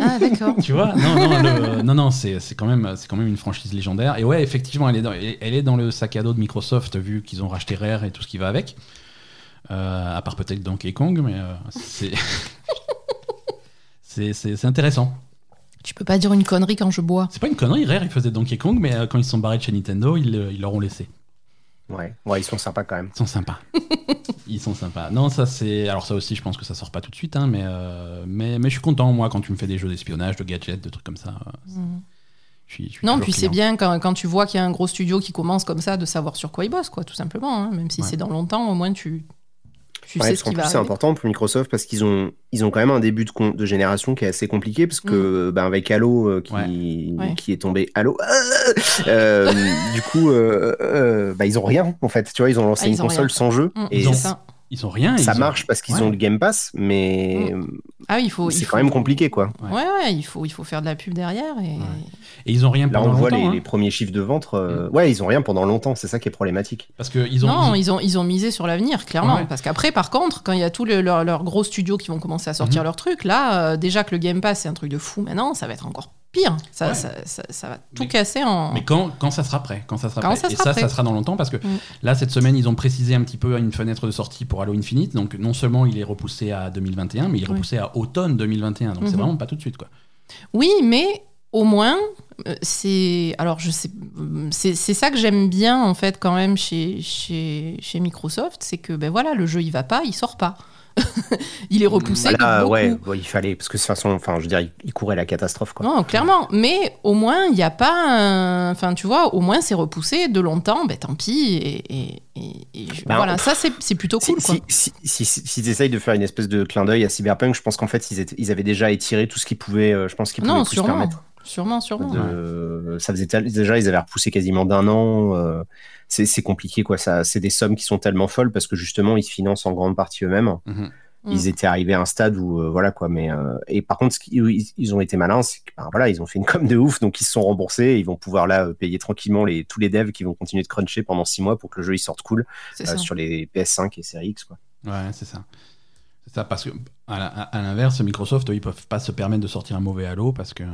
Ah d'accord. tu vois Non, non, le- non, non, c'est c'est quand, même- c'est quand même une franchise légendaire. Et ouais, effectivement, elle est dans, elle elle est dans le sac à dos de Microsoft, vu qu'ils ont racheté Rare et tout ce qui va avec. Euh, à part peut-être Donkey Kong, mais euh, c'est. c'est- intéressant. Tu peux pas dire une connerie quand je bois. C'est pas une connerie, Rare, ils faisaient Donkey Kong, mais euh, quand ils se sont barrés de chez Nintendo, ils le- ils l'auront laissé. Ouais. ouais, ils sont sympas quand même. Ils sont sympas. Ils sont sympas. Non, ça c'est. Alors, ça aussi, je pense que ça sort pas tout de suite, hein, mais, euh, mais, mais je suis content, moi, quand tu me fais des jeux d'espionnage, de gadgets, de trucs comme ça. euh, je suis, je suis Non, puis c'est bien quand, quand tu vois qu'il y a un gros studio qui commence comme ça de savoir sur quoi il bosse, quoi, tout simplement. hein. Même si Ouais. c'est dans longtemps, au moins tu, tu Ouais, sais parce ce qu'en c'est important pour Microsoft parce qu'ils ont, ils ont quand même un début de, génération qui est assez compliqué parce que ben, avec Halo euh, qui, Ouais. Qui est tombé Halo, euh, du coup, euh, bah, ils ont rien en fait. Tu vois, ils ont lancé Ah, ils une ont console rien. sans jeu Mm, et. Ils ont rien. ça ils ont- marche parce qu'ils Ouais. ont le Game Pass, mais Ah il faut. il c'est faut- quand même compliqué quoi. Ouais. Ouais, ouais, il faut, il faut faire de la pub derrière. Et... Et ils ont rien Là, pendant on voit les, hein, les premiers chiffres de vente. euh, Ouais, ils ont rien pendant longtemps. C'est ça qui est problématique. Parce qu'ils ont. non, ils- ils ont, ils ont misé sur l'avenir, clairement. Ouais. Parce qu'après, par contre, quand il y a tous les- leurs leurs gros studios qui vont commencer à sortir Mhm. leurs trucs, là, euh, déjà que le Game Pass, c'est un truc de fou maintenant, ça va être encore pire. Ça, Ouais. ça, ça- ça va tout Mais- casser en. Mais quand, quand ça sera prêt, quand ça sera Quand prêt. ça et sera ça, prêt. ça sera dans longtemps parce que Mm. là, cette semaine, ils ont précisé un petit peu une fenêtre de sortie pour Halo Infinite. Donc, non seulement il est repoussé à 2021, mais il est Oui. repoussé à automne 2021. Donc, c'est Mhm. vraiment pas tout de suite, quoi. Oui, mais au moins, euh, c'est. Alors, je sais. C'est c'est ça que j'aime bien, en fait, quand même, chez, chez, chez Microsoft, c'est que, ben voilà, le jeu, il va pas, il sort pas. il est repoussé Voilà, beaucoup. ouais, ouais, il fallait parce que de toute façon, enfin, je veux dire, il, courait la catastrophe quoi. Non, clairement. Mais au moins, il n'y a pas. un- Enfin, tu vois, au moins, c'est repoussé de longtemps. Ben, tant pis. Et, Ben, voilà, pff, ça, c'est plutôt Si, cool, quoi. si, essayent de faire une espèce de clin d'œil à Cyberpunk, je pense qu'en fait, ils, étaient- ils avaient déjà étiré tout ce qu'ils pouvaient, euh, je pense qu'ils pouvaient Non, plus sûrement. permettre. Sûrement, sûrement. De- Ça faisait tel- déjà, ils avaient repoussé quasiment d'un an. euh, c'est c'est compliqué, quoi. Ça, c'est des sommes qui sont tellement folles parce que justement, ils se financent en grande partie eux-mêmes. Mhm. Mm. Ils étaient arrivés à un stade où, euh, voilà, quoi. Mais euh, et par contre, ce ils, ils ont été malins, c'est que, ben, voilà, ils ont fait une com de ouf, donc ils se sont remboursés. et ils vont pouvoir là euh, payer tranquillement les tous les devs qui vont continuer de cruncher pendant six mois pour que le jeu il sorte cool C'est euh, ça. sur les PS5 et Series X, quoi. Ouais, c'est ça. C'est ça, parce que, à, la- à l'inverse, Microsoft, eux, ils peuvent pas se permettre de sortir un mauvais Halo parce que.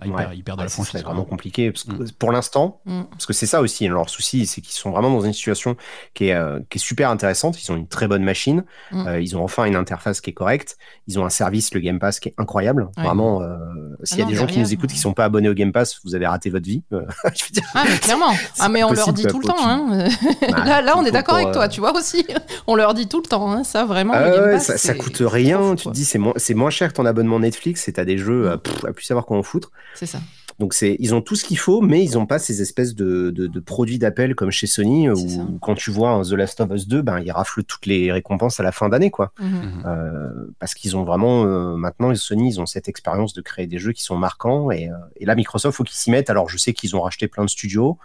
Là, ils, Ouais. perdent, ils perdent Ouais, la franchise. serait quoi. vraiment compliqué parce que Mm. pour l'instant, Mm. parce que c'est ça aussi hein, leur souci, c'est qu'ils sont vraiment dans une situation qui est, euh, qui est super intéressante. Ils ont une très bonne machine, Mm. Euh, ils ont enfin une interface qui est correcte, ils ont un service, le Game Pass, qui est incroyable. Ouais. Vraiment, euh, s'il y a non, des gens qui nous écoutent qui sont pas abonnés au Game Pass, vous avez raté votre vie. Je veux dire, Ah, mais clairement. Ah, mais on leur dit tout le temps. Hein. Bah, là, là, on est d'accord pour, avec toi, tu vois aussi. On leur dit tout le temps. Hein. Ça, vraiment, Ah le Game ouais, Pass, ça, ça c'est- coûte c'est rien. fou, tu te dis, c'est moins, c'est moins cher que ton abonnement Netflix et t'as des jeux à, plus savoir quoi en foutre. C'est ça. Donc c'est, ils ont tout ce qu'il faut, mais ils n'ont pas ces espèces de, de, de produits d'appel comme chez Sony, ça. où quand tu vois un The Last of Us 2, ben, ils raflent toutes les récompenses à la fin d'année, quoi. Mhm. Mhm. Euh, parce qu'ils ont vraiment, euh, maintenant, Sony, ils ont cette expérience de créer des jeux qui sont marquants, et, euh, et là, Microsoft, faut qu'ils s'y mettent. Alors, je sais qu'ils ont racheté plein de studios.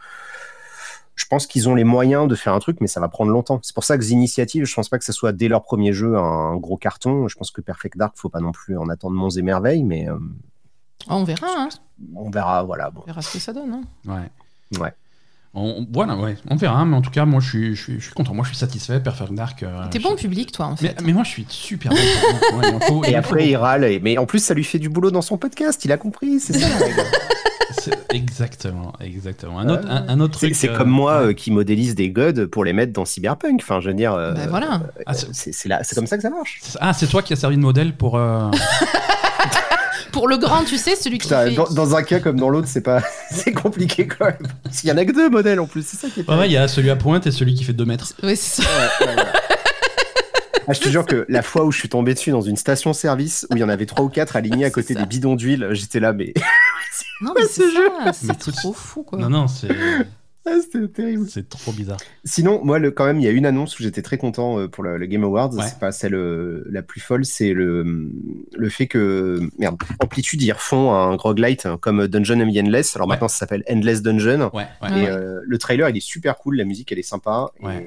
Je pense qu'ils ont les moyens de faire un truc, mais ça va prendre longtemps. C'est pour ça que The Initiative, je pense pas que ça soit dès leur premier jeu un gros carton. Je pense que Perfect Dark, faut pas non plus en attendre monts et merveilles, mais euh, Ah, on verra, hein. on verra. Voilà. Bon. on verra ce que ça donne. hein. Ouais. Ouais. On, voilà, ouais, on verra, mais en tout cas, moi, je suis, je suis, je suis content. Moi, je suis satisfait. Perfect Dark. euh, T'es bon public, toi, en Mais, fait. mais moi, je suis super bon. Ouais, il en faut- il Et après, faut- il râle. et- Mais en plus, ça lui fait du boulot dans son podcast. Il a compris. C'est ça. Exactement, exactement. Un autre, un, un autre C'est truc. c'est euh, comme moi ouais. euh, qui modélise des gods pour les mettre dans Cyberpunk. Enfin, je veux dire. euh, Ben voilà. Ah, c'est comme ça que ça marche. Ah, c'est toi qui as servi de modèle pour. Pour le grand, tu sais, celui qui Putain, fait... dans, dans un cas comme dans l'autre, c'est pas, c'est compliqué quand même. S'il y en a que deux modèles en plus, c'est ça qui est. Ouais, ouais, il y a celui à pointe et celui qui fait 2 mètres. Oui, c'est ça. Ouais, ouais, ouais. Ah, je te jure que la fois où je suis tombé dessus dans une station-service où il y en avait trois ou quatre alignés à côté ça. des bidons d'huile, j'étais là, mais Non, mais ce c'est jeu ça. Mais C'est trop fou, quoi. Non, non, c'est ah, c'était terrible. c'est trop bizarre. Sinon, moi, le, quand même, il y a une annonce où j'étais très content euh, pour le, le Game Awards. Ouais. C'est pas celle euh, la plus folle, c'est le, le fait que merde, Amplitude ils refont un roguelite hein, comme Dungeon and Endless. Alors Ouais. maintenant, ça s'appelle Endless Dungeon. Ouais, ouais. Ouais. Et euh, le trailer, il est super cool, la musique, elle est sympa. Ouais.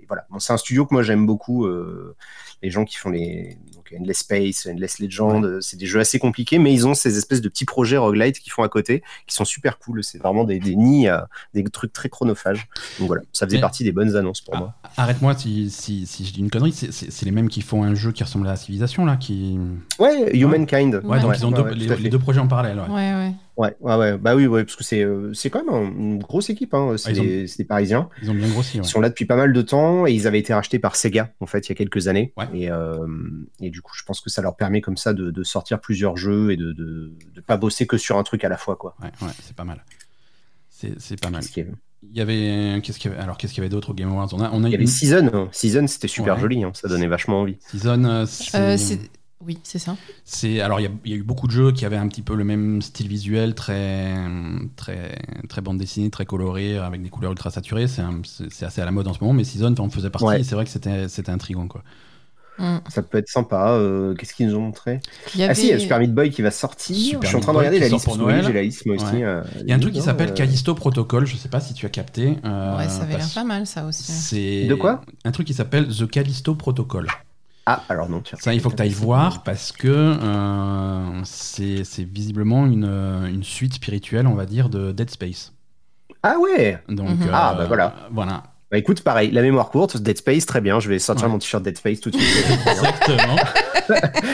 Et voilà, bon, c'est un studio que moi j'aime beaucoup. euh, les gens qui font les Endless Space, Endless Legend, euh, c'est des jeux assez compliqués, mais ils ont ces espèces de petits projets roguelite qui font à côté, qui sont super cool. C'est vraiment des, des nids, à- des trucs très chronophages. Donc voilà, ça faisait Mais- partie des bonnes annonces pour moi. Arrête-moi si, si, si je dis une connerie. C'est- les mêmes qui font un jeu qui ressemble à la civilisation, là qui... Ouais, Humankind. Ouais, donc Ouais, ils ont ouais, deux- ouais, les, les deux projets en parallèle. Ouais. Ouais, ouais. Ouais, ouais, ouais. Bah oui, ouais, parce que c'est euh, c'est quand même un- une grosse équipe. Hein. C'est Ah, ils ont- des, c'est des Parisiens. Ils ont bien grossi. Ouais. Ils sont là depuis pas mal de temps et ils avaient été rachetés par Sega en fait il y a quelques années. Ouais. Et, euh, et du coup, je pense que ça leur permet comme ça de, de sortir plusieurs jeux et de, de de pas bosser que sur un truc à la fois quoi. Ouais, ouais, c'est pas mal. C'est c'est pas mal. Parce qu'il y avait- Il y avait qu'est-ce qu'il y avait? Alors qu'est-ce qu'il y avait d'autre au Game Awards? On a on a Il y avait Season. hein. Season, c'était super Ouais. joli. hein. Ça donnait vachement envie. season. euh, c'est- Euh, c'est- Oui, c'est ça. C'est alors il y, a- il y a eu beaucoup de jeux qui avaient un petit peu le même style visuel, très très très bande dessinée, très coloré, avec des couleurs ultra saturées. C'est assez à la mode en ce moment, mais Season en faisait partie. Ouais. C'est vrai que c'était c'était intriguant quoi. Mm. Ça peut être sympa. euh, Qu'est-ce qu'ils nous ont montré? Il y avait... Ah si, il y a Super Meat Boy qui va sortir. Super je suis en train de regarder la liste. pour Noël. J'ai la liste moi aussi. Ouais. euh, Il y a un truc qui s'appelle euh, Callisto Protocol. Je sais pas si tu as capté. euh, Ouais, ça avait l'air pas mal, ça aussi. C'est De quoi? Un truc qui s'appelle The Callisto Protocol. Ah alors non. tiens. Ça, il faut que tu ailles voir parce que euh, c'est c'est visiblement une, une suite spirituelle, on va dire, de Dead Space. Ah ouais. Donc, Mhm. euh, Ah, bah voilà. Voilà, Bah écoute, pareil, la mémoire courte, Dead Space, très bien. Je vais sortir Ouais. mon t-shirt Dead Space tout de suite. exactement.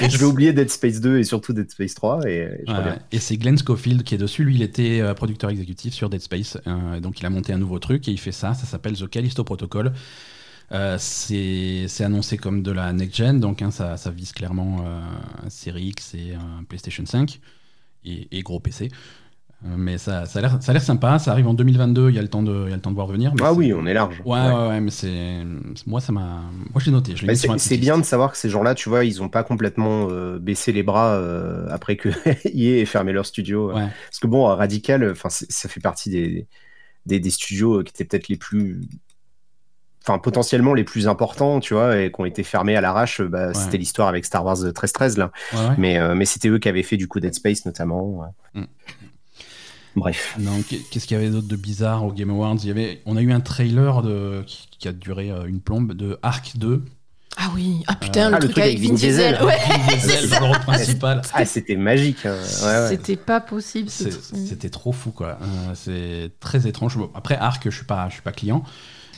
Et je vais oublier Dead Space 2 et surtout Dead Space 3 et je Ouais, reviens. ouais. Et c'est Glenn Schofield qui est dessus. Lui, il était euh, producteur exécutif sur Dead Space. euh, donc, il a monté un nouveau truc et il fait ça. Ça s'appelle The Callisto Protocol. Euh, c'est annoncé comme de la next-gen. Donc, hein, ça, ça vise clairement euh, série X et euh, PlayStation 5 et, et gros PC. Euh, mais ça, ça a l'air sympa. Ça arrive en 2022. Il y a le temps de, il y a le temps de voir venir. mais Ah oui, on est large. Ouais, ouais, ouais, mais c'est. Moi, ça m'a. Moi, je l'ai noté. Bah, c'est bien de savoir que ces gens-là, tu vois, ils ont pas complètement euh, baissé les bras euh, après que EA ait fermé leur studio. Ouais. Parce que bon, Radical, ça fait partie des, des, des studios qui étaient peut-être les plus, enfin, potentiellement les plus importants, tu vois, et qui ont été fermés à l'arrache. Bah, C'était l'histoire avec Star Wars 1313 là, Ouais, ouais. mais euh, mais c'était eux qui avaient fait du coup Dead Space notamment. ouais. Mm. Bref. Non, qu'est-ce qu'il y avait d'autre de bizarre au Game Awards? Il y avait, On a eu un trailer de, qui, qui a duré euh, une plombe de Arc 2. Ah oui, ah putain, Euh, le, ah, le truc, truc avec Vin Vin Diesel. Diesel. Ouais, Vin Diesel, c'est le rôle principal. Ah, c'était magique. hein. Ouais, ouais. C'était pas possible. C'était trop fou, quoi. Euh, c'est très étrange. Bon, après, Arc, je suis pas, je suis pas client.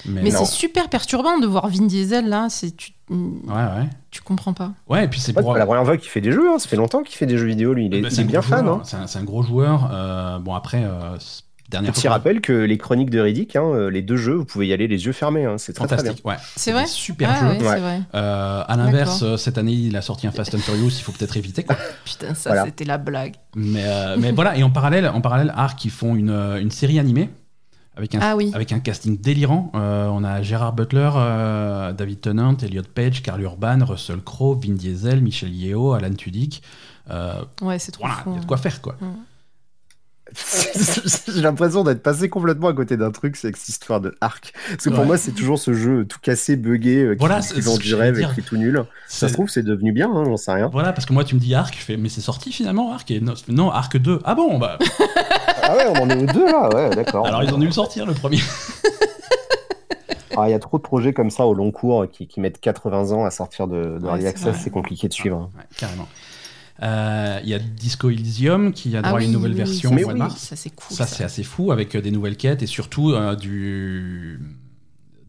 Mais, c'est super perturbant de voir Vin Diesel là. C'est tu, Ouais, ouais. tu comprends pas. Ouais, et puis c'est Ouais, pour. c'est pas la première fois qu'il fait des jeux, hein. ça fait longtemps qu'il fait des jeux vidéo, lui. Il est, Bah, il un est bien fan. Hein. C'est un, gros joueur. Euh, bon, après, euh, dernière Petit fois- rappel que les chroniques de Riddick, hein, euh, les deux jeux, vous pouvez y aller les yeux fermés. hein. C'est très, très bien. Fantastique, ouais. C'est vrai Super Ah jeu. ouais, vrai. Euh, à l'inverse, cette année, il a sorti un Fast and Furious, il faut peut-être éviter. Quoi. Putain, ça Voilà. c'était la blague. Mais, euh, mais voilà, et en parallèle, en parallèle, Arc, ils font une, une série animée avec un, Ah oui. avec un casting délirant. Euh, on a Gérard Butler, euh, David Tennant, Elliot Page, Carl Urban, Russell Crowe, Vin Diesel, Michel Yeo, Alan Tudyk. Euh, Ouais, c'est trop voilà, il y a de hein. quoi faire, quoi. J'ai l'impression d'être passé complètement à côté d'un truc, c'est cette histoire de arc. Parce que pour Ouais. moi, c'est toujours ce jeu tout cassé, buggé, euh, qui, Voilà, qui vend du rêve et qui est tout nul. Ça se trouve, c'est devenu bien, hein, j'en sais rien. Voilà, parce que moi, tu me dis Arc, je fais, mais c'est sorti finalement, Arc et non, non, Arc 2. Ah bon, bah. Ah ouais, on en est aux deux là, ouais, d'accord. Alors, ils ont dû le sortir, le premier. Ah, Il y a trop de projets comme ça au long cours qui, qui mettent 80 ans à sortir de, de Ouais, Early Access, c'est compliqué de suivre. Ouais, carrément. Euh, Il y a Disco Elysium qui a droit Ah à une nouvelle oui, version ça, au mois de oui, mars. Ça, c'est cool. Ça, c'est assez fou avec euh, des nouvelles quêtes et surtout euh, du...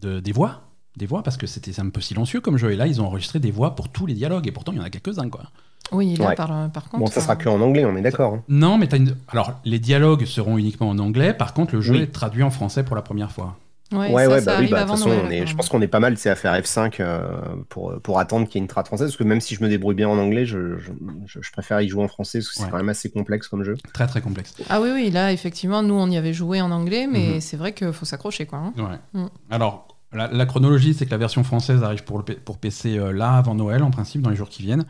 de- des voix. Des voix, parce que c'était un peu silencieux comme jeu. Et là, ils ont enregistré des voix pour tous les dialogues. Et pourtant, il y en a quelques-uns, quoi. Oui, là, Ouais. par, par contre. Bon, ça sera euh, que en anglais, on est d'accord. hein. Non, mais t'as une... Alors, les dialogues seront uniquement en anglais. Par contre, le jeu Oui. est traduit en français pour la première fois. Ouais, Ouais, ça, ouais, ça bah oui, bah, de toute façon, Noël, on est, je pense qu'on est pas mal c'est à faire F5 euh, pour, pour attendre qu'il y ait une trad française, parce que même si je me débrouille bien en anglais, je, je, préfère y jouer en français, parce que c'est Ouais. quand même assez complexe comme jeu. Très, très complexe. Ah oui, oui, là, effectivement, nous, on y avait joué en anglais, mais Mhm. c'est vrai qu'il faut s'accrocher, quoi. hein. Ouais. Mm. Alors, la, la chronologie, c'est que la version française arrive pour, le pour PC euh, là, avant Noël, en principe, dans les jours qui viennent.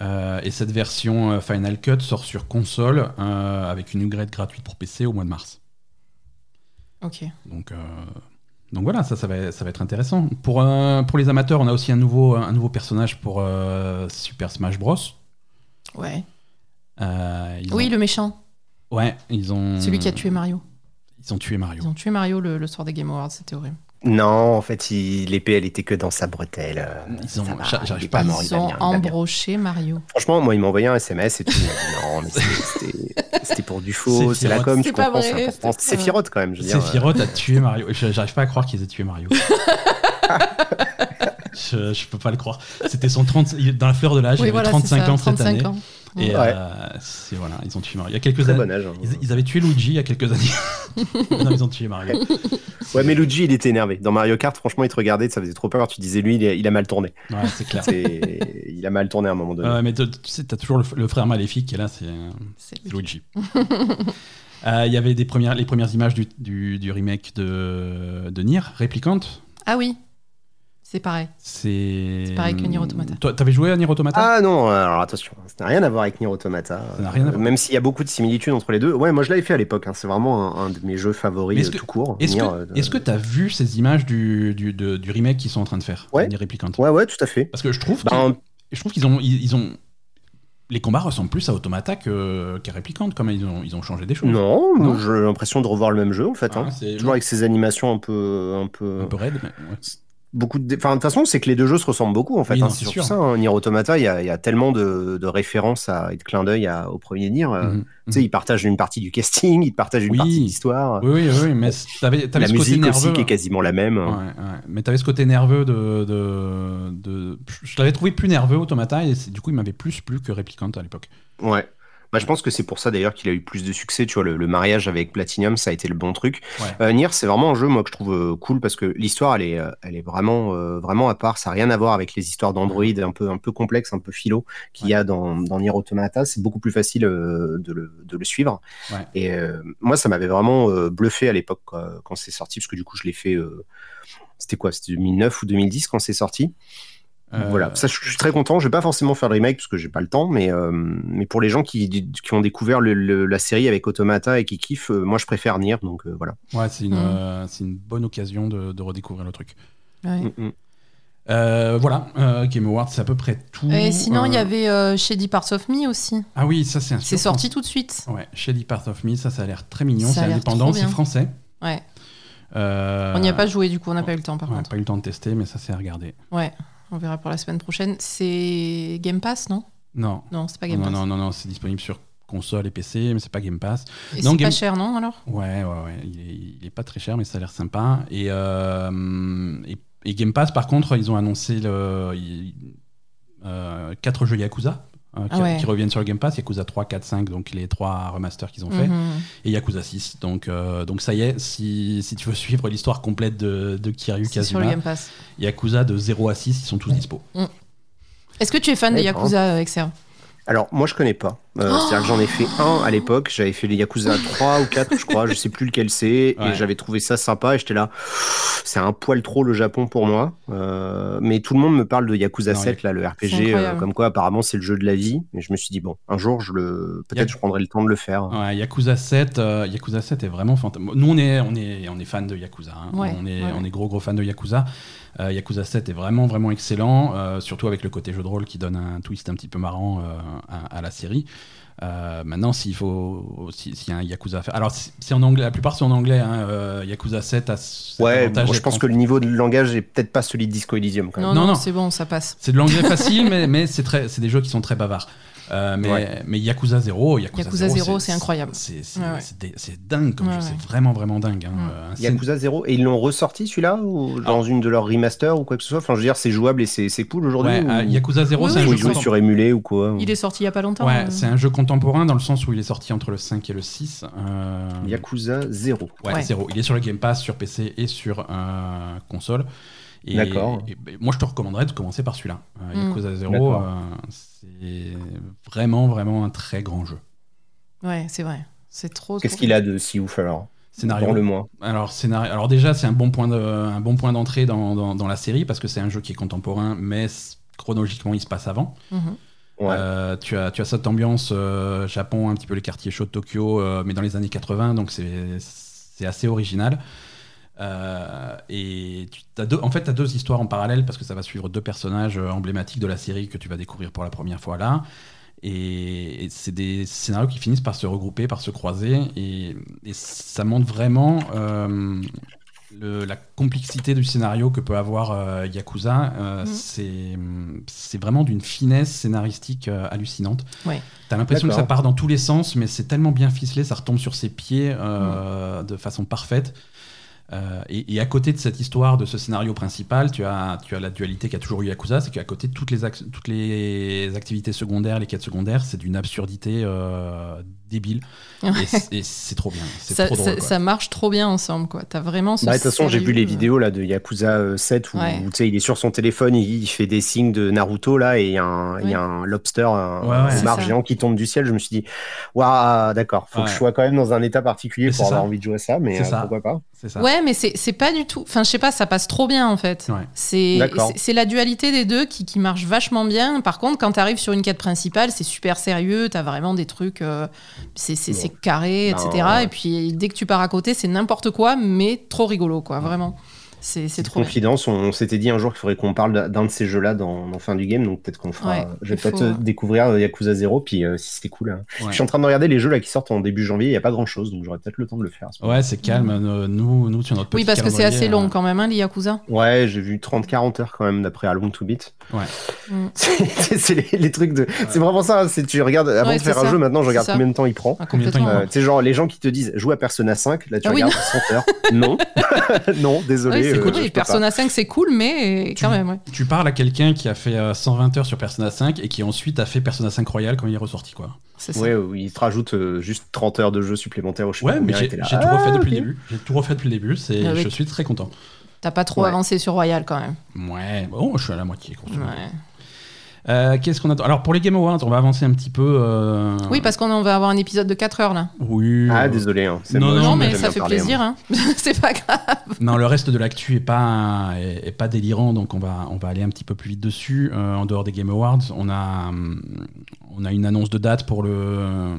Euh, et cette version euh, Final Cut sort sur console euh, avec une upgrade gratuite pour PC au mois de mars. Ok. Donc, euh, donc voilà, ça, ça, va, ça va être intéressant. Pour, euh, pour les amateurs, on a aussi un nouveau, un nouveau personnage pour euh, Super Smash Bros. Ouais. Euh, ils Oui, ont- le méchant, Ouais, ils ont. celui qui a tué Mario. Ils ont tué Mario. Ils ont tué Mario le, le soir des Game Awards, c'était horrible. Non, en fait, il- l'épée, elle était que dans sa bretelle. Ils ont- va, il j'arrive pas à Ils il bien, il Mario. Franchement, moi, il m'a envoyé un SMS et tout. Il non, mais c'était- c'était c'était pour du faux, C'est c'est la com, C'est tu pas comprends, vrai, c'est important. c'est Firotte quand même, je veux C'est dire. Firotte a tué Mario. J'arrive pas à croire qu'ils aient tué Mario. je, je peux pas le croire. C'était son 30. il est Dans la fleur de l'âge, il oui, avait voilà, c'est 35 ça, ans cette 35 année. ans. Et Ouais. euh, c'est voilà, ils ont tué Mario. Il y a quelques Très années. bon âge. hein. Ils, ils avaient tué Luigi il y a quelques années. non, ils ont tué Mario. Ouais, mais Luigi, il était énervé. Dans Mario Kart, franchement, il te regardait, ça faisait trop peur. Tu disais, lui, il a, il a mal tourné. Ouais, c'est clair. C'est- il a mal tourné à un moment donné. Euh, mais tu tu sais, t'as toujours le, le frère maléfique qui est là, c'est euh, C'est c'est Luigi. Euh, Il y avait des premières, les premières images du, du, du remake de, de Nier, Replicant. Ah oui, c'est pareil. C'est pareil que Nier Automata. Toi, t'avais joué à Nier Automata? Ah non, alors attention, ça n'a rien à voir avec Nier Automata. Ça n'a rien à voir. Même s'il y a beaucoup de similitudes entre les deux. Ouais, moi je l'avais fait à l'époque, hein. c'est vraiment un, un de mes jeux favoris est-ce euh, que- tout court. Est-ce Nier, que euh, que t'as vu ces images du, du, de- du remake qu'ils sont en train de faire? Ouais. Nier Replicant Ouais, ouais, tout à fait. Parce que je trouve qu'ils- Ben, je trouve qu'ils ont, ils, ils ont. Les combats ressemblent plus à Automata que- qu'à Replicant, comme ils ont, ils ont changé des choses. non, Non. j'ai l'impression de revoir le même jeu en fait. Ah, hein. c'est- Toujours avec ces animations un peu. Un peu... Un peu raide, mais ouais. Beaucoup de... Enfin, de toute façon, c'est que les deux jeux se ressemblent beaucoup, en fait. Oui, hein, non, sûr. ça. Hein. Nier Automata, il y a, il y a tellement de, de références à, et de clins d'œil au premier Nier. euh, Mhm, Tu sais, ils partagent une partie du casting, ils partagent une Oui. partie de l'histoire. Oui, oui, oui, mais t'avais, La ce côté musique nerveux. aussi qui est quasiment la même. Ouais, ouais. Mais t'avais ce côté nerveux de, de, de- Je l'avais trouvé plus nerveux, Automata, et du coup, il m'avait plus plu que Replicant à l'époque. Ouais. Bah, je pense que c'est pour ça d'ailleurs qu'il a eu plus de succès. Tu vois, le, le mariage avec Platinum, ça a été le bon truc. Ouais. Euh, Nier, c'est vraiment un jeu, moi, que je trouve euh, cool parce que l'histoire, elle est, euh, elle est vraiment, euh, vraiment à part. Ça n'a rien à voir avec les histoires d'Android un peu, un peu complexes, un peu philo qu'il y a dans, dans Nier Automata. C'est beaucoup plus facile euh, de, le, de le suivre. Ouais. Et moi, ça m'avait vraiment bluffé à l'époque quand c'est sorti, parce que du coup, je l'ai fait. c'était quoi? C'était 2009 ou 2010 quand c'est sorti. Euh, Voilà, ça je suis très content. Je vais pas forcément faire le remake parce que j'ai pas le temps, mais euh, mais pour les gens qui, qui ont découvert le- le- la série avec Automata et qui kiffent, euh, moi je préfère Nier, donc euh, voilà. Ouais, c'est une, euh, c'est une bonne occasion de, de redécouvrir le truc. Ouais. Mm, mm. Euh, voilà, euh, Game Awards, c'est à peu près tout. Et sinon, il y Euh, avait euh, Shady Parts of Me aussi. Ah oui, ça c'est un C'est sorti tout de suite. Ouais, Shady Part of Me, ça, ça a l'air très mignon. Ça C'est a l'air indépendant, c'est bien. français. Ouais. Euh, On n'y a pas joué, du coup, on n'a pas eu le temps, par on n'a contre. pas eu le temps de tester, mais ça c'est à regarder. Ouais, on verra pour la semaine prochaine. C'est Game Pass, non? Non, Non, c'est pas Game non, Pass. non, non, non, c'est disponible sur console et PC, mais c'est pas Game Pass. Et Non, c'est Game- pas cher, non, alors? Ouais, ouais, ouais. Il est, il est pas très cher, mais ça a l'air sympa. Et, euh, et, et Game Pass, par contre, ils ont annoncé le, il- euh, quatre jeux Yakuza. Euh, qui, Ah ouais. qui reviennent sur le Game Pass, Yakuza 3, 4, 5, donc les trois remasters qu'ils ont fait, Mhm. et Yakuza 6. Donc, euh, donc ça y est, si, si tu veux suivre l'histoire complète de, de Kiryu C'est sur le Kazuma, Game Pass. Yakuza de 0 à 6, ils sont tous dispo. Est-ce que tu es fan des D'accord. Yakuza, euh, Exer? Alors moi je connais pas. Euh, c'est-à-dire que j'en ai fait un à l'époque. J'avais fait les Yakuza 3 ou 4, je crois. Je sais plus lequel c'est. Ouais. Et j'avais trouvé ça sympa. Et j'étais là. C'est un poil trop le Japon pour moi. Euh, mais tout le monde me parle de Yakuza Non, 7, là, le RPG. euh, comme quoi, apparemment, c'est le jeu de la vie. Et je me suis dit, bon, un jour, je le... peut-être je prendrai le temps de le faire. Ouais, Yakuza 7, euh, Yakuza 7 est vraiment fantastique. Nous, on est, on est, on est fan de Yakuza. hein. Ouais, on, est, ouais, on est gros, gros fan de Yakuza. Euh, Yakuza 7 est vraiment, vraiment excellent, euh, surtout avec le côté jeu de rôle qui donne un twist un petit peu marrant euh, à, à la série. Euh, maintenant, s'il faut, si- s'il y a un Yakuza à faire. Alors, c'est en anglais, la plupart c'est en anglais. hein, euh, Yakuza 7 a Ouais, bon, je pense en- que le niveau de langage est peut-être pas celui de Disco Elysium quand même. Non, Non, non, non. c'est bon, ça passe. C'est de l'anglais facile, mais, mais c'est très- c'est des jeux qui sont très bavards. Euh, mais, Ouais. mais Yakuza 0, Yakuza, Yakuza 0, c'est incroyable. C'est c'est- Ouais, dingue comme Ouais, jeu, ouais. c'est vraiment, vraiment dingue. hein. Mm. Euh, Yakuza 0 et ils l'ont ressorti celui-là ou dans une de leurs remasters ou quoi que ce soit? Enfin je veux dire c'est jouable et c'est c'est cool aujourd'hui Ouais, ou... euh, Yakuza 0, Oui, c'est oui, un jeu jouer sur émulé ou quoi Il est sorti il y a pas longtemps. Ouais, euh. c'est un jeu contemporain dans le sens où il est sorti entre le 5 et le 6. euh, Yakuza 0 Ouais, Ouais. 0. Il est sur le Game Pass, sur PC et sur console. Et- D'accord. et- et moi, je te recommanderais de commencer par celui-là. Euh, Mm. Yakuza 0, D'accord. euh, c'est vraiment, vraiment un très grand jeu. Ouais, c'est vrai. C'est trop. qu'est-ce trop- qu'il a de si ouf alors? Scénario. le moins Alors, scénario... Alors déjà, c'est un bon point de- un bon point d'entrée dans, dans- dans la série parce que c'est un jeu qui est contemporain, mais chronologiquement, il se passe avant. Mhm. ouais Euh, tu, as, tu as cette ambiance euh, Japon, un petit peu les quartiers chauds de Tokyo, euh, mais dans les années 80, donc c'est c'est assez original. Euh, et tu as deux, en fait, tu as deux histoires en parallèle parce que ça va suivre deux personnages euh, emblématiques de la série que tu vas découvrir pour la première fois là. Et, et c'est des scénarios qui finissent par se regrouper, par se croiser. Et, et ça montre vraiment euh, le- la complexité du scénario que peut avoir euh, Yakuza. Euh, Mhm. c'est- vraiment d'une finesse scénaristique euh, hallucinante. Ouais. T'as l'impression que ça part dans tous les sens, mais c'est tellement bien ficelé, ça retombe sur ses pieds euh, de façon parfaite. Euh, et, et à côté de cette histoire, de ce scénario principal, tu as, tu as la dualité qu'a toujours eu Yakuza, c'est qu'à côté de toutes les, toutes les activités secondaires, les quêtes secondaires, c'est d'une absurdité euh, débile. Ouais. Et c'est- trop bien. Ça, trop drôle. ça- quoi. ça marche trop bien ensemble, quoi. T'as vraiment ce Bah, de toute façon, j'ai vu les euh, vidéos là de Yakuza euh, 7 où, Ouais. où, tu sais, il est sur son téléphone, il, il fait des signes de Naruto là et il y a un, il y a un lobster, un, Ouais, ouais. homard géant qui tombe du ciel. Je me suis dit, waouh, d'accord, faut que Ouais. je sois quand même dans un état particulier Mais pour avoir ça. envie de jouer à ça, mais euh, pourquoi pas ça. Ouais, mais c'est c'est pas du tout. Enfin, je sais pas, ça passe trop bien en fait. Ouais. C'est la dualité des deux qui, qui marche vachement bien. Par contre, quand t'arrives sur une quête principale, c'est super sérieux. T'as vraiment des trucs. euh, c'est c'est- c'est carré, Non, etc. ouais. Et puis dès que tu pars à côté, c'est n'importe quoi, mais trop rigolo, quoi. Vraiment. C'est c'est trop bien. Confidence, on, on s'était dit un jour qu'il faudrait qu'on parle d'un de ces jeux-là dans, dans fin du game, donc peut-être qu'on fera. Ouais, je vais peut-être découvrir euh, Yakuza 0, puis euh, si c'était cool. hein. Ouais. Je suis en train de regarder les jeux là qui sortent en début janvier, il n'y a pas grand chose, donc j'aurai peut-être le temps de le faire. ce. Ouais, c'est calme. euh, Nous, nous, sur notre Oui, parce que c'est assez long quand même, hein, les Yakuza. Ouais, j'ai vu 30-40 heures quand même d'après A Long to Beat. Ouais. Mm. c'est c'est les, les trucs de. C'est vraiment ça, hein, c'est tu regardes, avant Ouais, de faire c'est un ça. jeu, maintenant je regarde C'est combien de temps il prend. Ah, Combien de temps il complètement. Tu sais, genre les gens qui te disent joue à Persona 5, là tu Ah regardes 100 heures. Non, non, désolé. C'est euh, cool. je Oui, peux pas. Persona 5, c'est cool, mais Tu- quand même, ouais. Tu parles à quelqu'un qui a fait euh, 120 heures sur Persona 5 et qui ensuite a fait Persona 5 Royal quand il est ressorti, quoi. C'est ça. Ouais, oui, il te rajoute euh, juste 30 heures de jeu supplémentaires au Ouais, mais j'ai tout ah, refait depuis ok. le début. J'ai tout refait depuis le début. C'est, Ah oui. je suis très content. T'as pas trop Ouais. avancé sur Royal quand même. Ouais, bon, je suis à la moitié. Ouais. Euh, qu'est-ce qu'on attend? Alors pour les Game Awards, on va avancer un petit peu. euh, Oui, parce qu'on en va avoir un épisode de 4 heures là. Oui. Ah, euh, désolé. Hein, c'est Non, non, j'aime mais bien ça fait parler, plaisir, hein. c'est pas grave. Non, le reste de l'actu est pas est, est pas délirant, donc on va on va aller un petit peu plus vite dessus. Euh, en dehors des Game Awards, on a hum, on a une annonce de date pour le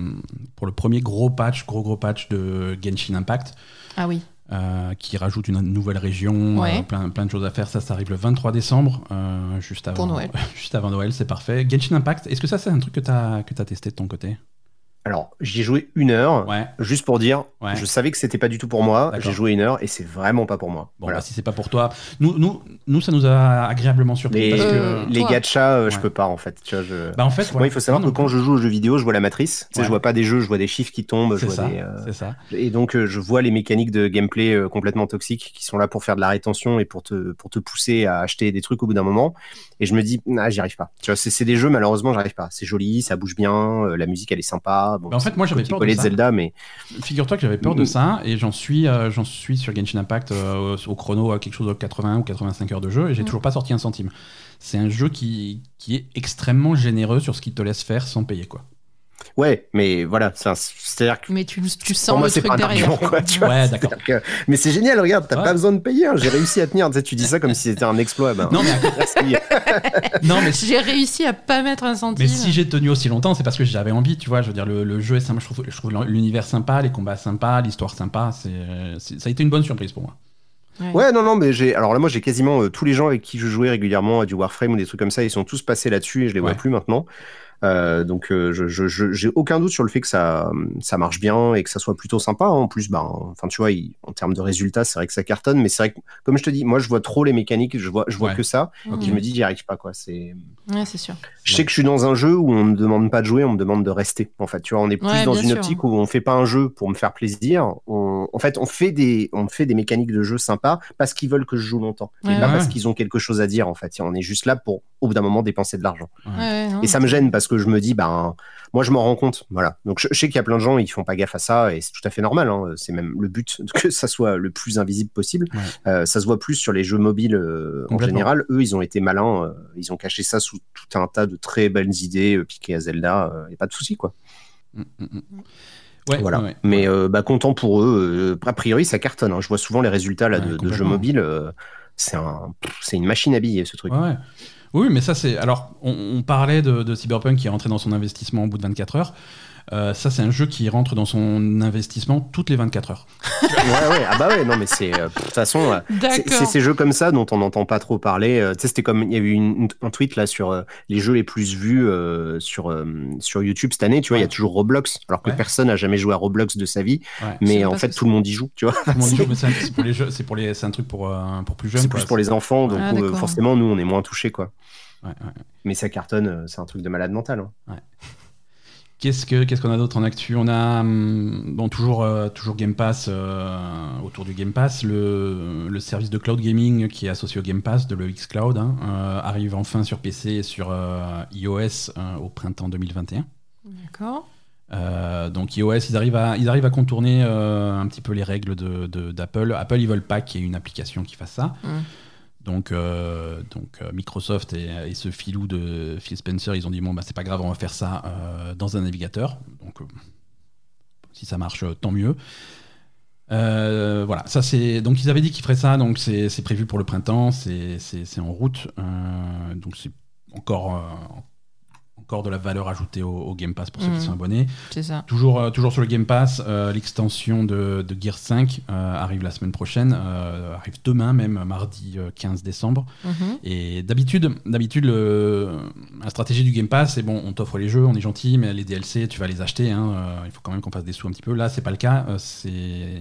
pour le premier gros patch, gros gros patch de Genshin Impact. Ah oui. Euh, qui rajoute une nouvelle région, Ouais. euh, plein, plein de choses à faire. Ça, ça arrive le 23 décembre, euh, juste, avant, Pour Noël. juste avant Noël, c'est parfait. Genshin Impact, est-ce que ça, c'est un truc que tu as, que as testé de ton côté? Alors, j'y ai joué une heure, Ouais. juste pour dire, Ouais. je savais que c'était pas du tout pour moi. J'ai joué une heure et c'est vraiment pas pour moi. Bon, Voilà. bah, si c'est pas pour toi, nous, nous, nous, ça nous a agréablement surpris. Les, parce que... Euh, les gachas, euh, je Ouais. peux pas en fait. Tu vois, je... Bah, en fait, Moi, ouais. il faut savoir Non, que quand je joue aux jeux vidéo, je vois la matrice. Tu sais, je vois pas des jeux, je vois des chiffres qui tombent. Je c'est vois ça, des, euh, ça. Et donc, euh, je vois les mécaniques de gameplay euh, complètement toxiques qui sont là pour faire de la rétention et pour te, pour te pousser à acheter des trucs au bout d'un moment. Et je me dis, ah, j'y arrive pas. Tu vois, c'est c'est des jeux, malheureusement, j'arrive pas. C'est joli, ça bouge bien, euh, la musique, elle est sympa. Bon, Bah, en fait, moi, j'avais peur de ça. Zelda, mais Figure-toi que j'avais peur de Mm. ça et j'en suis, euh, j'en suis sur Genshin Impact euh, au chrono à quelque chose de 80 ou 85 heures de jeu et j'ai Mm. toujours pas sorti un centime. C'est un jeu qui, qui est extrêmement généreux sur ce qu'il te laisse faire sans payer quoi. Ouais, mais voilà, c'est-à-dire que. Mais tu, tu sens pour moi, le c'est truc pas un argument, quoi, tu vois. Ouais, d'accord. Que- Mais c'est génial, regarde, t'as Ouais. pas besoin de payer, hein, j'ai réussi à tenir. Tu, sais, tu dis ça comme si c'était un exploit. Ben, Non, mais, merci. non, mais si, J'ai réussi à pas mettre un centime. mais si j'ai tenu aussi longtemps, c'est parce que j'avais envie, tu vois. Je veux dire, le, le jeu est sympa, je trouve, je trouve l'univers sympa, les combats sympas, l'histoire sympa. C'est, ça a été une bonne surprise pour moi. Ouais, non, non, mais j'ai. Alors là, moi, j'ai quasiment euh, tous les gens avec qui je jouais régulièrement à du Warframe ou des trucs comme ça, ils sont tous passés là-dessus et je les vois plus maintenant. Euh, donc, euh, je, je, je- j'ai aucun doute sur le fait que ça, ça marche bien et que ça soit plutôt sympa. hein. En plus, ben, enfin, tu vois, il- en termes de résultats, c'est vrai que ça cartonne, mais c'est vrai que, comme je te dis, moi, je vois trop les mécaniques, je vois, je vois Ouais. que ça. Et je me dis, j'y arrive pas, quoi. C'est. Ouais, c'est sûr. Je sais que je suis dans un jeu où on ne me demande pas de jouer, on me demande de rester. En fait, tu vois, on est plus Ouais, dans une sûr. optique où on fait pas un jeu pour me faire plaisir. On, en fait, on fait des, on fait des mécaniques de jeu sympas parce qu'ils veulent que je joue longtemps, Ouais, et pas parce qu'ils ont quelque chose à dire. En fait, on est juste là pour, au bout d'un moment, dépenser de l'argent. Ouais, ouais, non, Et ça me gêne parce que je me dis, ben, moi, je m'en rends compte. Voilà. Donc, je, je sais qu'il y a plein de gens, ils font pas gaffe à ça, et c'est tout à fait normal. hein. C'est même le but que ça soit le plus invisible possible. Ouais. Euh, ça se voit plus sur les jeux mobiles euh, en général. Eux, ils ont été malins. euh, ils ont caché ça sous tout un tas de très belles idées euh, piquées à Zelda. A pas de souci, quoi. Mm, mm, mm. Ouais, voilà. ouais, ouais. Mais euh, bah, content pour eux. euh, a priori, ça cartonne. hein. Je vois souvent les résultats là, Ouais, de, jeux mobiles. euh, c'est un, une machine à billets, ce truc. Ouais, ouais. Oui, mais ça, c'est. Alors, on, parlait de, de Cyberpunk qui est rentré dans son investissement au bout de 24 heures. Euh, ça, c'est un jeu qui rentre dans son investissement toutes les 24 heures. ouais, ouais. Ah bah ouais, non, mais c'est. euh, De toute façon. euh, C'est ces jeux comme ça dont on n'entend pas trop parler. Euh, tu sais, c'était comme il y a eu une- un tweet là sur euh, les jeux les plus vus euh, sur euh, sur YouTube cette année. Tu vois, il y a toujours Roblox, alors que Ouais. personne n'a jamais joué à Roblox de sa vie. Ouais. Mais en fait, tout le monde y joue. Tu vois, Tout le monde joue, mais c'est pour les jeux, c'est pour les, c'est un truc pour euh, pour plus jeunes. c'est plus pour les enfants, donc Ah, euh, forcément, nous, on est moins touchés, quoi. Ouais, ouais. Mais ça cartonne, c'est un truc de malade mental. hein. Qu'est-ce que qu'est-ce qu'on a d'autre en actu? On a hum, bon toujours euh, toujours Game Pass euh, autour du Game Pass le, le service de cloud gaming qui est associé au Game Pass de le X Cloud hein, euh, arrive enfin sur PC et sur euh, iOS au printemps 2021. D'accord. Donc iOS ils arrivent à ils arrivent à contourner un petit peu les règles de de- d'Apple. Apple ils veulent pas qu'il y ait une application qui fasse ça. Mm. Donc, euh, euh, Microsoft et, ce filou de Phil Spencer, ils ont dit bon bah c'est pas grave, on va faire ça euh, dans un navigateur. Donc si ça marche, tant mieux. Voilà, ça c'est donc ils avaient dit qu'ils feraient ça, donc c'est prévu pour le printemps, c'est en route, donc c'est encore encore de la valeur ajoutée au, au Game Pass pour ceux Mhm. qui sont abonnés. C'est ça. Toujours, euh, toujours sur le Game Pass, euh, l'extension de, de Gear 5 euh, arrive la semaine prochaine, arrive demain même, mardi euh, 15 décembre. Mhm. Et d'habitude, d'habitude, la stratégie du Game Pass, c'est bon, on t'offre les jeux, on est gentil, mais les DLC, tu vas les acheter. hein, il faut quand même qu'on fasse des sous un petit peu. Là, c'est pas le cas. c'est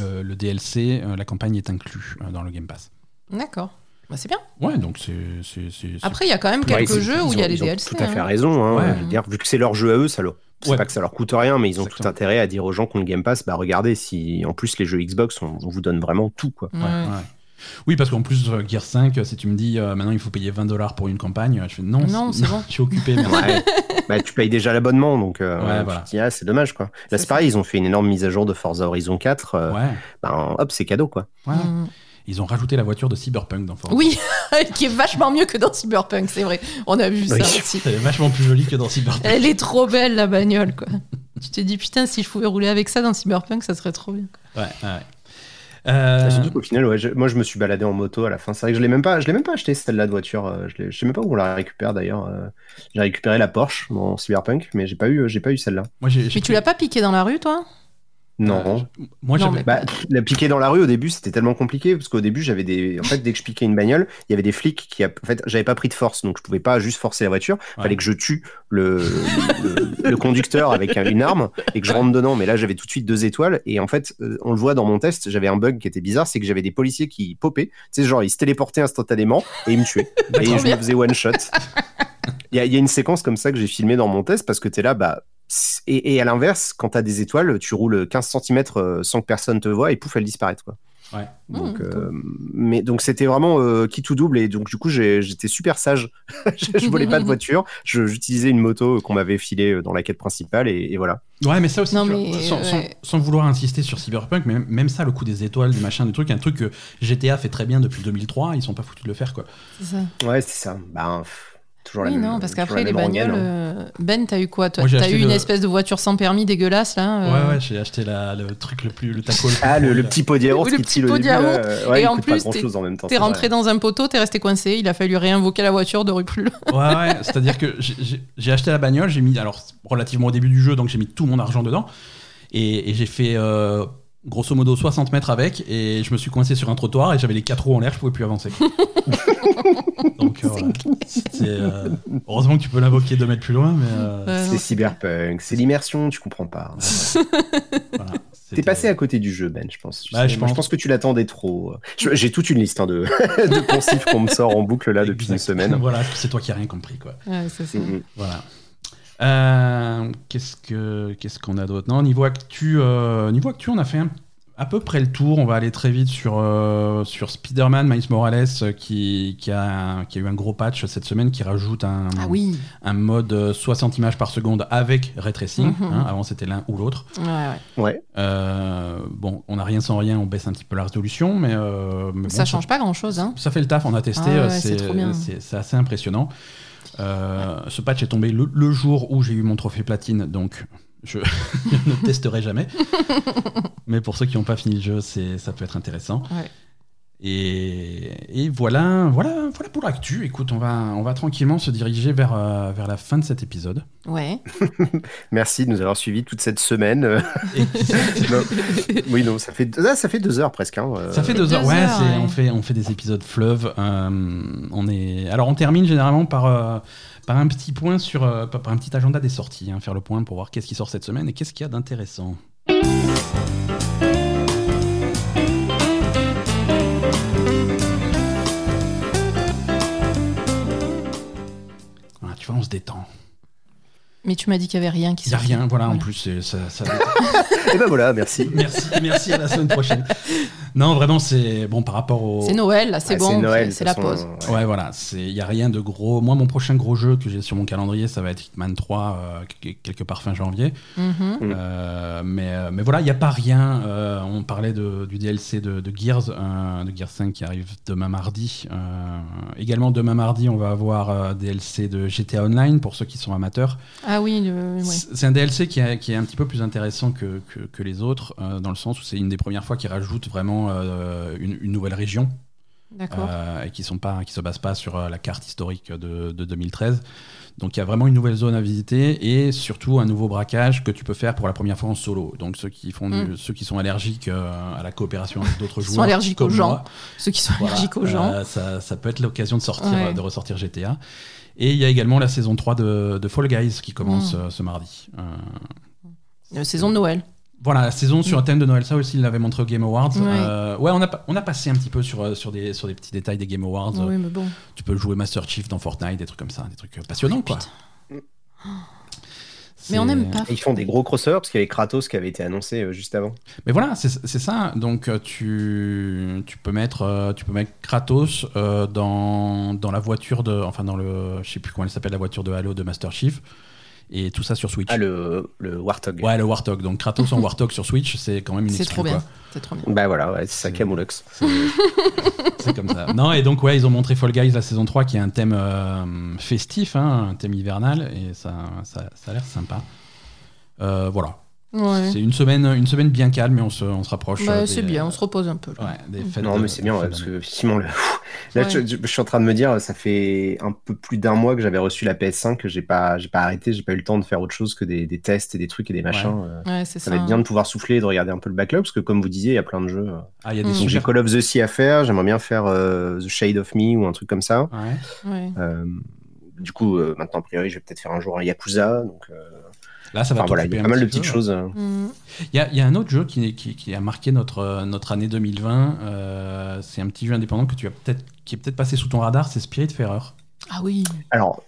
le DLC, la campagne est inclue dans le Game Pass. D'accord. Bah, c'est bien. Ouais, donc c'est c'est- c'est- c'est- Après, il y a quand même Ouais, quelques ils- jeux où ils il y a les ils ont DLC. Tout à fait hein. raison. hein. Ouais. Je veux dire, vu que c'est leur jeu à eux, ça leur. C'est Ouais. pas que ça leur coûte rien, mais ils ont tout Exactement. intérêt à dire aux gens qui ont le Game Pass, bah regardez, si en plus les jeux Xbox, on, on vous donne vraiment tout, quoi. Ouais. Ouais, ouais. Oui, parce qu'en plus, euh, Gear 5, si tu me dis euh, maintenant il faut payer 20 dollars pour une campagne, je fais non, Non, c'est bon. je suis occupé. merci. Ouais. bah, tu payes déjà l'abonnement, donc euh, Ouais, tu voilà. te dis, ah, c'est dommage, quoi. Là, C'est c'est pareil, ils ont fait une énorme mise à jour de Forza Horizon 4. euh, Ouais, ben, hop, c'est cadeau, quoi. ouais. Mhm. Ils ont rajouté la voiture de Cyberpunk dans Forza. Oui, qui est vachement mieux que dans Cyberpunk, c'est vrai. On a vu ça aussi. Elle est vachement plus jolie que dans Cyberpunk. Elle est trop belle, la bagnole, quoi. Tu t'es dit, putain, si je pouvais rouler avec ça dans Cyberpunk, ça serait trop bien. Ouais, ouais. Euh, Surtout qu'au final, ouais, je- moi, je me suis baladé en moto à la fin. C'est vrai que je l'ai même pas, je l'ai même pas acheté celle-là de voiture. euh, Je, je sais même pas où on la récupère d'ailleurs. euh, J'ai récupéré la Porsche dans Cyberpunk, mais j'ai pas eu, j'ai pas eu celle-là. moi, j'ai, j'ai Mais tu l'as pas piqué dans la rue, toi? Non. Euh, je- moi, j'avais. mais- Bah, la piquer dans la rue au début, c'était tellement compliqué parce qu'au début, j'avais des. En fait, dès que je piquais une bagnole, il y avait des flics qui. a- En fait, j'avais pas pris de force, donc je pouvais pas juste forcer la voiture. Ouais. Fallait que je tue le, le, le conducteur avec un- une arme et que je rentre dedans. Mais là, j'avais tout de suite deux étoiles. Et en fait, euh, on le voit dans mon test, j'avais un bug qui était bizarre, c'est que j'avais des policiers qui popaient. Tu sais, genre, ils se téléportaient instantanément et ils me tuaient. et je me faisais one shot. Il y, a- il y a une séquence comme ça que j'ai filmé dans mon test parce que tu es là, bah. Et, et à l'inverse, quand tu as des étoiles, tu roules 15 cm sans que personne te voit et pouf, elles disparaissent. Quoi. Ouais. Donc, Mmh, euh, mais donc c'était vraiment euh, qui tout double et donc du coup j'étais super sage. je, je volais pas de voiture, je- j'utilisais une moto qu'on m'avait filée euh, dans la quête principale et, et voilà. Ouais, mais ça aussi, Non, mais, sans, sans- ouais. sans vouloir insister sur Cyberpunk, mais même, même ça, le coup des étoiles, du machin, du truc, un truc que GTA fait très bien depuis 2003, ils sont pas foutus de le faire, quoi. C'est ça. Ouais c'est ça. Ben, la Oui, même. non, parce qu'après, les bagnoles. hein. euh, Ben, t'as eu quoi toi T'as eu une le- espèce de voiture sans permis dégueulasse, là euh, Ouais, ouais, j'ai acheté la- le truc le plus. Le taco. plus Ah, le, cool. le petit pot de yaourt le qui petit pot yaourt. euh, ouais, Et en plus. T'es c'est rentré dans un poteau, t'es resté coincé, il a fallu réinvoquer la voiture de rue plus loin. Ouais, ouais, c'est-à-dire que j'ai- acheté la bagnole, j'ai mis, alors relativement au début du jeu, donc j'ai mis tout mon argent dedans, et, et j'ai fait euh, grosso modo 60 mètres avec, et je me suis coincé sur un trottoir, et j'avais les quatre roues en l'air, je pouvais plus avancer. donc euh, voilà. Euh, heureusement que tu peux l'invoquer deux mètres plus loin, mais euh, C'est cyberpunk, c'est l'immersion, tu comprends pas. voilà. T'es passé à côté du jeu, Ben, je pense. Tu je pense. que tu l'attendais trop. J'ai toute une liste hein, de, de poncifs qu'on me sort en boucle là depuis une semaine. voilà, c'est toi qui as rien compris, quoi. Ouais, ça. Mhm. Voilà. Euh, qu'est-ce que qu'est-ce qu'on a d'autre? Non, niveau actu, euh, niveau actu, on a fait un- à peu près le tour. On va aller très vite sur euh, sur Spider-Man Miles Morales euh, qui, qui a qui a eu un gros patch cette semaine qui rajoute un Ah oui. un mode euh, 60 images par seconde avec ray tracing. Mhm. hein. avant c'était l'un ou l'autre. Ouais, ouais. Ouais. Euh, bon, on n'a rien sans rien. On baisse un petit peu la résolution, mais, euh, mais bon, Ça change pas grand chose. Hein. ça fait le taf, on a testé, Ah ouais, c'est assez impressionnant. Euh, ce patch est tombé le, le jour où j'ai eu mon trophée platine, donc je ne testerai jamais. Mais pour ceux qui n'ont pas fini le jeu, ça peut être intéressant. Ouais. Et, et voilà, voilà, voilà pour l'actu. Écoute, on va, on va tranquillement se diriger vers, euh, vers la fin de cet épisode. Ouais. Merci de nous avoir suivis toute cette semaine. Non. Oui, non, ça fait, ah, ça fait deux heures presque. hein, euh. Ça fait deux deux heures, ouais, heures, c'est- ouais. On, fait, on fait des épisodes fleuves. euh, on est... Alors on termine généralement par, euh, par un petit point sur, euh, par par un petit agenda des sorties, hein, faire le point pour voir qu'est-ce qui sort cette semaine et qu'est-ce qu'il y a d'intéressant. On se détend. Mais tu m'as dit qu'il y avait rien qui Il n'y a rien, voilà, en plus, ça, ça, Et ben voilà, merci. Merci, merci à la semaine prochaine. Non, vraiment, c'est bon par rapport au. C'est Noël, là, c'est Ouais, bon, Noël, c'est la pause. ouais. Ouais, voilà, il y a rien de gros. Moi, mon prochain gros jeu que j'ai sur mon calendrier, ça va être Hitman 3 euh, qu- quelque part fin janvier. Mhm. Mm. Euh, mais euh, mais voilà, il y a pas rien. Euh, on parlait de, du DLC de, de Gears, euh, de Gears 5 qui arrive demain mardi. Euh, également demain mardi, on va avoir euh, DLC de GTA Online pour ceux qui sont amateurs. Ah oui, le- ouais. C'est un DLC qui est, qui est un petit peu plus intéressant que, que, que les autres, euh, dans le sens où c'est une des premières fois qu'ils rajoutent vraiment euh, une, une nouvelle région euh, et qui qui se basent pas sur la carte historique de, de 2013. Donc il y a vraiment une nouvelle zone à visiter et surtout un nouveau braquage que tu peux faire pour la première fois en solo. Donc ceux qui font, du- Mm. ceux qui sont allergiques euh, à la coopération avec d'autres sont joueurs, allergiques comme aux gens. moi, Ceux qui sont voilà, allergiques aux gens. euh, ça, ça peut être l'occasion de sortir, Ouais. de ressortir GTA. Et il y a également la saison 3 de, de Fall Guys qui commence Mm. euh, ce mardi. Euh, Euh, saison de Noël. voilà, la saison sur un thème de Noël, ça aussi, il l'avait montré au Game Awards. Ouais. Euh, ouais, on a, on a passé un petit peu sur, sur, des, sur des petits détails des Game Awards. Oui, mais bon. Tu peux jouer Master Chief dans Fortnite, des trucs comme ça, des trucs passionnants, quoi. Mais on n'aime pas. Et ils font des gros crossovers parce qu'il y avait Kratos qui avait été annoncé euh, juste avant. Mais voilà, c'est ça. Donc euh, tu, tu peux mettre euh, tu peux mettre Kratos euh, dans, dans la voiture de enfin dans le je sais plus comment elle s'appelle la voiture de Halo de Master Chief et tout ça sur Switch. Ah, le, le Warthog. Ouais, le Warthog. Donc Kratos en Warthog sur Switch, c'est quand même une C'est trop bien. C'est trop bien. Bah voilà, ouais, c'est ça, Camoulox. C'est c'est comme ça. Non, et donc, ouais, ils ont montré Fall Guys la saison 3 qui est un thème euh, festif, hein, un thème hivernal, et ça, ça, ça a l'air sympa. Euh, voilà. Ouais. C'est une semaine, une semaine bien calme, mais on se, on se rapproche. Bah, euh, c'est bien, on se repose un peu. là. Ouais, des fêtes Non, de- mais c'est bien, ouais, parce que effectivement, le... là, Ouais. je, je- je suis en train de me dire, ça fait un peu plus d'un mois que j'avais reçu la PS5, que j'ai pas, j'ai pas arrêté, j'ai pas eu le temps de faire autre chose que des, des tests et des trucs et des machins. euh. Ça ça. va être bien de pouvoir souffler et de regarder un peu le backlog, parce que comme vous disiez, il y a plein de jeux. euh. Ah, il y a des Mm. Donc j'ai. Call of the Sea à faire, j'aimerais bien faire euh, The Shade of Me ou un truc comme ça. Ouais. Ouais. Euh, du coup, euh, maintenant, a priori, je vais peut-être faire un jour un Yakuza. Donc, euh, Là, ça va enfin, voilà, il y a un pas mal de petit petites peu. choses. euh. Mm. Il y a, il y a un autre jeu qui, qui, qui a marqué notre, notre année 2020. euh, c'est un petit jeu indépendant que tu as peut-être, qui est peut-être passé sous ton radar, c'est Spiritfarer. Ah oui. Alors,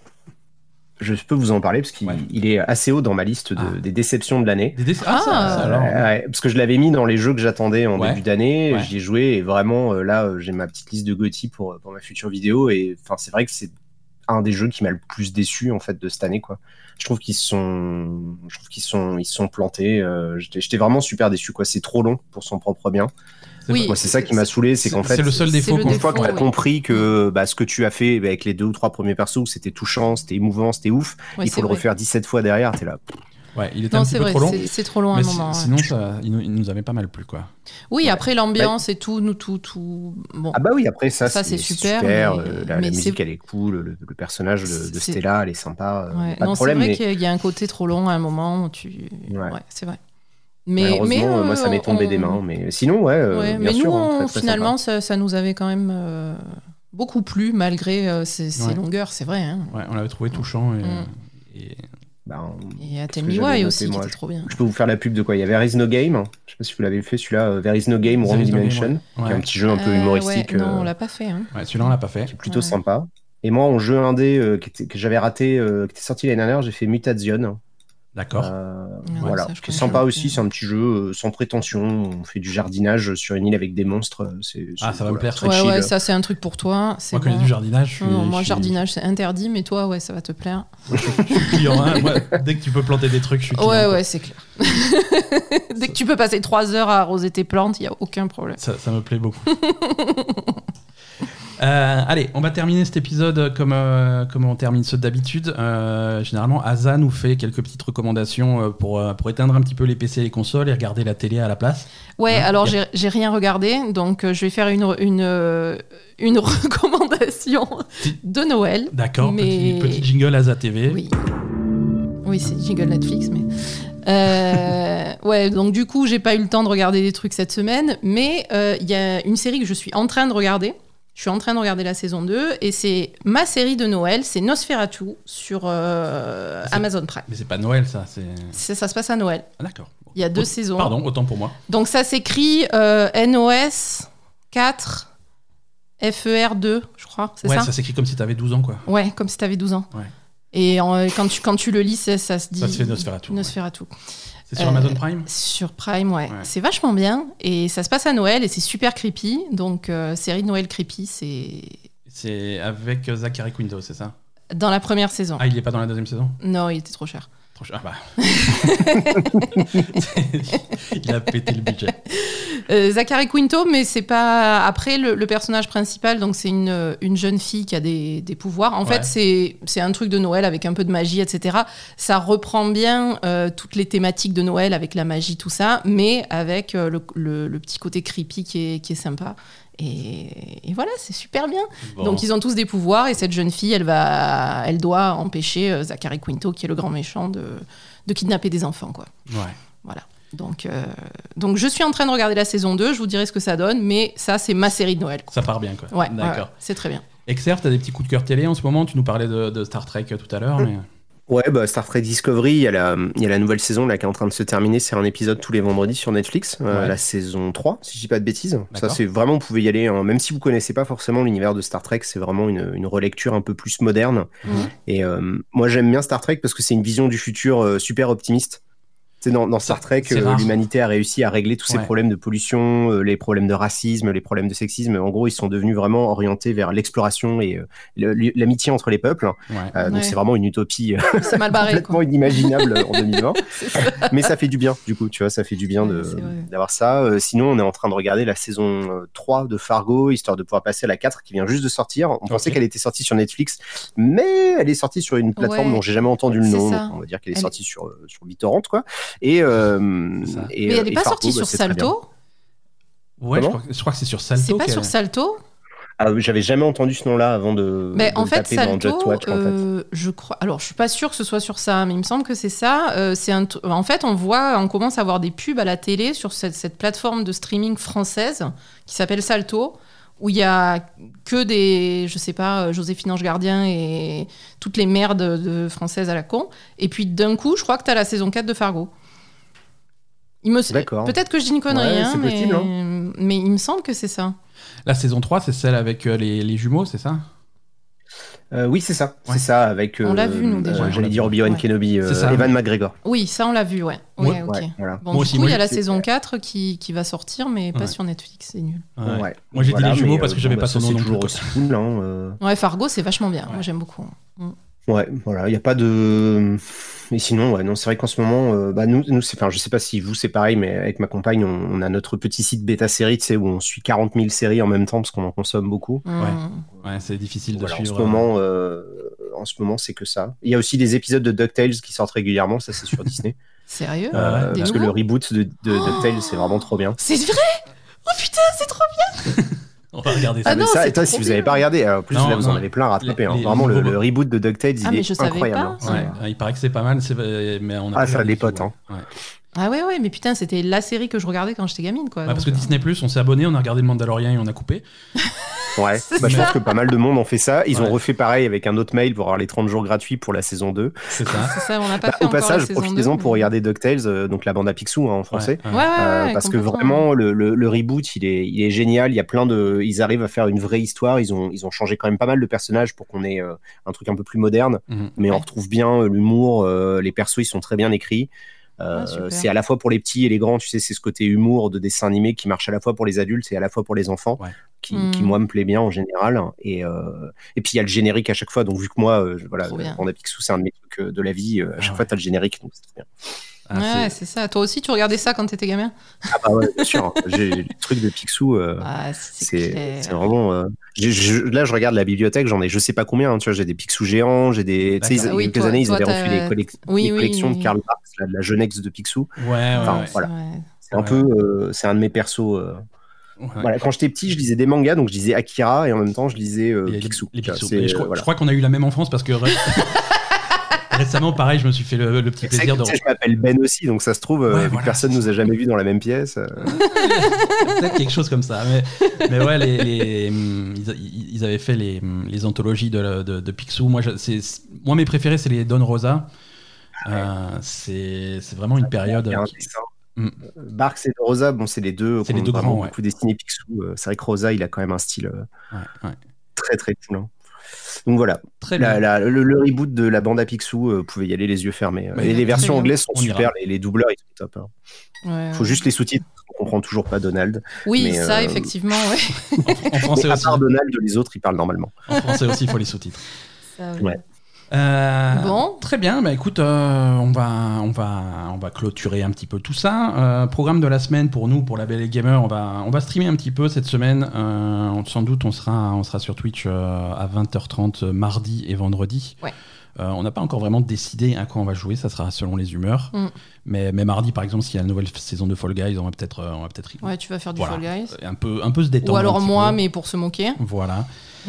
je peux vous en parler parce qu'il Ouais. est assez haut dans ma liste de- Ah. des déceptions de l'année. Ah, Ah. ça, alors. Ouais, ouais, parce que je l'avais mis dans les jeux que j'attendais en Ouais. début d'année, Ouais. j'y ai joué et vraiment euh, là j'ai ma petite liste de Gotti pour, pour ma future vidéo et enfin c'est vrai que c'est un des jeux qui m'a le plus déçu en fait de cette année quoi. Je trouve qu'ils sont, je trouve qu'ils sont, ils sont plantés. Euh, J'étais vraiment super déçu quoi. C'est trop long pour son propre bien. Oui, Moi, c'est ça qui m'a saoulé, c'est qu'en fait, c'est le seul défaut une fois que tu as oui. compris que bah, ce que tu as fait avec les deux ou trois premiers persos, c'était touchant, c'était émouvant, c'était ouf, Ouais, il faut le vrai. refaire 17 fois derrière, t'es là. Ouais, il était Non, un petit c'est peu vrai, trop long. c'est- c'est trop long à Mais un si- moment. ouais. sinon, ça, il, nous, il nous avait pas mal plu, quoi. Oui, après l'ambiance et tout, nous tout, tout. Bon. Ah bah oui, après ça, Ça, c'est c'est super, super. mais- euh, la, musique, c'est- elle est cool, le, le personnage de, Stella, elle est sympa, euh, Ouais. pas Non, de c'est vrai mais qu'il y a un côté trop long à un moment où tu. Ouais. Ouais, c'est vrai. Mais, malheureusement, mais euh, moi, ça m'est tombé on- des mains. Mais sinon, ouais, euh, Ouais, bien mais sûr, nous, hein, on- très, très finalement, ça, ça nous avait quand même euh, beaucoup plu, malgré euh, ces, ces Ouais. longueurs, c'est vrai. Hein. Ouais, on l'avait trouvé touchant. Et, Et- Ben, Et à que Tell Me Why aussi, qui moi, était trop bien. je peux vous faire la pub de quoi? Il y a There is no game. Je sais pas si vous l'avez fait celui-là. euh, There is no game, Wrong no Dimension, ouais. qui est un petit jeu un peu Euh, humoristique. ouais, non, euh, on l'a pas fait. Hein. ouais, celui-là, on l'a pas fait. qui est plutôt Ouais. sympa. Et moi, en jeu indé euh, que j'avais raté, euh, qui était sorti l'année dernière, j'ai fait Mutation. D'accord. Euh, Ouais, voilà, ça, sympa pas. aussi. C'est un petit jeu euh, sans prétention. On fait du jardinage sur une île avec des monstres. euh, C'est, Ah, ça va me plaire, très Ouais, chill. ouais, ça c'est un truc pour toi. C'est Moi, quand il y a bon. du jardinage, je suis. Non, non, moi, je suis- jardinage, c'est interdit, mais toi, ouais, ça va te plaire. je suis client. hein. Moi, dès que tu peux planter des trucs, je suis client. Ouais, quoi. ouais, c'est clair. Dès que tu peux passer trois heures à arroser tes plantes, il n'y a aucun problème. Ça, ça me plaît beaucoup. Euh, allez, on va terminer cet épisode comme, euh, comme on termine ceux d'habitude. Euh, généralement, Asa nous fait quelques petites recommandations pour, pour éteindre un petit peu les PC et les consoles et regarder la télé à la place. Ouais, Ouais, alors j'ai j'ai rien regardé, donc je vais faire une, une, une recommandation de Noël. D'accord, Mais- petit, petit jingle Asa TV. Oui. Oui, c'est jingle Netflix, mais. Euh, ouais, donc du coup, j'ai pas eu le temps de regarder des trucs cette semaine, mais euh, il y a une série que je suis en train de regarder. Je suis en train de regarder la saison 2 et c'est ma série de Noël, c'est Nosferatu sur euh, Amazon Prime. Mais c'est pas Noël, ça. C'est... Ça se passe à Noël. Ah, d'accord. Il y a deux Aut- saisons. Pardon, autant pour moi. Donc ça s'écrit euh, NOS 4 FER2, je crois, c'est Ouais, ça, ça, s'écrit comme si t'avais 12 ans, quoi. Ouais, comme si t'avais 12 ans. Ouais. Et en- quand, tu, quand tu le lis, ça, ça se dit. Ça se fait Nosferatu. ouais. C'est sur Euh, Amazon Prime Sur Prime, ouais. Ouais. C'est vachement bien. Et ça se passe à Noël et c'est super creepy. Donc, euh, série de Noël creepy, c'est C'est avec Zachary Quinto, c'est ça? Dans la première saison. Ah, il est pas dans la deuxième saison? Non, il était trop cher. Ah bah. il a pété le budget. Euh, Zachary Quinto, mais c'est pas. Après, le, le personnage principal, donc c'est une, une jeune fille qui a des, des pouvoirs. En Ouais. fait, c'est c'est un truc de Noël avec un peu de magie, etc. Ça reprend bien euh, toutes les thématiques de Noël avec la magie, tout ça, mais avec euh, le, le- le petit côté creepy qui est, qui est sympa. Et, et voilà, c'est super bien. Bon. Donc ils ont tous des pouvoirs et cette jeune fille, elle va, elle doit empêcher euh, Zachary Quinto, qui est le grand méchant, de, de kidnapper des enfants, quoi. Ouais. Voilà. Donc, euh, donc je suis en train de regarder la saison 2, je vous dirai ce que ça donne, mais ça c'est ma série de Noël. quoi. Ça part bien, quoi. Ouais, D'accord. ouais, c'est très bien. Exerve, t'as des petits coups de cœur télé en ce moment? Tu nous parlais de, de Star Trek tout à l'heure, mais... Ouais, bah, Star Trek Discovery, il y, a la, il y a la nouvelle saison là, qui est en train de se terminer. C'est un épisode tous les vendredis sur Netflix, euh, Ouais. la saison 3, si je dis pas de bêtises. Ça, c'est vraiment, vous pouvez y aller, hein, même si vous connaissez pas forcément l'univers de Star Trek, c'est vraiment une, une relecture un peu plus moderne. Mhm. Et euh, moi, j'aime bien Star Trek parce que c'est une vision du futur euh, super optimiste. Sais, dans, dans Star Trek, c'est euh, l'humanité a réussi à régler tous ces Ouais. problèmes de pollution, euh, les problèmes de racisme, les problèmes de sexisme. En gros, ils sont devenus vraiment orientés vers l'exploration et euh, l'amitié entre les peuples. Ouais. Euh, Donc Ouais. c'est vraiment une utopie euh, C'est mal barré. complètement Quoi. inimaginable en 2020. C'est ça. Mais ça fait du bien, du coup, tu vois, ça fait du bien c'est d'avoir ça. Euh, sinon, on est en train de regarder la saison euh, 3 de Fargo, histoire de pouvoir passer à la 4 qui vient juste de sortir. On pensait qu'elle était sortie sur Netflix, mais elle est sortie sur une plateforme Ouais, dont j'ai jamais entendu le c'est nom. On va dire qu'elle est Elle- sortie sur, euh, sur BitTorrent, quoi. Et, euh, et, Mais euh, elle n'est et pas Fargo, sortie bah, sur. Salto Ouais, je crois, que- je crois que c'est sur Salto. C'est pas sur Salto Ah, J'avais jamais entendu ce nom-là avant de, Mais de en le fait, taper dans Salto, Just Watch, en fait. euh, je crois. Alors, je suis pas sûre que ce soit sur ça, mais il me semble que c'est ça. Euh, c'est un t- En fait, on voit, on commence à voir des pubs à la télé sur cette, cette plateforme de streaming française qui s'appelle Salto, où il y a que des, je sais pas, euh, Joséphine Ange Gardien et toutes les merdes de françaises à la con. Et puis d'un coup, je crois que tu as la saison 4 de Fargo. Il me... D'accord. Peut-être que je dis une connerie, Ouais, hein, c'est mais... possible, hein. mais il me semble que c'est ça. La saison 3, c'est celle avec euh, les, les jumeaux, c'est ça? Euh, oui, c'est ça, Ouais. c'est ça, avec. On l'a euh, vu, nous, déjà. euh, Ouais, on J'allais l'a dire. Obi-Wan Ouais. Kenobi, euh, ça. Evan McGregor. Oui, ça, on l'a vu, ouais. Voilà. Bon, Moi du aussi, coup, il y a la saison 4 qui, qui va sortir, mais pas Ouais. sur Netflix, c'est nul. Ouais. Ouais. Moi, j'ai dit les jumeaux parce que euh, j'avais pas bah, son nom toujours aussi cool. Hein, euh. Ouais, Fargo, c'est vachement bien. Ouais. Moi, j'aime beaucoup. Ouais, voilà, il n'y a pas de. Et sinon, ouais, non, c'est vrai qu'en ce moment, euh, bah, nous, nous c'est, enfin, je sais pas si vous c'est pareil, mais avec ma compagne, on, on a notre petit site bêta série, tu sais, où on suit 40 000 séries en même temps parce qu'on en consomme beaucoup. Mm. Ouais, c'est difficile de Voilà, en ce suivre. moment, euh, en ce moment, c'est que ça. Il y a aussi des épisodes de DuckTales qui sortent régulièrement, ça c'est sur Disney. Sérieux Ah ouais, Euh, Des parce que le reboot de, de Oh DuckTales, c'est vraiment trop bien. C'est vrai? Oh putain, c'est trop On va regarder ça. Ah mais non, ça, toi, trop si vous n'avez pas regardé, alors, en plus Non, là, vous en non. avez plein rattrapé. Les- hein. les- Vraiment, les le, reboot de DuckTales, Ah, il mais est je savais incroyable. pas. hein. Ouais, ouais, il paraît que c'est pas mal, mais on a Ah, ça a des potes, hein. ouais. Ah ouais, ouais, mais putain, c'était la série que je regardais quand j'étais gamine, quoi. Parce que euh, Disney Plus, on s'est abonné, on a regardé le Mandalorian et on a coupé. Ouais, bah, je pense que pas mal de monde ont fait ça. Ils Ouais. ont refait pareil avec un autre mail pour avoir les 30 jours gratuits pour la saison 2. C'est ça. On n'a pas Bah, fait au passage, saison profitez-en 2, pour regarder DuckTales, euh, donc la bande à Picsou hein, en français. Ouais, Ouais, ouais, Euh, ouais, parce que vraiment le, le- le reboot il est, il est génial il y a plein de ils arrivent à faire une vraie histoire ils ont ils ont changé quand même pas mal de personnages pour qu'on ait euh, un truc un peu plus moderne Mhm. mais on retrouve bien euh, l'humour euh, les persos ils sont très bien écrits Euh, Ah, c'est à la fois pour les petits et les grands tu sais c'est ce côté humour de dessin animé qui marche à la fois pour les adultes et à la fois pour les enfants Ouais. Qui, Mhm. qui, moi me plaît bien en général et euh, et puis il y a le générique à chaque fois donc vu que moi euh, je- voilà a Picsou c'est un de mes trucs euh, de la vie euh, à Ah chaque ouais. fois t'as le générique donc c'est trop bien Ah, Ouais, c'est- ça. Toi aussi, tu regardais ça quand t'étais gamin? Ah bah ouais bien sûr j'ai le truc de Picsou euh, Ah, c'est vraiment. euh, je- là, je regarde la bibliothèque, j'en ai je sais pas combien. hein, tu vois, j'ai des Picsou géants, j'ai des. Tu sais, il y a Oui, quelques toi- années, ils avaient refait les, collec- Oui, les oui, collections oui. de Karl Marx, de la Jeunesse de Picsou. Ouais, ouais, Enfin, ouais. voilà. Ouais. C'est un Ouais. peu. euh, c'est un de mes persos. Euh, Ouais. Voilà, quand j'étais petit, je lisais des mangas, donc je lisais Akira et en même temps, je lisais euh, les- Picsou. les je, crois, euh, voilà. je crois qu'on a eu la même enfance parce que ré- récemment, pareil, je me suis fait le, le petit plaisir de. je m'appelle Ben aussi, donc ça se trouve, euh, Ouais, vu voilà, personne nous a jamais vus dans la même pièce. euh, Peut-être quelque chose comme ça. Mais, mais ouais, les, les- hum, ils, ils avaient fait les, hum, les anthologies de, de, de Picsou. Moi, je- c'est, moi, mes préférés, c'est les Don Rosa. Euh, c'est, vraiment une période. il y a un dessin. Mm. Barks et Rosa, bon, c'est les deux C'est les deux grands, ouais. beaucoup dessiné Picsou. Euh, C'est vrai que Rosa, il a quand même un style euh, Ouais, ouais. très très cool. hein. Donc voilà, Très bien. La- la- le, le reboot de la bande à Picsou, euh, vous pouvez y aller les yeux fermés. Bah, et les versions bien. anglaises sont On super, les, les doubleurs ils sont top. hein. Ouais, Faut ouais. juste les sous-titres, on comprend toujours pas Donald. Oui, mais, ça, euh, effectivement, ouais. En, en français Mais à part Donald, les autres ils parlent normalement. En français aussi, il faut les sous-titres. Ça, ouais. Ouais. Euh, Bon. Très bien. Bah, écoute, euh, on, va, on, va, on va clôturer un petit peu tout ça. Euh, programme de la semaine pour nous, pour la Belle et Gamer, on va, on va streamer un petit peu cette semaine. On- sans doute, on sera, on sera sur Twitch à 20h30 euh, mardi et vendredi. Ouais. Euh, on n'a pas encore vraiment décidé à quoi on va jouer, ça sera selon les humeurs. Mm. Mais, mais mardi, par exemple, s'il y a la nouvelle saison de Fall Guys, on va peut-être on va peut-être Ouais, tu vas faire du Voilà. Fall Guys. un peu, un peu se détendre. Ou alors moi, peu. mais pour se moquer. Voilà.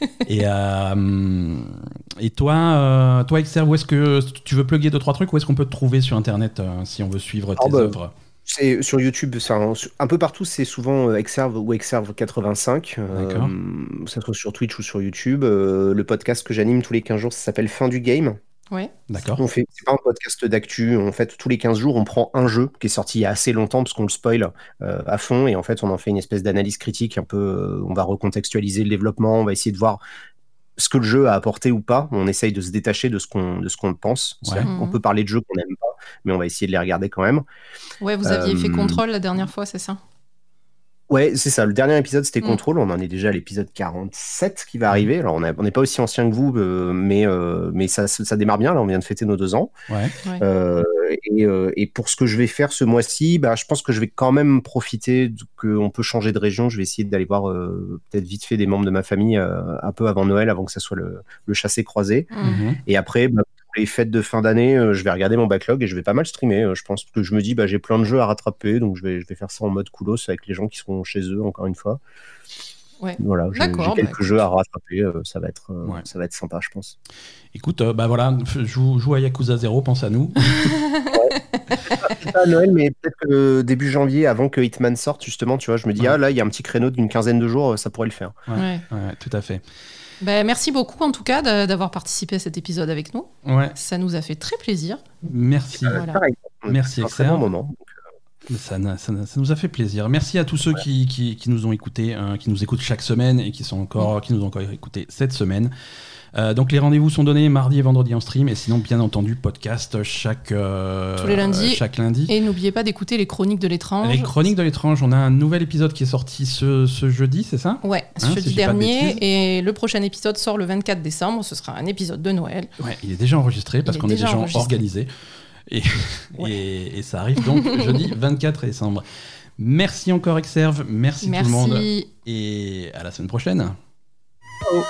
et, euh, et toi, euh, toi Exerve, où est-ce que tu veux plugger deux trois trucs Où est-ce qu'on peut te trouver sur Internet euh, si on veut suivre tes Ah bah, œuvres? C'est sur YouTube, un, un peu partout, c'est souvent euh, Exerve ou Exerve 85, euh, D'accord. que ce soit sur Twitch ou sur YouTube. Le podcast que j'anime tous les 15 jours, ça s'appelle Fin du Game. Ouais. D'accord. On fait, c'est pas un podcast d'actu. En fait, tous les 15 jours, on prend un jeu qui est sorti il y a assez longtemps parce qu'on le spoil euh, à fond. Et en fait, on en fait une espèce d'analyse critique. Un peu, euh, on va recontextualiser le développement. On va essayer de voir ce que le jeu a apporté ou pas. On essaye de se détacher de ce qu'on, de ce qu'on pense. Ouais. Qu'on Mhm. peut parler de jeux qu'on n'aime pas, mais on va essayer de les regarder quand même. Ouais, vous aviez fait Euh, contrôle la dernière fois, c'est ça? Ouais, c'est ça. Le dernier épisode, c'était Mm. Control. On en est déjà à l'épisode 47 qui va arriver. Alors, on n'est pas aussi ancien que vous, euh, mais, euh, mais ça, ça démarre bien. Là, on vient de fêter nos deux ans. Ouais. Euh, et, euh, et pour ce que je vais faire ce mois-ci, bah, je pense que je vais quand même profiter qu'on peut changer de région. Je vais essayer d'aller voir euh, peut-être vite fait des membres de ma famille euh, un peu avant Noël, avant que ça soit le, le chassé croisé. Mm. Mhm. Et après, bah, les fêtes de fin d'année, euh, je vais regarder mon backlog et je vais pas mal streamer. euh, je pense que je me dis, bah, j'ai plein de jeux à rattraper, donc je vais, je vais faire ça en mode coolos avec les gens qui seront chez eux, encore une fois. Ouais. Voilà, j'ai j'ai bah, quelques jeux à rattraper. euh, ça, va être, euh, Ouais. ça va être sympa, je pense. Écoute, euh, bah voilà, joue, joue à Yakuza 0, pense à nous. Pas à Noël, mais peut-être que début janvier, avant que Hitman sorte, justement, tu vois, je me dis, Ouais. ah là, il y a un petit créneau d'une quinzaine de jours, ça pourrait le faire. Ouais. Ouais. Ouais, tout à fait. Ben, merci beaucoup en tout cas d'a- d'avoir participé à cet épisode avec nous. Ouais, Ça nous a fait très plaisir. merci. Voilà. Pareil. Merci, bon moment. Ça, n'a- ça nous a fait plaisir. Merci à tous ceux qui, qui, qui nous ont écoutés, hein, qui nous écoutent chaque semaine et qui, sont encore, qui nous ont encore écoutés cette semaine. Euh, donc les rendez-vous sont donnés mardi et vendredi en stream et sinon bien entendu podcast chaque euh, Tous les lundis. chaque lundi. Et n'oubliez pas d'écouter les chroniques de l'étrange. Les chroniques de l'étrange, on a un nouvel épisode qui est sorti ce, ce jeudi, c'est ça? Ouais, Hein, jeudi si je dis pas de dernier. Et le prochain épisode sort le 24 décembre. Ce sera un épisode de Noël. Ouais, il est déjà enregistré parce qu'on est déjà organisé. Et, Ouais. et, et ça arrive donc jeudi 24 décembre. Merci encore Exerve, merci, tout le monde Merci. et à la semaine prochaine. Ciao.